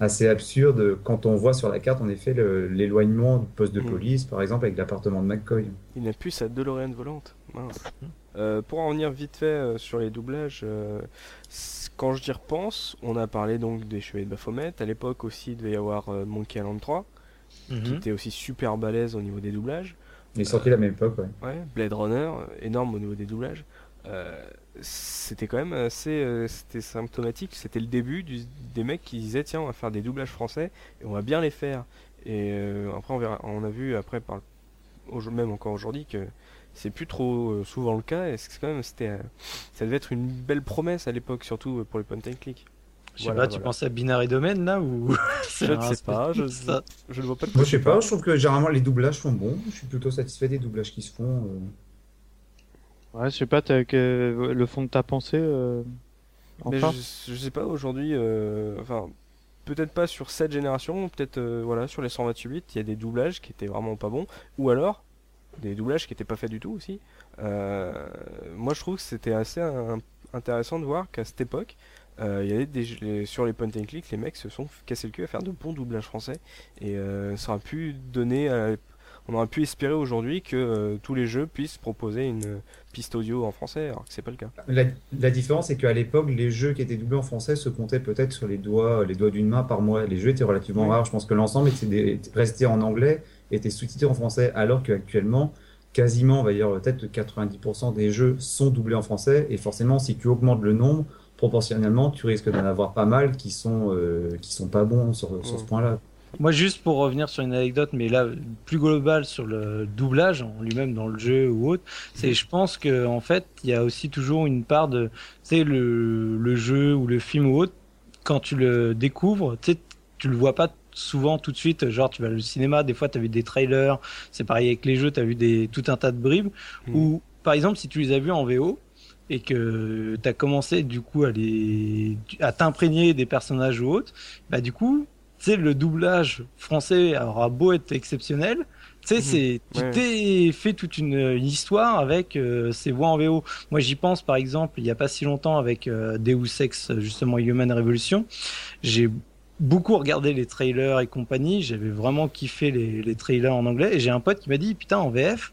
assez absurde quand on voit sur la carte, en effet, l'éloignement du poste de Mm. police, par exemple, avec l'appartement de McCoy. Il n'a plus sa DeLorean volante. Mince. Euh, pour en revenir vite fait euh, sur les doublages, euh, quand j'y repense, on a parlé donc des Chevaliers de Baphomet. À l'époque aussi, il devait y avoir euh, Monkey Island 3, qui Mhm. était aussi super balèze au niveau des doublages. Il est sorti à la même époque, ouais. Ouais, Blade Runner, énorme au niveau des doublages. Euh, c'était quand même assez euh, c'était symptomatique. C'était le début du- des mecs qui disaient tiens, on va faire des doublages français et on va bien les faire. Et euh, après, on, verra, on a vu après, par, au- même encore aujourd'hui, que c'est plus trop euh, souvent le cas. Et c'est quand même, c'était, euh, ça devait être une belle promesse à l'époque, surtout euh, pour les point and click. Je sais Voilà, pas, tu voilà. penses à Binary Domain là ou Je ne sais pas, je, Ça- je ne vois pas de Moi, je sais pas, je trouve que généralement les doublages sont bons. Je suis plutôt satisfait des doublages qui se font. euh. Ouais, je sais pas, t'as que le fond de ta pensée. Euh... Mais je, je sais pas aujourd'hui, euh, enfin peut-être pas sur cette génération, peut-être euh, voilà sur les 128 bits, il y a des doublages qui étaient vraiment pas bons, ou alors des doublages qui étaient pas faits du tout aussi. Euh, moi je trouve que c'était assez un- intéressant de voir qu'à cette époque, euh, y avait des, les- sur les point and click, les mecs se sont cassés le cul à faire de bons doublages français, et euh, ça aurait pu donner, à- on aurait pu espérer aujourd'hui que tous les jeux puissent proposer une piste audio en français, alors que c'est pas le cas. La, la différence, c'est qu'à l'époque, les jeux qui étaient doublés en français se comptaient peut-être sur les doigts, les doigts d'une main par mois. Les jeux étaient relativement Oui. rares. Je pense que l'ensemble était resté en anglais, était sous-titré en français, alors qu'actuellement, quasiment, on va dire peut-être 90% des jeux sont doublés en français. Et forcément, si tu augmentes le nombre, proportionnellement, tu risques d'en avoir pas mal qui sont, euh, qui sont pas bons sur, sur ce Mm. point-là. Moi, juste pour revenir sur une anecdote, mais là, plus globale sur le doublage en lui-même dans le jeu ou autre, c'est, je pense que en fait, il y a aussi toujours une part de, tu sais, le, le jeu ou le film ou autre, quand tu le découvres, tu sais, tu le vois pas souvent tout de suite. Genre, tu vas au cinéma, des fois, tu as vu des trailers. C'est pareil avec les jeux, tu as vu des, tout un tas de bribes. Mm. Ou, par exemple, si tu les as vus en VO, et que tu as commencé du coup à les à t'imprégner des personnages ou autres, bah du coup, tu sais le doublage français aura beau être exceptionnel, tu sais Mhm. c'est tu Ouais. t'es fait toute une, une histoire avec euh, ces voix en VO. Moi, j'y pense par exemple, il y a pas si longtemps avec euh, Deus Ex justement Human Revolution, j'ai beaucoup regardé les trailers et compagnie, j'avais vraiment kiffé les, les trailers en anglais et j'ai un pote qui m'a dit putain en VF,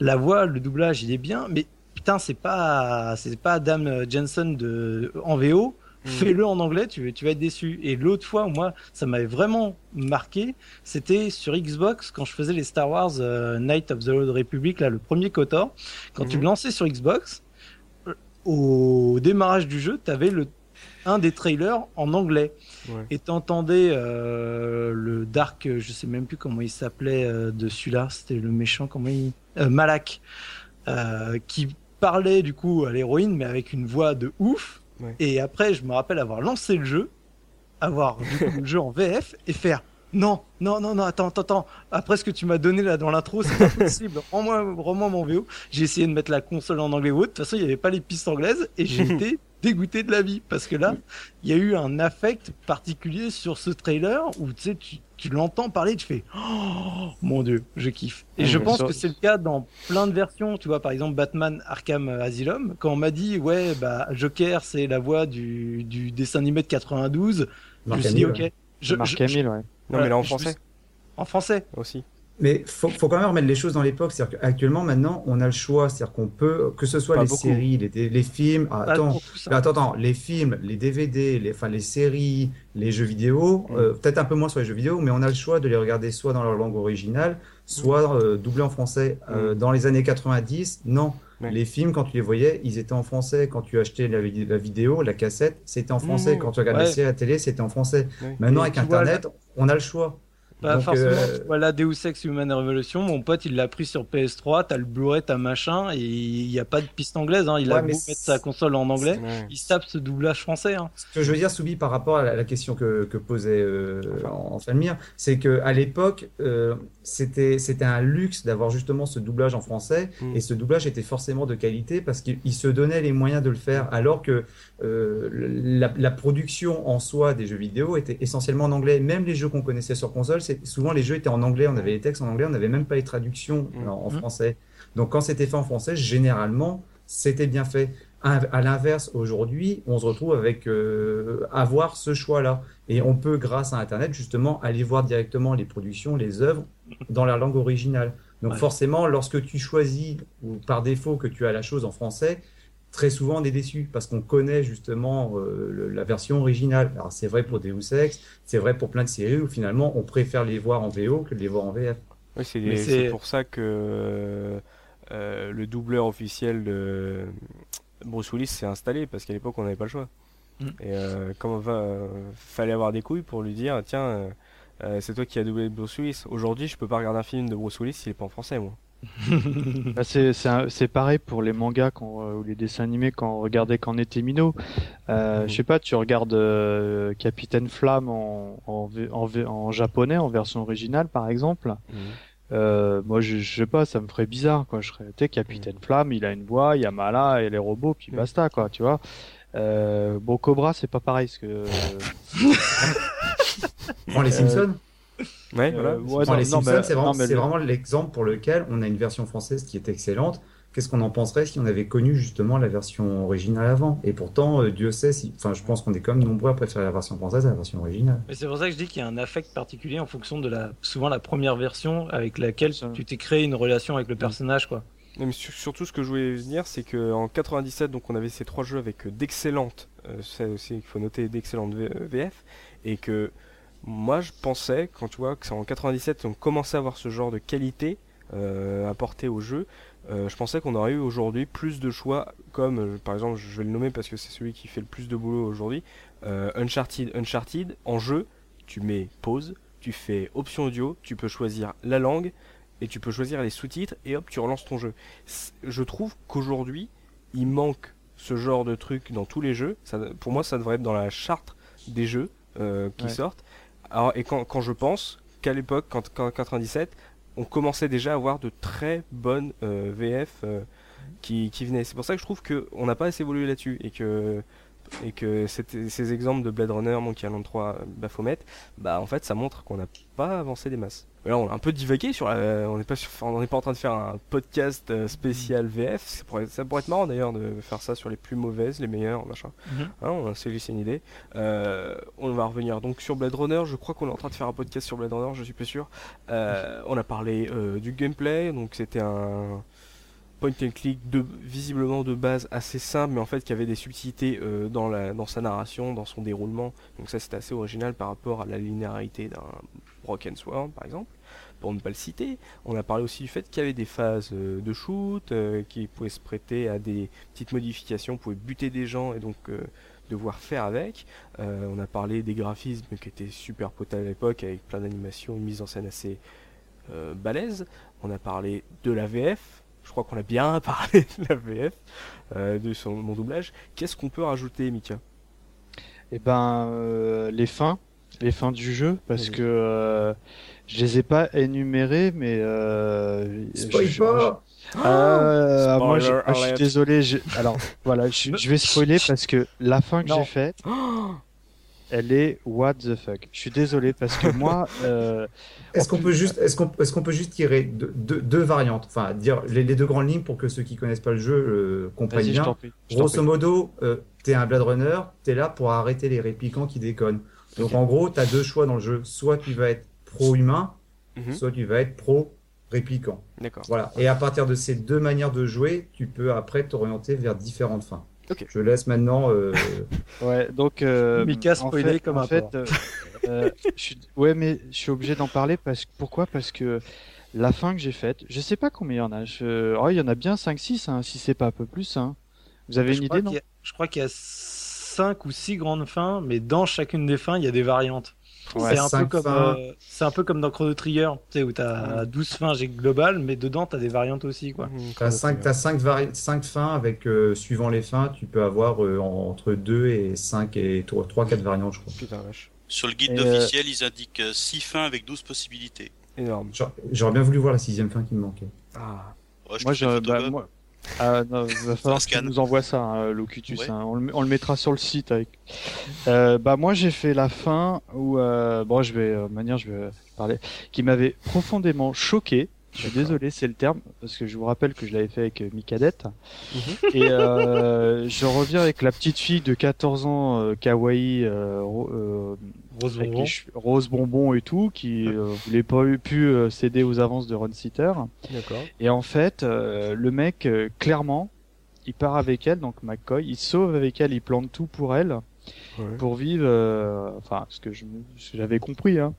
la voix, le doublage, il est bien, mais putain, c'est pas, c'est pas Adam Jensen de, en VO. Mm. Fais-le en anglais, tu, tu vas être déçu. Et l'autre fois, moi, ça m'avait vraiment marqué, c'était sur Xbox quand je faisais les Star Wars euh, Night of the Old Republic, là, le premier KOTOR. Quand tu Mhm. le lançais sur Xbox, euh, au démarrage du jeu, t'avais le un des trailers en anglais Ouais. et t'entendais euh, le Dark, je sais même plus comment il s'appelait euh, de celui-là, c'était le méchant, comment il, euh, Malak, euh, qui parlait du coup à l'héroïne mais avec une voix de ouf. Ouais. Et après, je me rappelle avoir lancé le jeu, avoir du coup, le jeu en VF et faire non, non, non, non, attends, attends, attends. Après ce que tu m'as donné là dans l'intro, c'est pas possible. Rends-moi, rends-moi mon VO. J'ai essayé de mettre la console en anglais ou autre. De toute façon, il n'y avait pas les pistes anglaises et j'ai été dégoûté de la vie parce que là, il y a eu un affect particulier sur ce trailer où tu sais, tu, tu l'entends parler, tu fais oh, mon dieu, je kiffe. Et je pense ça- que c'est le cas dans plein de versions. Tu vois, par exemple, Batman Arkham Asylum, quand on m'a dit ouais, bah Joker, c'est la voix du, du dessin animé de 92, Marc je me suis dit ok. Je, Marc je- Hamill, ouais. Non, mais là en français En français. aussi. Mais faut, faut quand même remettre les choses dans l'époque. C'est-à-dire qu'actuellement, maintenant, on a le choix. C'est-à-dire qu'on peut, que ce soit Pas les beaucoup. séries, les, les films. ah, attends, mais attends, attends, les films, les DVD, les, enfin, les séries, les jeux vidéo, Mm. euh, peut-être un peu moins sur les jeux vidéo, mais on a le choix de les regarder soit dans leur langue originale, soit euh, doublés en français. Euh, dans les années 90, non. Ouais. Les films, quand tu les voyais, ils étaient en français. Quand tu achetais la, vid- la vidéo, la cassette, c'était en français. Mm. Quand tu regardais Ouais. la série à la télé, c'était en français. Ouais. Maintenant, Et avec vois, Internet, on a le choix. Pas Donc, forcément. euh, tu vois, là, Deus Ex Human Revolution, mon pote, il l'a pris sur PS3, t'as le Blu-ray, t'as machin, et il n'y a pas de piste anglaise, hein. Il Ouais, a beau mettre sa console en anglais, il se tape ce doublage français, hein. Ce que je veux dire, Soubi, par rapport à la, question que, que posait euh, Enfalmir, c'est que à l'époque, euh, c'était c'était un luxe d'avoir justement ce doublage en français, Mm. et ce doublage était forcément de qualité parce qu'il il se donnait les moyens de le faire, alors que euh, la, la production en soi des jeux vidéo était essentiellement en anglais. Même les jeux qu'on connaissait sur console, c'est souvent les jeux étaient en anglais, on avait les textes en anglais, on n'avait même pas les traductions Mm. en, en Mm. français. Donc quand c'était fait en français, généralement, c'était bien fait. À à l'inverse, aujourd'hui, on se retrouve avec euh, avoir ce choix-là. Et on peut, grâce à Internet, justement, aller voir directement les productions, les œuvres dans la langue originale. Donc Ouais. forcément, lorsque tu choisis, ou par défaut, que tu as la chose en français, très souvent on est déçu parce qu'on connaît justement euh, le- la version originale. Alors c'est vrai pour Deus Ex, c'est vrai pour plein de séries où finalement on préfère les voir en VO que de les voir en VF. Oui, c'est Mais c'est c'est- pour ça que euh, le doubleur officiel de Bruce Willis s'est installé parce qu'à l'époque on n'avait pas le choix. Mm. Et euh, comme va, euh, fallait avoir des couilles pour lui dire tiens, euh, euh, c'est toi qui as doublé Bruce Willis. Aujourd'hui, je peux pas regarder un film de Bruce Willis s'il est pas en français, moi. Bah, c'est c'est un- c'est pareil pour les mangas quand, euh, ou les dessins animés quand on regardait quand on était minot. Euh, Mhm. Je sais pas, tu regardes euh, Capitaine Flamme en, en, en, japonais, en version originale par exemple. Euh, moi, je, je sais pas, ça me ferait bizarre, quoi. Je serais, tu sais, Capitaine Flamme, il a une voix, il y a Mala et les robots, puis basta, quoi, tu vois. Euh, bon, Cobra, c'est pas pareil, parce que. Prends les Euh, Simpsons. Ouais, Euh, voilà. ouais, Prends non, les Simpsons, c'est vraiment, l'exemple pour lequel on a une version française qui est excellente. Qu'est-ce qu'on en penserait si on avait connu justement la version originale avant? Et pourtant, euh, Dieu sait si. Enfin, je pense qu'on est quand même nombreux à préférer la version française à la version originale. Mais c'est pour ça que je dis qu'il y a un affect particulier en fonction de la, souvent la première version avec laquelle tu t'es créé une relation avec le personnage, quoi. Mais sur- surtout, ce que je voulais dire, c'est qu'en 97, donc on avait ces trois jeux avec euh, d'excellentes, euh, ça aussi il faut noter d'excellentes VF, et que moi je pensais, quand tu vois que c'est en 97, on commençait à avoir ce genre de qualité euh, apportée au jeu, euh, je pensais qu'on aurait eu aujourd'hui plus de choix, comme euh, par exemple, je vais le nommer parce que c'est celui qui fait le plus de boulot aujourd'hui, Uncharted. Uncharted, en jeu, tu mets pause, tu fais option audio, tu peux choisir la langue, et tu peux choisir les sous-titres et hop tu relances ton jeu. Je trouve qu'aujourd'hui il manque ce genre de truc dans tous les jeux. Ça, pour moi ça devrait être dans la charte des jeux euh, qui Ouais. sortent. Et quand, je pense qu'à l'époque, quand, quand en 97, on commençait déjà à avoir de très bonnes euh, VF euh, qui, qui venaient. C'est pour ça que je trouve qu'on n'a pas assez évolué là-dessus et que et que ces exemples de Blade Runner, Monkey Island 3, Baphomet, bah en fait ça montre qu'on n'a pas avancé des masses. Là on a un peu divagué sur la, on n'est pas sur- on n'est pas en train de faire un podcast euh, spécial VF, ça pourrait, ça pourrait être marrant d'ailleurs de faire ça sur les plus mauvaises, les meilleures, machin. Mhm. Hein, on a c'est une idée. Euh, on va revenir donc sur Blade Runner. Je crois qu'on est en train de faire un podcast sur Blade Runner. Je suis plus sûr. Euh, on a parlé euh, du gameplay. Donc c'était un point and click visiblement de base assez simple, mais en fait qui avait des subtilités euh, dans sa narration, dans son déroulement. Donc ça c'était assez original par rapport à la linéarité d'un Broken Sword par exemple. Pour ne pas le citer, on a parlé aussi du fait qu'il y avait des phases euh, de shoot euh, qui pouvaient se prêter à des petites modifications, on pouvait buter des gens et donc euh, devoir faire avec. On a parlé des graphismes qui étaient super potable à l'époque avec plein d'animations, une mise en scène assez balèze. On a parlé de la VF. Je crois qu'on a bien parlé de la VF, euh, de son, mon doublage. Qu'est-ce qu'on peut rajouter, Mika? Eh ben, euh, les fins, les fins du jeu, parce Vas-y. que euh, je les ai pas énumérées, mais euh, Spoil je- pas Euh, moi, je, Spoiler moi, je suis alert. désolé. j'ai- Alors, voilà, je, je vais spoiler parce que la fin que j'ai faite, elle est what the fuck. Je suis désolé parce que moi, euh, Est-ce qu'on peut juste, est-ce qu'on, est-ce qu'on peut juste tirer deux, deux- deux variantes, enfin dire les, les deux grandes lignes pour que ceux qui connaissent pas le jeu euh, comprennent vas-y, je bien. t'en prie. je t'en Grosso prie. modo, euh, t'es un Blade Runner, t'es là pour arrêter les répliquants qui déconnent. Donc en gros, t'as deux choix dans le jeu. Soit tu vas être pro-humain, Mhm. soit tu vas être pro répliquant. D'accord. Voilà. Et à partir de ces deux manières de jouer, tu peux après t'orienter vers différentes fins. Je laisse maintenant. euh, Ouais, donc. Euh, Mika en spoilé fait- comme en un fait, euh, euh, je suis- Ouais, mais je suis obligé d'en parler parce pourquoi? Parce que la fin que j'ai faite, je sais pas combien il y en a. Je... oh, il y en a bien 5-6, hein, si c'est pas un peu plus. Hein. Vous avez je, une idée, non? a- je crois qu'il y a 5 ou 6 grandes fins, mais dans chacune des fins, il y a des variantes. Ouais, c'est un, euh, c'est un peu comme dans Chrono Trigger, tu sais, où t'as 12 fins globales, mais dedans t'as des variantes aussi, quoi. Mhm, T'as 5 t'as cinq, vari- cinq fins avec, euh, suivant les fins, tu peux avoir euh, entre 2 et 5 et 3, 4 variantes, je crois. Putain, vache. Sur le guide Et, euh, officiel, ils indiquent 6 fins avec 12 possibilités. Énorme. J'aurais- bien voulu voir la sixième fin qui me manquait. Ah. Ouais, je Moi, je, bah, moi... Ah, non, il va falloir scan. nous envoies ça, hein, Locutus. Ouais. hein. On, le, on le mettra sur le site. Avec... Euh, bah moi, j'ai fait la fin où, euh, bon, je vais, euh, manière, je vais parler, qui m'avait profondément choqué. Je suis désolé, c'est le terme, parce que je vous rappelle que je l'avais fait avec euh, Mikadette. Mhm. Et je reviens avec la petite fille de 14 ans, kawaii, Rose bonbon. rose et tout, qui euh, voulait pas eu- pu euh, céder aux avances de Ron Sitter. D'accord. Et en fait, euh, le mec, euh, clairement, il part avec elle, donc McCoy, il sauve avec elle, il plante tout pour elle, Ouais. pour vivre, euh, enfin, que ce que j'avais compris, hein,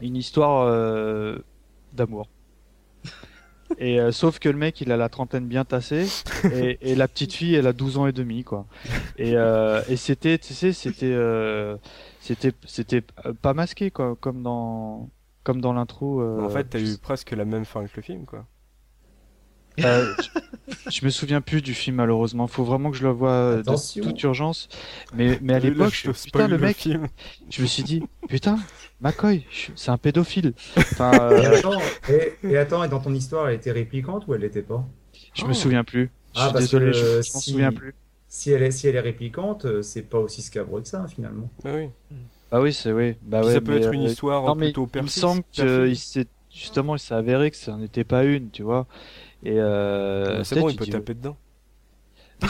une histoire euh, d'amour. Et euh, sauf que le mec, il a la trentaine bien tassée, et, et la petite fille, elle a 12 ans et demi, quoi. Et, euh, et c'était, tu sais, c'était, euh, c'était, c'était pas masqué, quoi, comme dans, comme dans l'intro. euh, en fait, t'as eu presque la même fin que le film, quoi. euh, je, je me souviens plus du film malheureusement. Faut vraiment que je le vois euh, de Attention. toute urgence. Mais mais à l'époque, je putain le mec, je me suis dit putain, McCoy, c'est un pédophile. Enfin, Et euh, attends, et, et attends, et dans ton histoire, elle était réplicante ou elle l'était pas? je me souviens plus. Je Ah, suis désolé, que, je, euh, je m'en souviens plus. Si elle, est, si elle est réplicante, euh, c'est pas aussi scabreux que ça, finalement. Bah oui. Ah oui, c'est oui. Bah ouais, ça peut mais, être une euh, histoire non, mais plutôt il me semble que il justement, il s'est avéré que ça n'en était pas une, tu vois. Et euh, Bah, c'est bon, il peut taper dedans.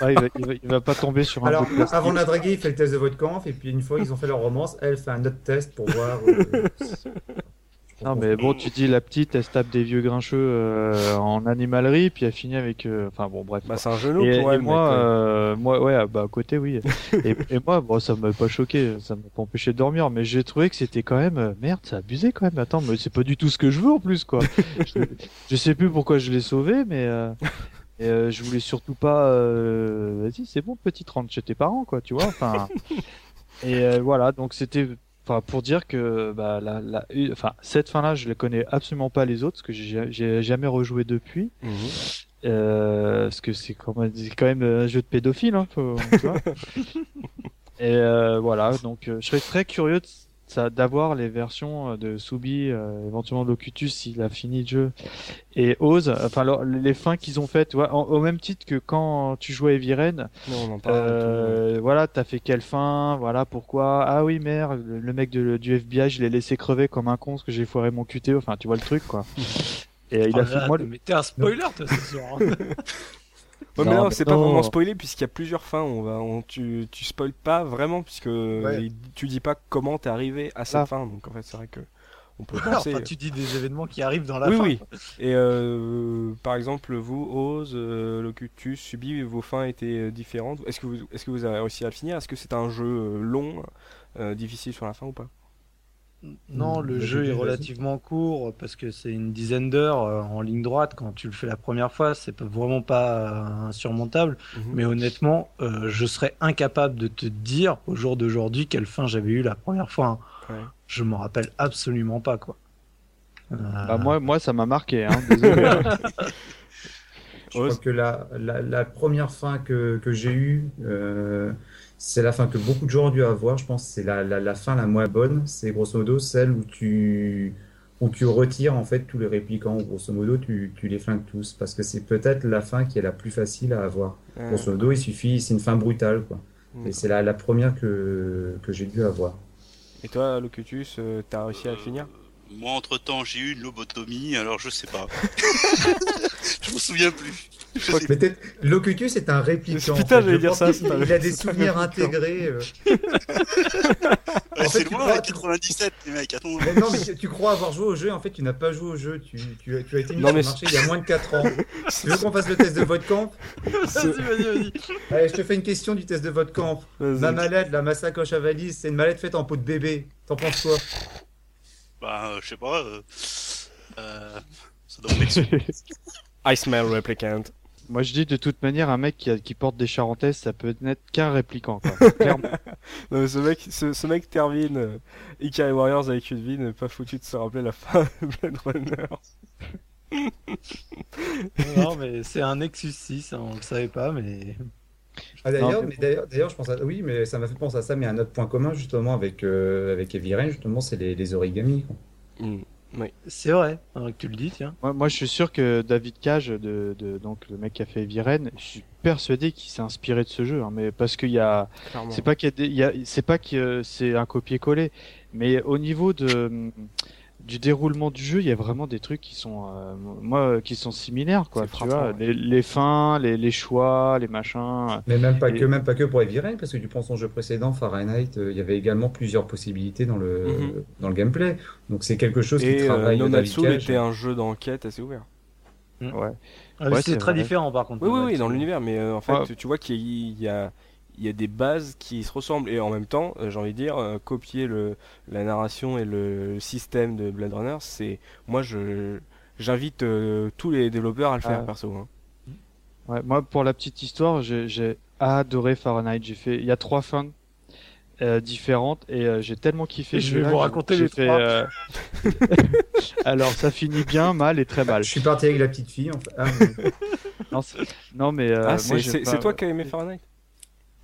Ah, il, va, il va- il va pas tomber sur un Alors, avant de la draguer, il fait le test de votre camp, et puis une fois qu'ils ont fait leur romance, elle fait un autre test pour voir. euh, Non mais bon, tu dis la petite, elle se tape des vieux grincheux euh, en animalerie, puis elle finit avec. euh, Enfin bon, bref. Bah, c'est un genou et, pour et elle, moi, euh, moi, ouais, ah, bah à côté, oui. et, et moi, bon, ça m'a pas choqué, ça m'a pas empêché de dormir, mais j'ai trouvé que c'était quand même, euh, merde, c'est abusé quand même. Attends, mais c'est pas du tout ce que je veux en plus, quoi. je, je sais plus pourquoi je l'ai sauvé, mais euh, et, euh, je voulais surtout pas. euh, Vas-y, c'est bon, petite rentre chez tes parents, quoi, tu vois. Enfin. et euh, voilà, donc c'était. Enfin, pour dire que bah, la, la, enfin, cette fin-là, je ne connais absolument pas les autres, parce que j'ai jamais rejoué depuis. Mhm. Euh, parce que c'est quand même, même un jeu de pédophile, hein, faut, tu vois. Et euh, voilà, donc euh, je serais très curieux de ça d'avoir les versions euh, de Subi, euh, éventuellement Locutus s'il a fini le jeu, et Oz, enfin alors, les fins qu'ils ont faites, tu vois, en- au même titre que quand tu jouais à Heavy Rain, Non, on en parle. euh, voilà, t'as fait quelle fin, voilà pourquoi, ah oui merde, le, le mec de, du FBI, je l'ai laissé crever comme un con parce que j'ai foiré mon QT, enfin tu vois le truc quoi. Et il Oh a là fait moi, le- Mais t'es un spoiler, toi, ce soir. Ouais, mais Non, là, c'est pas vraiment spoilé puisqu'il y a plusieurs fins. On va, on, tu, tu spoil pas vraiment puisque tu dis pas comment t'es arrivé à cette Ah. fin. Donc en fait, c'est vrai que on peut Enfin, penser. tu dis des événements qui arrivent dans la oui, fin. oui. Et euh, par exemple, vous, Oz, euh, Locutus, Subi, vos fins étaient euh, différentes. Est-ce que vous, est-ce que vous avez réussi à le finir? Est-ce que c'est un jeu euh, long, euh, difficile sur la fin ou pas? Non, Mm, le jeu est relativement court parce que c'est une dizaine d'heures euh, en ligne droite. Quand tu le fais la première fois, c'est pas- vraiment pas euh, insurmontable. Mhm. Mais honnêtement, euh, je serais incapable de te dire au jour d'aujourd'hui quelle fin j'avais eu la première fois. hein. Ouais. Je m'en rappelle absolument pas quoi. Euh, Bah, moi, moi, ça m'a marqué. Hein, désolé. Je crois que la, la, la première fin que, que j'ai eue, euh, c'est la fin que beaucoup de gens ont dû avoir. Je pense que c'est la, la, la fin la moins bonne. C'est grosso modo celle où tu, où tu retires en fait tous les répliquants. Grosso modo, tu, tu les flingues tous. Parce que c'est peut-être la fin qui est la plus facile à avoir. Grosso modo, il suffit, c'est une fin brutale. Quoi. Et c'est la, la première que, que j'ai dû avoir. Et toi, Locutus, euh, t'as réussi à le finir? Moi, entre temps, j'ai eu une lobotomie, alors je sais pas. je me souviens plus. Peut-être, Locutus est un répliquant. Putain, en fait. j'allais Je dire ça, un- Il a des souvenirs intégrés. euh. Ouais, en fait, c'est tu loin, crois, à tu- 97, les mecs, attends. Mais non, mais tu, tu crois avoir joué au jeu, en fait, tu n'as pas joué au jeu. Tu, tu, tu as été mis Non, sur mais le marché il y a moins de 4 ans. Tu veux qu'on fasse le test de votre camp Vas-y, vas-y, vas-y. Allez, je te fais une question du test de votre camp. Ma mallette, la ma sacoche à valise, c'est une mallette faite en peau de bébé. T'en penses quoi? Bah, euh, je sais pas. Euh... euh, Ça doit. I smell replicant. Moi je dis de toute manière un mec qui, a- qui porte des charentaises ça peut n'être qu'un répliquant quoi. Clairement. Non, mais ce mec, ce, ce mec termine euh, Ikari Warriors avec une vie, n'est pas foutu de se rappeler la fin de Blade Runner. Non, mais c'est un Nexus 6, hein, on le savait pas, mais. Ah, d'ailleurs, d'ailleurs, d'ailleurs, je pense à... Oui, mais ça m'a fait penser à ça, mais un autre point commun, justement, avec, euh, avec Heavy Rain, justement, c'est les, les origamis. quoi. Hmm. C'est vrai, hein, que tu le dis, tiens. moi, moi, je suis sûr que David Cage de, de donc le mec qui a fait Viren, je suis persuadé qu'il s'est inspiré de ce jeu hein, mais parce qu'il y a Clairement. c'est pas qu'il y a des- il y a c'est pas que c'est un copier-coller mais au niveau de du déroulement du jeu, il y a vraiment des trucs qui sont, euh, moi, qui sont similaires, quoi. Tu frappant, vois, ouais. les, les fins, les, les choix, les machins. Mais même pas Et- que, même pas que pour Rain, parce que tu prends son jeu précédent, Fahrenheit, euh, il y avait également plusieurs possibilités dans le, Mhm. dans le gameplay. Donc c'est quelque chose qui Et euh, travaille No David Natsu Cage. était un jeu d'enquête assez ouvert. Ouais. Ah, Ouais, c'est très vrai. différent par contre. Oui, oui, oui, dans l'univers, mais euh, en fait, Ouais. tu vois qu'il y, il y a, il y a des bases qui se ressemblent et en même temps, euh, j'ai envie de dire, euh, copier le, la narration et le système de Blade Runner, c'est, moi, je, j'invite euh, tous les développeurs à le faire, Ah. perso. hein. Ouais, moi, pour la petite histoire, j'ai adoré Fahrenheit. J'ai fait, il y a trois fins euh, différentes et euh, j'ai tellement kiffé. Je vais vous raconter les fait, trois. euh, Alors, ça finit bien, mal et très mal. Je suis parti avec la petite fille. En fait. Ah, mais- Non, mais euh, ah, pas- c'est toi qui as aimé Fahrenheit?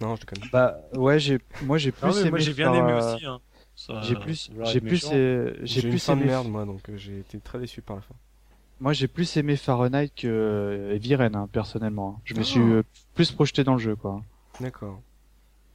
Non, je déconne. Bah ouais, j'ai, moi j'ai plus Ah ouais, aimé. moi j'ai bien aimé euh, aussi. Hein. J'ai plus, j'ai plus, J'ai plus aimé. merde, moi, donc euh, j'ai été très déçu par la fin. Moi j'ai plus aimé Fahrenheit que euh, Viren hein, personnellement. Je me Ah. suis euh, plus projeté dans le jeu quoi. D'accord.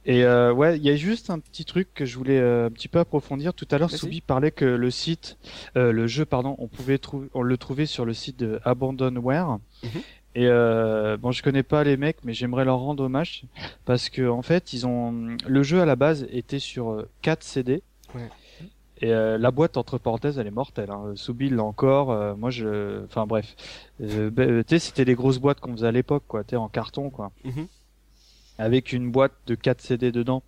Et euh, ouais, il y a juste un petit truc que je voulais euh, un petit peu approfondir. Tout à l'heure. Soubi parlait que le site, euh, le jeu, pardon, on pouvait trouver, on le trouvait sur le site de Abandonware. Mhm. Et euh, bon, je connais pas les mecs, mais j'aimerais leur rendre hommage parce que en fait, ils ont le jeu à la base était sur euh, 4 CD. Ouais. Et euh, la boîte entre parenthèses, elle est mortelle. Hein. Soubi l'a encore. euh, moi, je, enfin bref, euh, tu sais, c'était les grosses boîtes qu'on faisait à l'époque, quoi. Tu en carton, quoi, Mhm. avec une boîte de 4 CD dedans.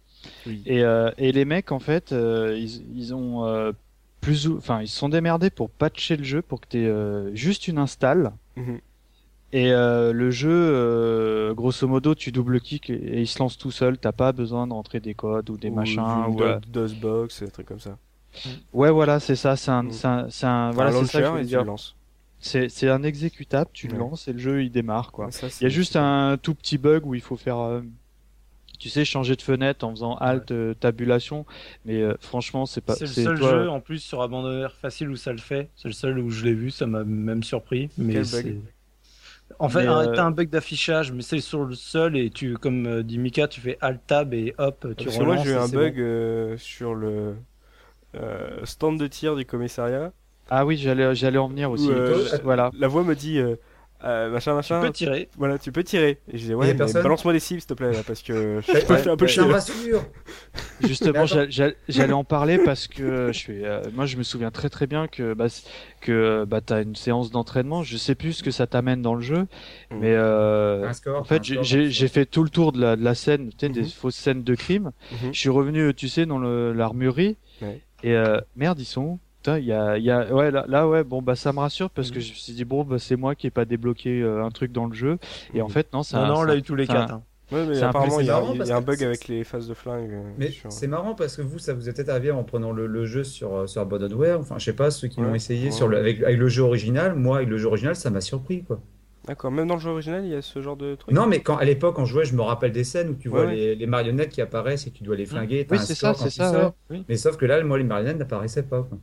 Oui. Et, euh, et les mecs, en fait, euh, ils, ils ont euh, plus ou, enfin, ils se sont démerdés pour patcher le jeu pour que t'aies euh, juste une install. Mhm. Et euh, le jeu, euh, grosso modo, tu double-cliques et, et il se lance tout seul. T'as pas besoin de rentrer des codes ou des Ou machins. Ou, euh, do- DOSBox, des trucs comme ça. Ouais, voilà, c'est ça. C'est un, c'est un, c'est un- Voilà, c'est ça que je voulais et tu dire. le lances. C'est, c'est un exécutable. Tu le Ouais. lances et le jeu il démarre, quoi. Ça, Il y a juste un tout petit bug où il faut faire, euh, tu sais, changer de fenêtre en faisant Alt euh, tabulation. Mais euh, franchement, c'est pas. C'est le seul toi- jeu en plus sur Abandonware facile où ça le fait. C'est le seul où je l'ai vu, ça m'a même surpris. Mais Quel bug En fait, euh, t'as un bug d'affichage, mais c'est sur le seul et tu, comme euh, dit Mika, tu fais Alt Tab et hop, tu Parce relances. moi j'ai eu un bug bon. euh, sur le euh, stand de tir du commissariat. Ah oui, j'allais, j'allais en venir aussi. Où, euh, voilà. La voix me dit euh, euh, machin Tu machin. peux tirer. Voilà, tu peux tirer. Et je disais ouais, a mais personne balance-moi des cibles s'il te plaît là, parce que je Ouais, je fais un peu rassure. Justement, j'allais en parler parce que je suis, euh, moi, je me souviens très très bien que bah, que bah t'as une séance d'entraînement. Je sais plus ce que ça t'amène dans le jeu, Mm. mais euh, score. en fait, j'ai- fait tout le tour de la, de la scène, tu sais, des Mhm. fausses scènes de crime. Mhm. Je suis revenu, tu sais, dans le- l'armurerie Ouais. et euh, merde, ils sont où? Putain, il y a, il y a, ouais, là, là, ouais, bon, bah, ça me rassure parce que je me suis dit, bon, bah, c'est moi qui ai pas débloqué euh, un truc dans le jeu. Et en Mhm. fait, non, ça. Non, non, on l'a eu tous les quatre. hein. Ouais, mais c'est un peu- apparemment il y a, y un que bug avec les phases de flingue. euh, Mais sur- c'est marrant parce que vous, ça vous est arrivé en prenant le, le jeu sur, euh, sur Abandonware. Enfin, je sais pas, ceux qui Ouais, l'ont essayé ouais. sur le, avec, avec le jeu original. Moi, avec le jeu original, ça m'a surpris, quoi. D'accord, même dans le jeu original il y a ce genre de truc? Non, mais quand à l'époque, quand je jouais, je me rappelle des scènes où tu vois Ouais, ouais. Les, les marionnettes qui apparaissent et tu dois les flinguer. t'as Oui, un c'est ça, c'est ça, sors. ouais. Oui. Mais sauf que là, moi, les marionnettes n'apparaissaient pas. quoi.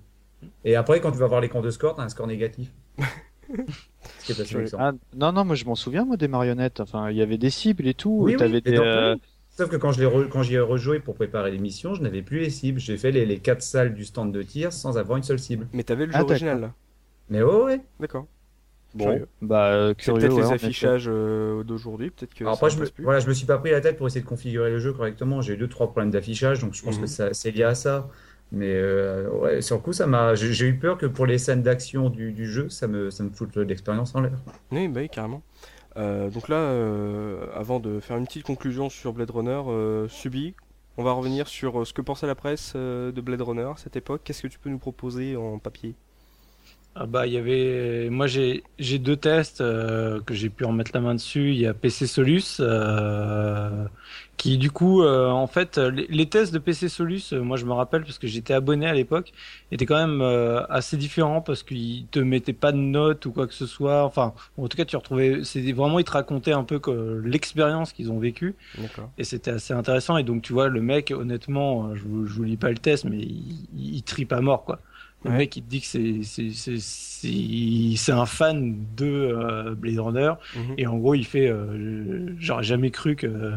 Et après, quand tu vas voir l'écran de score, t'as un score négatif. Ce qui est assez. Ah, non, non, moi je m'en souviens, moi, des marionnettes. Enfin, il y avait des cibles et tout. Oui, oui, T'avais et des, donc, euh. Sauf que quand je l'ai re- quand j'y ai rejoué pour préparer l'émission, je n'avais plus les cibles. J'ai fait les, les quatre salles du stand de tir sans avoir une seule cible. Mais t'avais le jeu Ah, original là. Mais ouais, ouais. D'accord. Bon, Curieux. bah, euh, C'est curieux. peut-être ouais, les affichages euh, d'aujourd'hui, peut-être que Alors après, je me, plus. voilà, je me suis pas pris la tête pour essayer de configurer le jeu correctement. J'ai eu deux, trois problèmes d'affichage, donc je pense Mhm. que c'est lié à ça. Mais euh, ouais, sur le coup, ça m'a. J'ai eu peur que pour les scènes d'action du, jeu, ça me, ça me foute l'expérience en l'air. Oui, bah oui, carrément. Euh, donc là, euh, avant de faire une petite conclusion sur Blade Runner, Subi, on va revenir sur ce que pensait la presse de Blade Runner à cette époque. Qu'est-ce que tu peux nous proposer en papier? Ah bah il y avait moi j'ai j'ai deux tests euh, que j'ai pu remettre la main dessus. Il y a PC Solus euh, qui du coup euh, en fait les, les tests de PC Solus, moi je me rappelle parce que j'étais abonné à l'époque, étaient quand même assez différents parce qu'ils te mettaient pas de notes ou quoi que ce soit. Enfin en tout cas tu retrouvais c'est vraiment ils te racontaient un peu que l'expérience qu'ils ont vécue D'accord. et c'était assez intéressant. Et donc, tu vois, le mec, honnêtement, je vous, je vous lis pas le test, mais il, il tripe à mort, quoi. Le Ouais. mec, il te dit que c'est c'est c'est c'est un fan de euh, Blade Runner Mhm. et en gros, il fait euh, j'aurais jamais cru que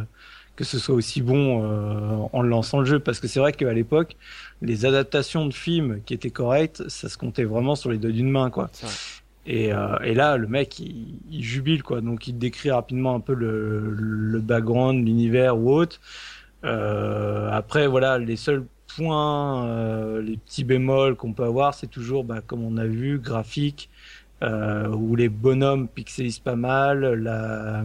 que ce soit aussi bon euh, en lançant le jeu parce que c'est vrai qu'à l'époque, les adaptations de films qui étaient correctes, ça se comptait vraiment sur les doigts d'une main, quoi. Et, euh, et là, le mec, il, il jubile, quoi. Donc, il décrit rapidement un peu le, le background, l'univers ou autre. Euh, après, voilà, les seuls points, euh, les petits bémols qu'on peut avoir, c'est toujours, bah, comme on a vu, graphique, euh, où les bonhommes pixelisent pas mal, la,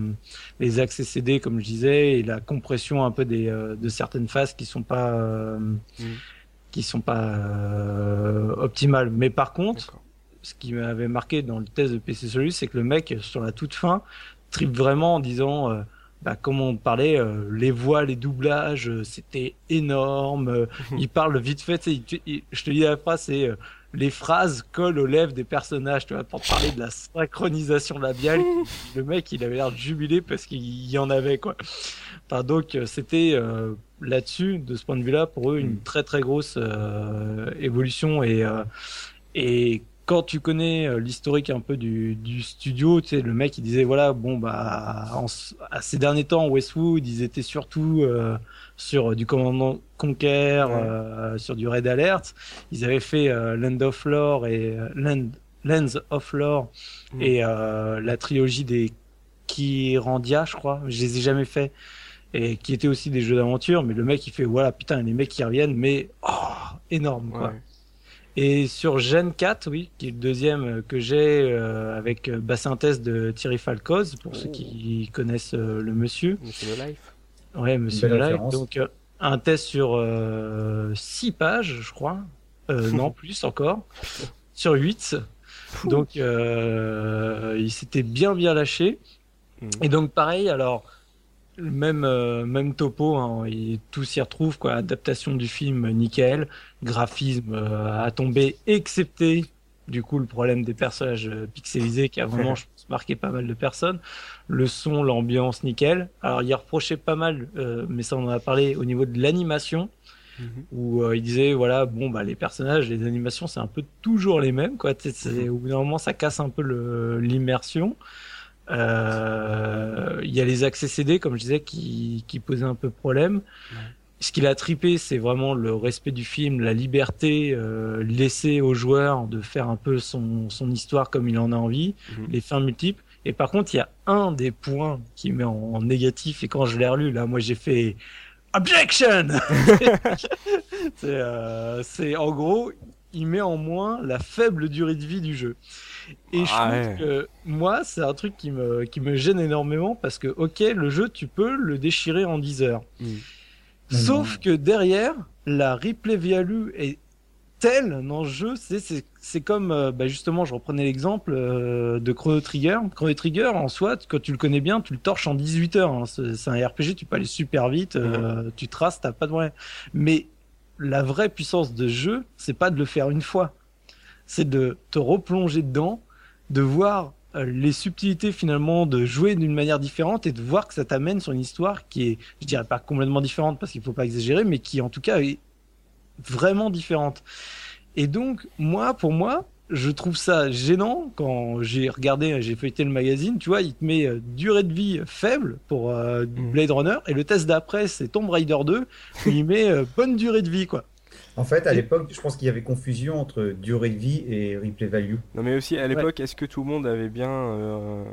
les accès CD, comme je disais, et la compression un peu des, euh, de certaines phases qui sont pas, euh, qui sont pas euh, optimales. Mais par contre, ce qui m'avait marqué dans le test de PC Solus, c'est que le mec, sur la toute fin, tripe vraiment en disant, euh, bah, comme on parlait, euh, les voix, les doublages, euh, c'était énorme. Euh, il parle vite fait, il- il- je te dis la phrase, c'est euh, les phrases collent aux lèvres des personnages, tu vois, pour parler de la synchronisation labiale. le mec, il avait l'air de jubiler parce qu'il y en avait, quoi. Enfin, donc, euh, c'était euh, là-dessus, de ce point de vue-là, pour eux, une très très grosse euh, évolution et euh, et quand tu connais euh, l'historique un peu du, du studio, tu sais, le mec il disait voilà bon bah en, à ces derniers temps Westwood ils étaient surtout euh, sur du commandant Conquer, Ouais. euh, sur du Red Alert. Ils avaient fait euh, Land of Lore et euh, Land Lands of Lore Mm. et euh, la trilogie des Kirandia, je crois. Je les ai jamais fait et qui étaient aussi des jeux d'aventure. Mais le mec il fait voilà putain les mecs qui reviennent mais oh énorme quoi. Ouais. Et sur Gen 4, oui, qui est le deuxième que j'ai euh, avec bah, test de Thierry Falcoz pour ceux qui connaissent euh, le monsieur. C'est le life. Ouais, monsieur Live. référence. Donc euh, un test sur 6 pages, je crois. Euh, non, plus encore. Sur 8. Donc euh, il s'était bien bien lâché. Mhm. Et donc pareil, alors le même euh, même topo, hein, et tout s'y retrouve quoi. Adaptation du film, nickel. Graphisme euh, à tomber, excepté du coup le problème des personnages euh, pixelisés qui a vraiment je pense, marqué pas mal de personnes. Le son, l'ambiance, nickel. Alors il y a reproché pas mal, euh, mais ça on en a parlé au niveau de l'animation Mhm. où euh, il disait voilà bon bah les personnages les animations c'est un peu toujours les mêmes quoi c'est au bout d'un moment ça casse un peu l'immersion Euh, il y a les accès CD comme je disais qui qui posaient un peu problème ce qu'il a tripé c'est vraiment le respect du film la liberté euh, laissée au joueur de faire un peu son son histoire comme il en a envie Mhm. les fins multiples et par contre il y a un des points qui met en, en négatif et quand je l'ai relu là moi j'ai fait objection c'est euh, c'est en gros, il met en moins la faible durée de vie du jeu. Et je Ah trouve ouais. que moi, c'est un truc qui me, qui me gêne énormément parce que, ok, le jeu, tu peux le déchirer en 10 heures. Mhm. Sauf que derrière, la replay value est telle dans le jeu, c'est c'est c'est comme euh, bah justement, je reprenais l'exemple euh, de Chrono Trigger. Chrono Trigger en soi, quand tu le connais bien, tu le torches en 18 heures. hein. C'est un RPG, tu peux aller super vite, euh, tu traces, t'as pas de problème. Mais la vraie puissance de jeu, c'est pas de le faire une fois, c'est de te replonger dedans, de voir euh, les subtilités finalement de jouer d'une manière différente et de voir que ça t'amène sur une histoire qui est, je dirais pas complètement différente parce qu'il faut pas exagérer, mais qui en tout cas est vraiment différente. Et donc moi, pour moi, je trouve ça gênant quand j'ai regardé, j'ai feuilleté le magazine, tu vois, il te met euh, durée de vie faible pour euh, Mhm. Blade Runner et le test d'après c'est Tomb Raider 2 où il met euh, bonne durée de vie quoi. En fait, à l'époque, je pense qu'il y avait confusion entre durée de vie et replay value. Non mais aussi à l'époque, est-ce que tout le monde avait bien euh,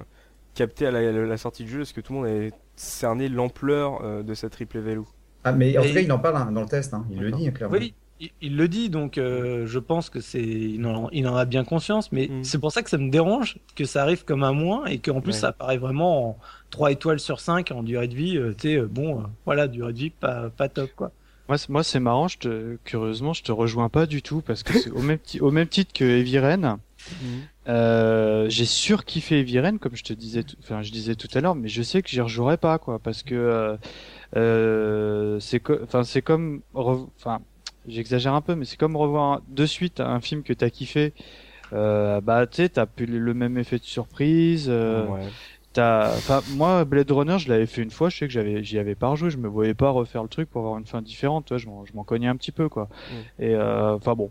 capté à la, la sortie du jeu? Est-ce que tout le monde avait cerné l'ampleur euh, de cette triple value? Ah, mais en Et- tout cas, il en parle hein, dans le test, hein. il le dit hein, clairement. Oui, il, il le dit, donc euh, je pense que c'est, il en, il en a bien conscience, mais Mm. c'est pour ça que ça me dérange que ça arrive comme un moins et qu'en plus Ouais. ça apparaît vraiment en 3 étoiles sur 5 en durée de vie. euh, tu sais, bon, euh, voilà, durée de vie pas, pas top quoi. Moi, c'est- moi c'est marrant, je te, curieusement, je te rejoins pas du tout parce que c'est au même, au même titre que Heavy Rain, euh, j'ai surkiffé Rain, comme je te disais, tout- enfin, je disais tout à l'heure, mais je sais que j'y rejouerai pas, quoi, parce que, euh, euh, c'est co- enfin, c'est comme, enfin, j'exagère un peu, mais c'est comme revoir de suite un film que t'as kiffé. Euh, bah, tu sais, t'as plus le le même effet de surprise. euh, Ouais. T'as, enfin, moi, Blade Runner, je l'avais fait une fois, je sais que j'avais, j'y avais pas rejoué, je me voyais pas refaire le truc pour avoir une fin différente, tu vois, je m'en, cognais un petit peu, quoi. Mm. Et, euh, enfin bon.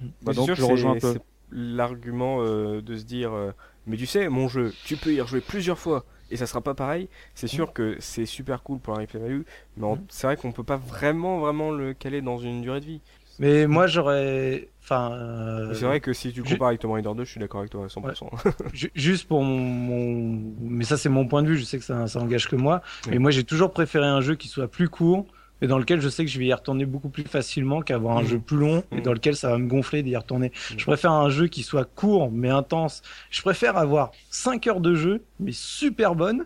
Bah, C'est donc, sûr je rejoins un c'est- peu. L'argument euh, de se dire, euh, mais tu sais, mon jeu, tu peux y rejouer plusieurs fois et ça sera pas pareil. C'est sûr que c'est super cool pour la replay value, mais Mm. c'est vrai qu'on peut pas vraiment, vraiment le caler dans une durée de vie. Mais moi j'aurais, enfin, euh, Mais C'est vrai que si tu je- compares avec Tomb Raider 2, je suis d'accord avec toi à 100%. Ju- Juste pour mon, mon- mais ça c'est mon point de vue, je sais que ça, ça engage que moi, mais moi j'ai toujours préféré un jeu qui soit plus court, et dans lequel je sais que je vais y retourner beaucoup plus facilement qu'avoir un Mhm. jeu plus long, et Mhm. dans lequel ça va me gonfler d'y retourner. Mhm. Je préfère un jeu qui soit court mais intense. Je préfère avoir 5 heures de jeu, mais super bonne,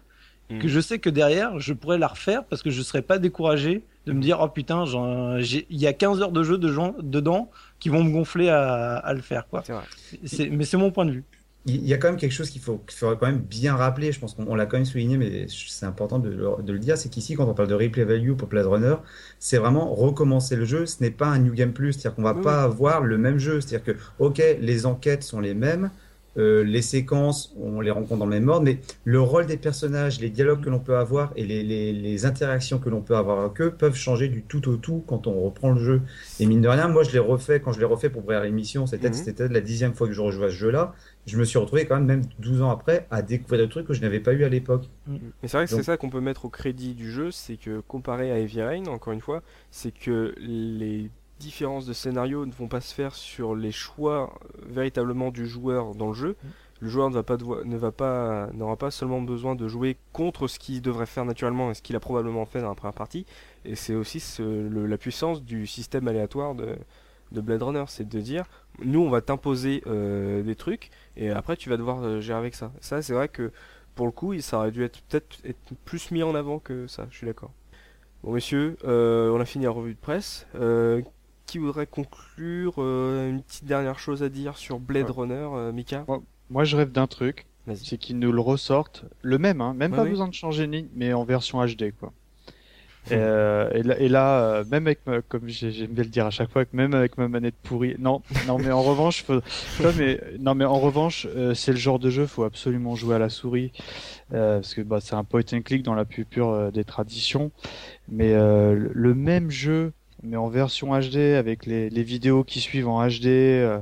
que je sais que derrière je pourrais la refaire parce que je serais pas découragé de me dire oh putain il y a 15 heures de jeu de gens dedans qui vont me gonfler à, à le faire quoi. C'est Mais c'est mon point de vue. Il y a quand même quelque chose qu'il faut, qu'il faudrait quand même bien rappeler, je pense qu'on on l'a quand même souligné, mais c'est important de, le- de le dire, c'est qu'ici, quand on parle de replay value pour Blade Runner, c'est vraiment recommencer le jeu, ce n'est pas un New Game Plus, c'est-à-dire qu'on va Oui, pas avoir le même jeu, c'est-à-dire que, ok, les enquêtes sont les mêmes, euh, les séquences, on les rencontre dans le même ordre, mais le rôle des personnages, les dialogues que l'on peut avoir et les, les, les interactions que l'on peut avoir avec eux peuvent changer du tout au tout quand on reprend le jeu. Et mine de rien, moi je l'ai refait, quand je l'ai refait pour préparer l'émission, c'était c'était la dixième fois que je rejouais à ce jeu-là, je me suis retrouvé quand même, même 12 ans après, à découvrir des trucs que je n'avais pas eu à l'époque. Mais c'est vrai que c'est ça qu'on peut mettre au crédit du jeu, c'est que comparé à Heavy Rain, encore une fois, c'est que les différences de scénario ne vont pas se faire sur les choix euh, véritablement du joueur dans le jeu. Le joueur ne va pas ne va pas n'aura pas seulement besoin de jouer contre ce qu'il devrait faire naturellement et ce qu'il a probablement fait dans la première partie. Et c'est aussi ce- le- la puissance du système aléatoire de, de Blade Runner, c'est de dire nous on va t'imposer euh, des trucs et après tu vas devoir euh, gérer avec ça. Ça c'est vrai que pour le coup, il- ça aurait dû être peut-être être plus mis en avant que ça, je suis d'accord. Bon messieurs, euh, on a fini la revue de presse. Qui voudrait conclure euh, une petite dernière chose à dire sur Blade Ouais. Runner, euh, Mika Moi, je rêve d'un truc, c'est qu'ils nous le ressortent, le même, hein, même Ouais, pas oui. besoin de changer ni, mais en version HD, quoi. Et, euh, et là, et là, même avec ma, comme j'ai- j'aime bien le dire à chaque fois, même avec ma manette pourrie, non, non, mais en revanche, faut, non, mais, non, mais en revanche, euh, c'est le genre de jeu, faut absolument jouer à la souris, euh, parce que bah, c'est un point and click dans la plus pure des traditions. Mais le même jeu, mais en version HD, avec les, les vidéos qui suivent en HD, euh,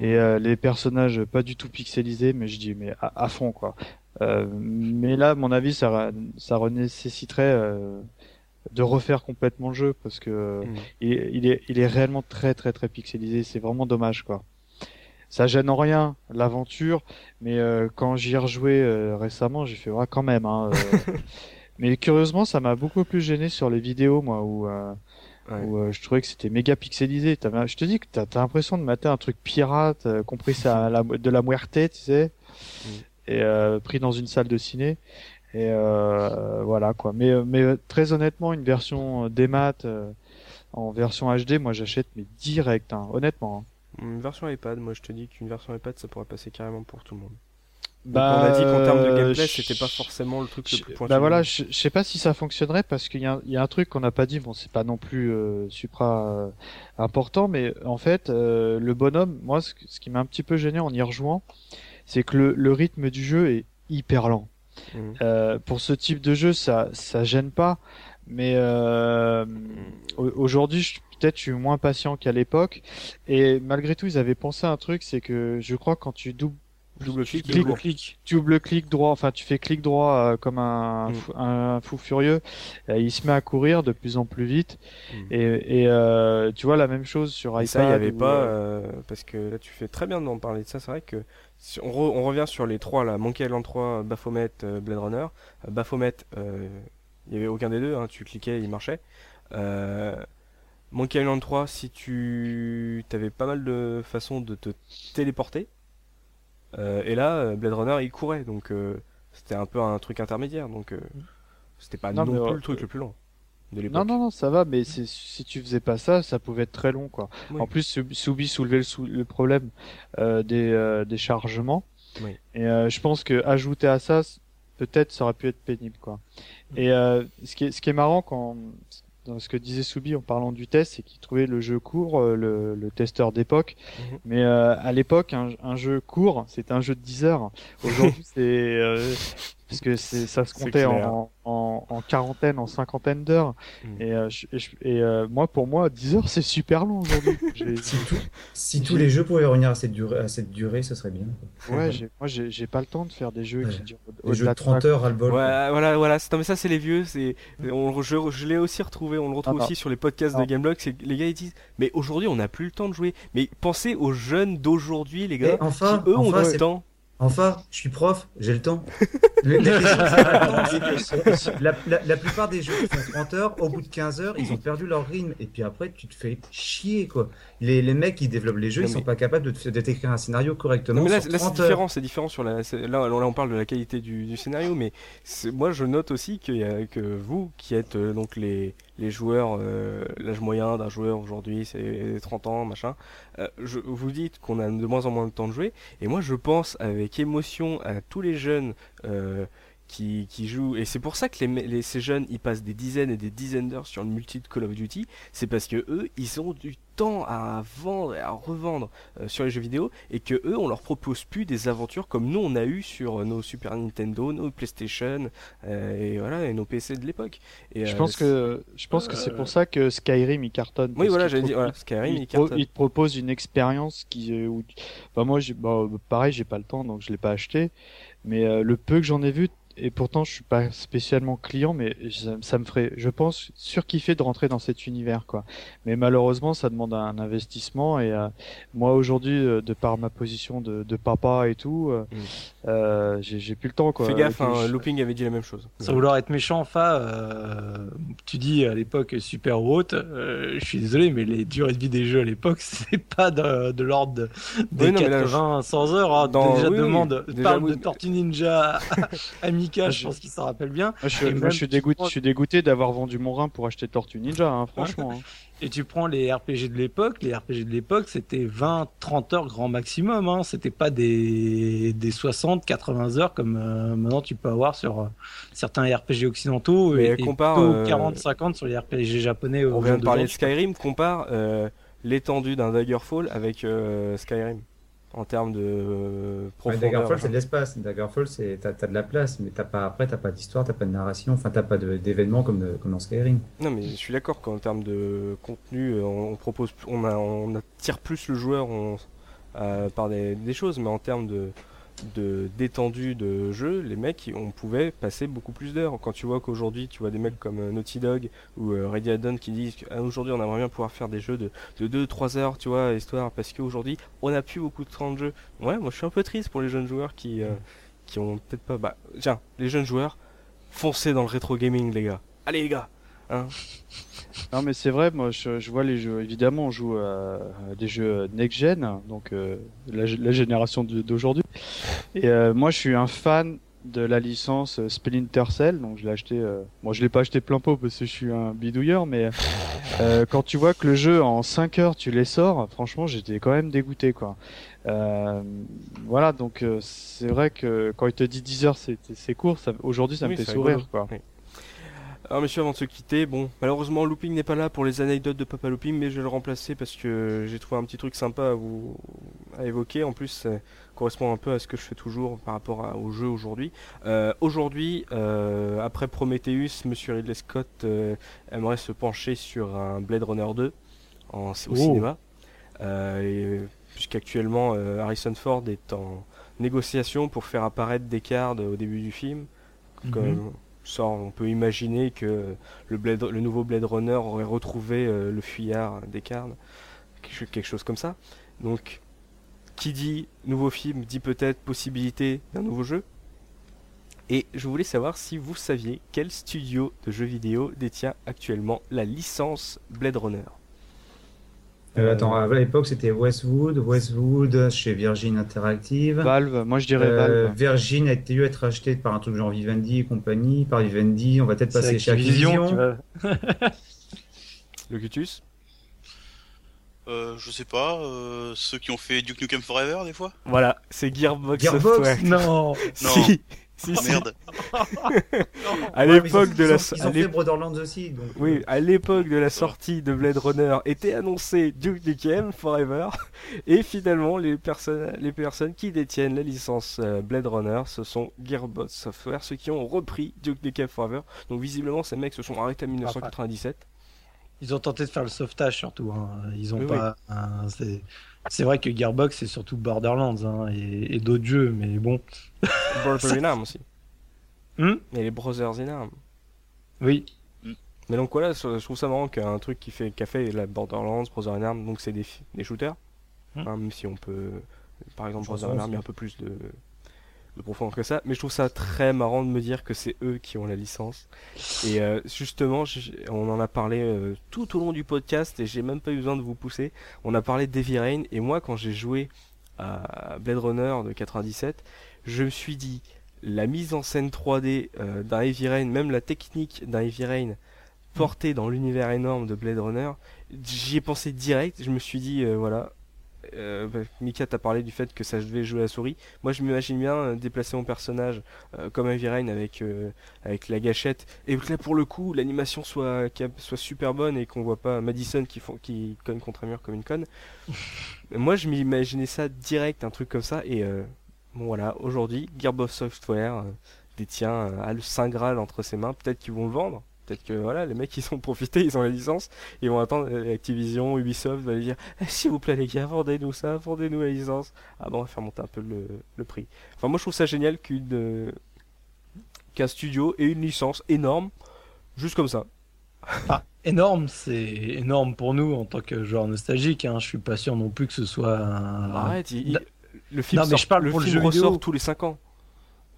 et euh, les personnages pas du tout pixelisés, mais je dis mais à, à fond quoi. Euh, mais là, à mon avis, ça, ça nécessiterait euh, de refaire complètement le jeu parce que Mhm. il, est- il est, il est réellement très très très pixelisé. C'est vraiment dommage quoi. Ça gêne en rien l'aventure, mais euh, quand j'y ai rejoué euh, récemment, j'ai fait ouais quand même. Hein, euh. mais curieusement, ça m'a beaucoup plus gêné sur les vidéos moi où euh, Ouais. où euh, je trouvais que c'était méga pixelisé. T'avais- je te dis que t'as as, l'impression de mater un truc pirate, euh, compris ça la, de la muerte, tu sais, Mm. et euh, pris dans une salle de ciné. Et euh, voilà quoi. Mais euh, mais euh, très honnêtement, une version démat euh, en version HD, moi j'achète mais direct, hein, honnêtement. hein. Une version iPad, moi je te dis qu'une version iPad ça pourrait passer carrément pour tout le monde. Bah, on a dit qu'en termes de gameplay je- c'était pas forcément le truc le plus pointu. Bah voilà, je, je sais pas si ça fonctionnerait parce qu'il y, a un- il y a un truc qu'on n'a pas dit. Bon, c'est pas non plus euh, supra euh, important, mais en fait, euh, le bonhomme, moi, ce, ce qui m'a un petit peu gêné en y rejoignant, c'est que le, le rythme du jeu est hyper lent. Mhm. Euh, pour ce type de jeu, ça, ça gêne pas, mais euh, au- aujourd'hui, je- peut-être, je suis moins patient qu'à l'époque. Et malgré tout, ils avaient pensé à un truc, c'est que je crois que quand tu doubles Double clic, clic- double clic. double clic droit, enfin tu fais clic droit euh, comme un, Mm. fou, un fou furieux, euh, il se met à courir de plus en plus vite. Mm. Et, et euh, tu vois la même chose sur Et iPad. ça, il n'y avait où, pas, euh, parce que là, tu fais très bien d'en parler de ça. C'est vrai que si on, re- on revient sur les trois, là, Monkey Island 3, Baphomet, euh, Blade Runner. Euh, Baphomet, euh, il n'y avait aucun des deux, hein, tu cliquais, il marchait. Euh, Monkey Island 3, si tu avais pas mal de façons de te téléporter. Euh, et là, euh, Blade Runner, il courait, donc euh, c'était un peu un truc intermédiaire, donc euh, c'était pas Non, plus le truc le plus long. Non, non, non, ça va, mais si tu faisais pas ça, ça pouvait être très long, quoi. Oui. En plus, Soubi soulevait le, sou- le problème euh, des, euh, des chargements. Oui. Et euh, je pense que ajouter à ça, peut-être, ça aurait pu être pénible, quoi. Et euh, ce, qui est, ce qui est marrant quand dans ce que disait Soubi en parlant du test, c'est qu'il trouvait le jeu court, euh, le, le testeur d'époque. Mhm. Mais euh, à l'époque, un, un jeu court, c'était un jeu de 10 heures. Aujourd'hui, c'est euh, parce que c'est ça se comptait en, en, en quarantaine, en cinquantaine d'heures. Mhm. Et, euh, je- et, euh, moi, pour moi, 10 heures, c'est super long aujourd'hui. J'ai- Si, tout- si tous les jeux pouvaient revenir à cette durée, à cette durée ce serait bien. ouais, j'ai- moi, j'ai j'ai pas le temps de faire des jeux Ouais. qui durent jeux de 30 ça. heures à le bol. Ouais, voilà, voilà. c'est- non, mais ça, c'est les vieux. C'est, on, je, je l'ai aussi retrouvé. On le retrouve Ah, non. aussi sur les podcasts Non. de Gameblog. C'est que les gars ils disent, mais aujourd'hui, on n'a plus le temps de jouer. Mais pensez aux jeunes d'aujourd'hui, les gars, enfin, qui eux ont enfin, le c'est- temps. Enfin, je suis prof, j'ai le temps. Le- la, que plupart des jeux qui font 30 heures, au bout de 15 heures, ils ont perdu leur rythme. Et puis après, tu te fais chier, quoi. Les, les mecs qui développent les jeux, Non, ils sont mais- pas capables de, de t'écrire un scénario correctement. Non mais là, là, c'est 30 heures. différent, c'est différent sur la. Là, là, on parle de la qualité du, du scénario, mais c'est- moi, je note aussi a- que vous, qui êtes euh, donc les les joueurs, euh, l'âge moyen d'un joueur aujourd'hui, c'est 30 ans, machin. euh, je, vous dites qu'on a de moins en moins de temps de jouer, et moi, je pense avec émotion à tous les jeunes. euh, qui, qui jouent et c'est pour ça que les, me- les- ces jeunes ils passent des dizaines et des dizaines d'heures sur le multi de Call of Duty c'est parce que eux ils ont du temps à vendre et à revendre euh, sur les jeux vidéo et que eux on leur propose plus des aventures comme nous on a eu sur euh, nos Super Nintendo, nos PlayStation euh, et voilà et nos PC de l'époque. Et Je euh, pense que je pense que c'est pour ça que Skyrim il cartonne. oui voilà j'allais dire pro- voilà, Skyrim il, il pro- cartonne. il te propose une expérience qui euh, où... bah moi j'ai bah, pareil j'ai pas le temps donc je l'ai pas acheté mais euh, le peu que j'en ai vu et pourtant je suis pas spécialement client mais ça, ça me ferait je pense surkiffer de rentrer dans cet univers quoi mais malheureusement ça demande un investissement et euh, moi aujourd'hui euh, de par ma position de, de papa et tout euh, Mm. euh, j'ai plus le temps quoi Fais gaffe, hein, je- Looping avait dit la même chose. Sans vouloir être méchant, Fa, euh, tu dis à l'époque super haute, euh, je suis désolé, mais les durées de vie des jeux à l'époque, c'est pas de, de l'ordre de- des Oui, non, mais là, 80, 100 heures. hein. Dans- déjà, oui, oui, demande, déjà, parle oui, de Tortue Ninja à Mika, Ah, je je- pense qu'il s'en rappelle bien. Je, Et moi, même je suis dégoûté, prends- je suis dégoûté d'avoir vendu mon rein pour acheter Tortue Ninja, hein, franchement. hein. Et tu prends les RPG de l'époque, les RPG de l'époque, c'était 20, 30 heures grand maximum, hein. C'était pas des, des 60, 80 heures comme euh, maintenant tu peux avoir sur euh, certains RPG occidentaux Mais et, et compare, plutôt euh, 40, 50 sur les RPG japonais. On vient de parler de. Skyrim, compare euh, l'étendue d'un Daggerfall avec euh, Skyrim en termes de euh, Ouais, profondeur. Daggerfall, c'est machin. de l'espace. Daggerfall, c'est t'as t'as de la place, mais t'as pas après, t'as pas d'histoire, t'as pas de narration, enfin t'as pas de- d'événements comme, de- comme dans Skyrim. Non mais je suis d'accord qu'en termes de contenu, euh, on propose, on, a, on attire plus le joueur on- euh, par des, des choses, mais en termes de de d'étendue de jeu, les mecs, on pouvait passer beaucoup plus d'heures. Quand tu vois qu'aujourd'hui, tu vois des mecs comme euh, Naughty Dog ou euh, Ready qui disent qu'aujourd'hui on aimerait bien pouvoir faire des jeux de, de 2-3 heures, tu vois, histoire, parce qu'aujourd'hui on n'a plus beaucoup de temps de jeu. Ouais, moi je suis un peu triste pour les jeunes joueurs qui, euh, qui ont peut-être pas. Bah, tiens, les jeunes joueurs, foncez dans le rétro gaming, les gars. Allez, les gars, hein. Non mais c'est vrai, moi je, je vois les jeux, évidemment on joue à, à des jeux next-gen, donc euh, la, la génération d'aujourd'hui. Et euh, moi je suis un fan de la licence euh, Splinter Cell, donc je l'ai acheté, euh, bon je l'ai pas acheté plein pot parce que je suis un bidouilleur, mais euh, quand tu vois que le jeu en 5 heures tu les sors, franchement j'étais quand même dégoûté quoi. Euh, voilà, donc euh, c'est vrai que quand il te dit 10 heures c'est court, ça, aujourd'hui ça Oui, me fait sourire rigolo. quoi. Oui. Alors messieurs, avant de se quitter, bon, malheureusement Looping n'est pas là pour les anecdotes de Papa Looping, mais je vais le remplacer parce que j'ai trouvé un petit truc sympa à vous à évoquer. En plus, ça correspond un peu à ce que je fais toujours par rapport à- au jeu aujourd'hui. Euh, aujourd'hui, euh, après Prometheus, Monsieur Ridley Scott euh, aimerait se pencher sur un Blade Runner 2 en, au Oh. cinéma, puisqu'actuellement Harrison Ford est en négociation pour faire apparaître Descartes au début du film. Comme ça, on peut imaginer que le, nouveau Blade Runner aurait retrouvé euh, le fuyard quelque chose- quelque chose comme ça. Donc, qui dit nouveau film dit peut-être possibilité d'un nouveau jeu. Et je voulais savoir si vous saviez quel studio de jeux vidéo détient actuellement la licence Blade Runner. Euh, attends, à l'époque c'était Westwood, Westwood chez Virgin Interactive. Valve, moi je dirais Euh, Valve. Virgin a dû être acheté par un truc genre Vivendi et compagnie. Par Vivendi, on va peut-être passer chez Activision. Locutus Euh, je sais pas, euh, ceux qui ont fait Duke Nukem Forever des fois? Voilà, c'est Gearbox, Gearbox? Software. Non. Non. Si, si, Ah si. merde. À l'époque ils de ont- la... Ils ont, ils à ont fait Borderlands aussi. Donc, Oui, à l'époque de la sortie de Blade Runner était annoncé Duke Nukem Forever et finalement les personnes les personnes qui détiennent la licence euh, Blade Runner ce sont Gearbox Software ceux qui ont repris Duke Nukem Forever. Donc visiblement ces mecs se sont arrêtés en 1997. Ils ont tenté de faire le sauvetage surtout. hein. Ils ont Oui, pas. hein, c'est... c'est vrai que Gearbox c'est surtout Borderlands hein, et, et d'autres jeux, mais bon. Brothers in Arms aussi. Hmm? Et les Brothers in Arms. oui. Mais donc voilà, je trouve ça marrant qu'un truc qui fait qu'a fait la Borderlands, Brothers in Arms, donc c'est des, des shooters. Hmm. Hein, même si on peut, par exemple, Brothers in Arms, il y a un peu plus de, de profondeur que ça. Mais je trouve ça très marrant de me dire que c'est eux qui ont la licence. Et euh, justement, on en a parlé euh, tout au long du podcast et j'ai même pas eu besoin de vous pousser. On a parlé d'Heavy Rain et moi, quand j'ai joué à Blade Runner de 97, je me suis dit la mise en scène 3D euh, d'un Heavy Rain, même la technique d'un Heavy Rain portée dans l'univers énorme de Blade Runner, j'y ai pensé direct. Je me suis dit, euh, voilà. Euh, bah, Mika t'a parlé du fait que ça devait jouer à la souris. Moi, je m'imagine bien euh, déplacer mon personnage euh, comme Heavy Rain avec avec la gâchette et que là pour le coup l'animation soit super bonne et qu'on voit pas Madison qui font qui conne contre un mur comme une conne. Moi, je m'imaginais ça direct, un truc comme ça et euh, Bon voilà, aujourd'hui, Gearbox Software euh, détient euh, a le Saint Graal entre ses mains. Peut-être qu'ils vont le vendre. Peut-être que voilà, les mecs ils ont profité, ils ont la licence, ils vont attendre euh, Activision, Ubisoft va lui dire Eh, s'il vous plaît les gars, vendez-nous ça, vendez-nous la licence. Ah bon, on va faire monter un peu le, le prix. Enfin moi je trouve ça génial qu'une euh, qu'un studio ait une licence énorme, juste comme ça. Énorme, c'est énorme pour nous en tant que joueur nostalgique. Hein. Je suis pas sûr non plus que ce soit un. Arrête, il- le film, Non, mais sort- je parle le pour le jeu ressort vidéo. tous les 5 ans.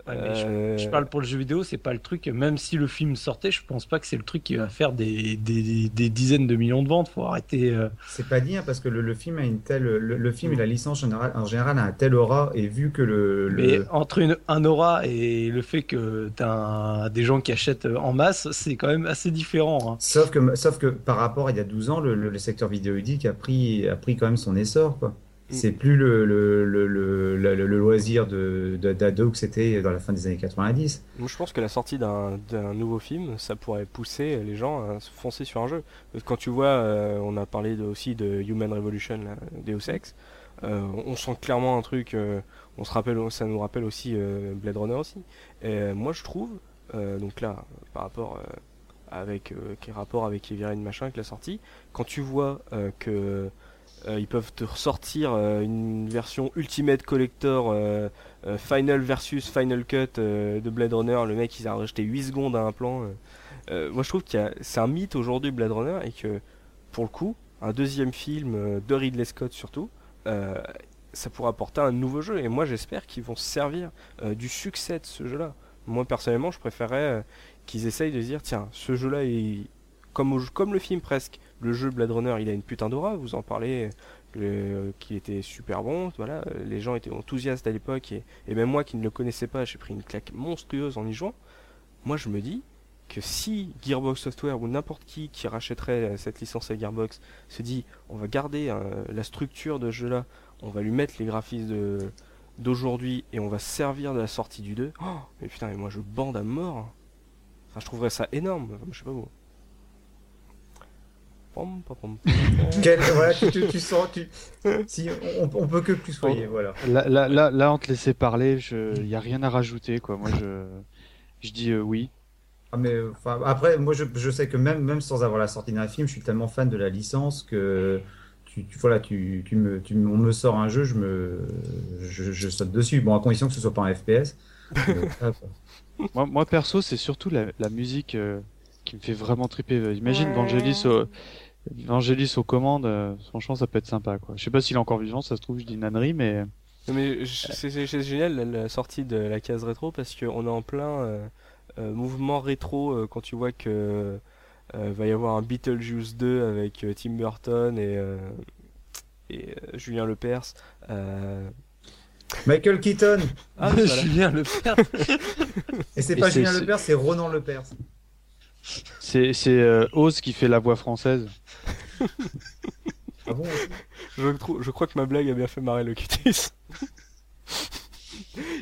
Ouais, mais je- Euh, Je parle pour le jeu vidéo, c'est pas le truc. Même si le film sortait, je pense pas que c'est le truc qui va faire des, des, des dizaines de millions de ventes. Faut arrêter. euh. C'est pas dit hein, parce que le, le film a une telle, le, le film et la licence en général, en général a un tel aura et vu que le, le- Mais entre une, un aura et le fait que t'as un- des gens qui achètent en masse, c'est quand même assez différent. hein. sauf que sauf que par rapport à il y a 12 ans, le, le- le secteur vidéoludique a pris a pris quand même son essor quoi. Mm. C'est plus le, le, le, le, le- le loisir de de- d'ado que c'était dans la fin des années 90. Moi, je pense que la sortie d'un nouveau film, ça pourrait pousser les gens à se foncer sur un jeu. Quand tu vois, euh, on a parlé de- aussi de Human Revolution, là, Deus Ex, euh, on sent clairement un truc. euh, on se rappelle, ça nous rappelle aussi Blade Runner aussi. Et moi, je trouve, donc là, par rapport avec quel rapport avec Rain machin avec la sortie, quand tu vois que euh, ils peuvent te ressortir euh, une version Ultimate Collector euh, Final versus Final Cut de Blade Runner, le mec il a rajouté 8 secondes à un plan. moi je trouve a- c'est un mythe aujourd'hui Blade Runner et que pour le coup, un deuxième film de Ridley Scott surtout, ça pourrait apporter un nouveau jeu et moi j'espère qu'ils vont se servir du succès de ce jeu-là. Moi personnellement je préférais qu'ils essayent de dire tiens ce jeu-là est comme, comme le film presque, le jeu Blade Runner il a une putain d'aura, vous en parlez qu'il était super bon, voilà, les gens étaient enthousiastes à l'époque et, même moi qui ne le connaissais pas, j'ai pris une claque monstrueuse en y jouant. Moi je me dis que si Gearbox Software ou n'importe qui qui rachèterait euh, cette licence à Gearbox se dit on va garder euh, la structure de jeu là, on va lui mettre les graphismes d'aujourd'hui et on va se servir de la sortie du 2, oh, mais putain mais moi je bande à mort. Enfin, je trouverais ça énorme, je sais pas vous. Quel- voilà, tu, tu, tu sens tu si on, on peut que plus soyez voilà. Là, là, là, là, on te laissait parler, il y a rien à rajouter, quoi. Moi, je, je dis euh, oui. Ah, mais enfin après moi je, je sais que même même sans avoir la sortie d'un film, je suis tellement fan de la licence que tu, tu- voilà tu, tu me tu me- on me sort un jeu, je me je, je saute dessus. Bon à condition que ce soit pas un FPS. Euh. Moi, moi perso, c'est surtout la, la musique euh, qui me fait vraiment triper. Imagine Vangelis, au, Vangelis aux commandes, euh, franchement, ça peut être sympa, quoi. Je sais pas s'il est encore vivant, ça se trouve, je dis une ânnerie, mais Non, mais c'est génial la, la sortie de la case rétro parce qu'on est en plein euh, euh, mouvement rétro euh, quand tu vois que euh, va y avoir un Beetlejuice 2 avec euh, Tim Burton et, euh, et euh, Julien Lepers. Euh... Michael Keaton. Ah, voilà. Julien Lepers. Et c'est pas Julien c'est- Lepers, c'est Ronan Lepers. C'est c'est euh, Oz qui fait la voix française. Ah bon je, trouve, je crois que ma blague a bien fait marrer le Cutis.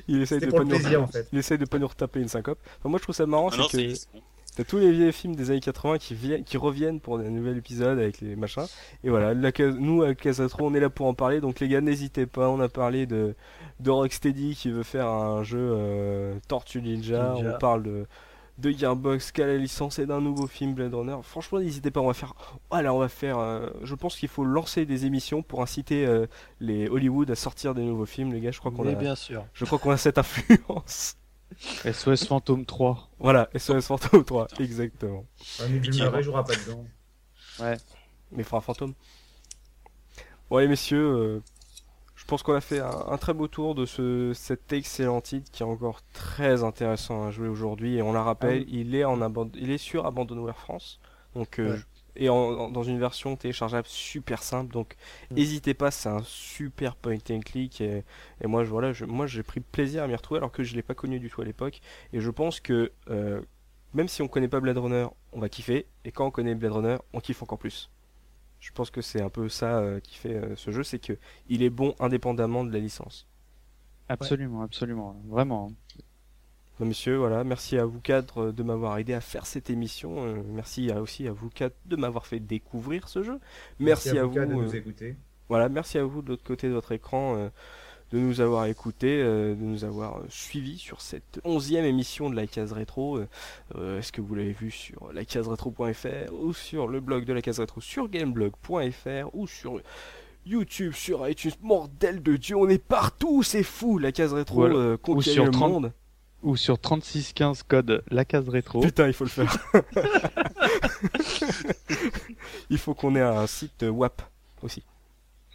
il essaye de pas nous plaisir en fait. il essaye de pas nous retaper une syncope. Enfin, moi je trouve ça marrant, Ah c'est que. T'as tous les vieux films des années 80 qui, viennent, qui reviennent pour un nouvel épisode avec les machins. Et voilà, la nous à Casatro, on est là pour en parler. Donc les gars, n'hésitez pas. On a parlé de, de Rocksteady qui veut faire un jeu euh, Tortue Ninja. Ninja. On parle de, de Gearbox qui a la licence et d'un nouveau film Blade Runner. Franchement, n'hésitez pas. On va faire. Voilà, on va faire. euh, je pense qu'il faut lancer des émissions pour inciter euh, les Hollywood à sortir des nouveaux films, les gars. Je crois qu'on Mais a. bien sûr. Je crois qu'on a cette influence. SOS Phantom 3. voilà, SOS Phantom 3, exactement. Ah, mais Bill Murray jouera pas dedans. Mais fera un fantôme. Bon allez messieurs, euh, pense qu'on a fait un, un très beau tour de ce, cet excellent titre qui est encore très intéressant à jouer aujourd'hui et on la rappelle, il est en il est sur Abandonware France. Donc euh, Ouais. et en- en- dans une version téléchargeable super simple. Donc Mm. n'hésitez pas, c'est un super point and click et, et moi je voilà, je, moi j'ai pris plaisir à m'y retrouver alors que je l'ai pas connu du tout à l'époque et je pense que euh, même si on connaît pas Blade Runner, on va kiffer et quand on connaît Blade Runner, on kiffe encore plus. Je pense que c'est un peu ça euh, qui fait euh, ce jeu, c'est que il est bon indépendamment de la licence. Absolument, absolument. Vraiment. Bon, messieurs, voilà, merci à vous quatre euh, de m'avoir aidé à faire cette émission. euh, merci à- aussi à vous quatre de m'avoir fait découvrir ce jeu. Merci, à vous. Lucas, de euh, nous écouter. Voilà, merci à vous de l'autre côté de votre écran euh, de nous avoir écoutés, euh, de nous avoir euh, suivis sur cette onzième émission de la case rétro. Euh, Est-ce que vous l'avez vu sur lacaseretro.fr ou sur le blog de la case rétro sur gameblog.fr ou sur YouTube, sur iTunes, bordel de Dieu, on est partout, c'est fou, la case rétro Voilà. euh, Ou sur le 30 monde. Ou sur 3615 code la case rétro. Putain, il faut le faire. il faut qu'on ait un site WAP aussi.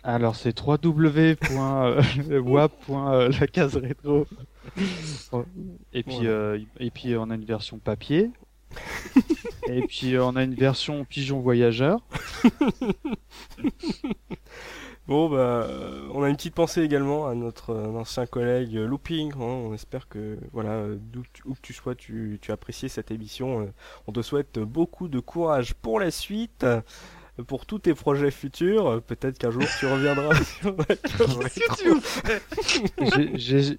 Alors c'est www.wap.lacaseretro. Et puis euh, et puis on a une version papier. et puis on a une version pigeon voyageur. Bon, bah, euh, on a une petite pensée également à notre euh, ancien collègue euh, Looping. hein. On espère que, voilà, euh, d'où que tu- où que tu sois, tu, tu as apprécié cette émission. Euh, On te souhaite beaucoup de courage pour la suite, euh, pour tous tes projets futurs. Euh, Peut-être qu'un jour tu reviendras sur la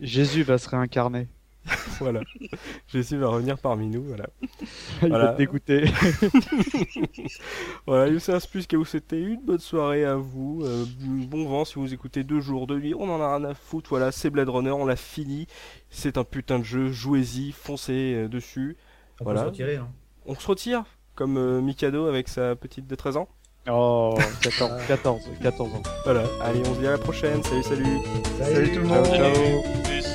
Jésus va se réincarner. Voilà. Jésus va revenir parmi nous. Voilà. Il Voilà. va te dégoûter. Voilà, plus qu'à vous souhaiter une bonne soirée à vous. euh, bon vent si vous écoutez deux jours de nuit. On en a rien à foutre. Voilà, c'est Blade Runner, on l'a fini. C'est un putain de jeu. Jouez-y, foncez euh, dessus. On Voilà. peut se retirer. Hein. On se retire comme euh, Mikado avec sa petite de 13 ans. Oh, 14, 14, 14 ans. Voilà, allez, on se dit à la prochaine. Salut, salut. Salut tout le Ciao, monde. ciao. Plus.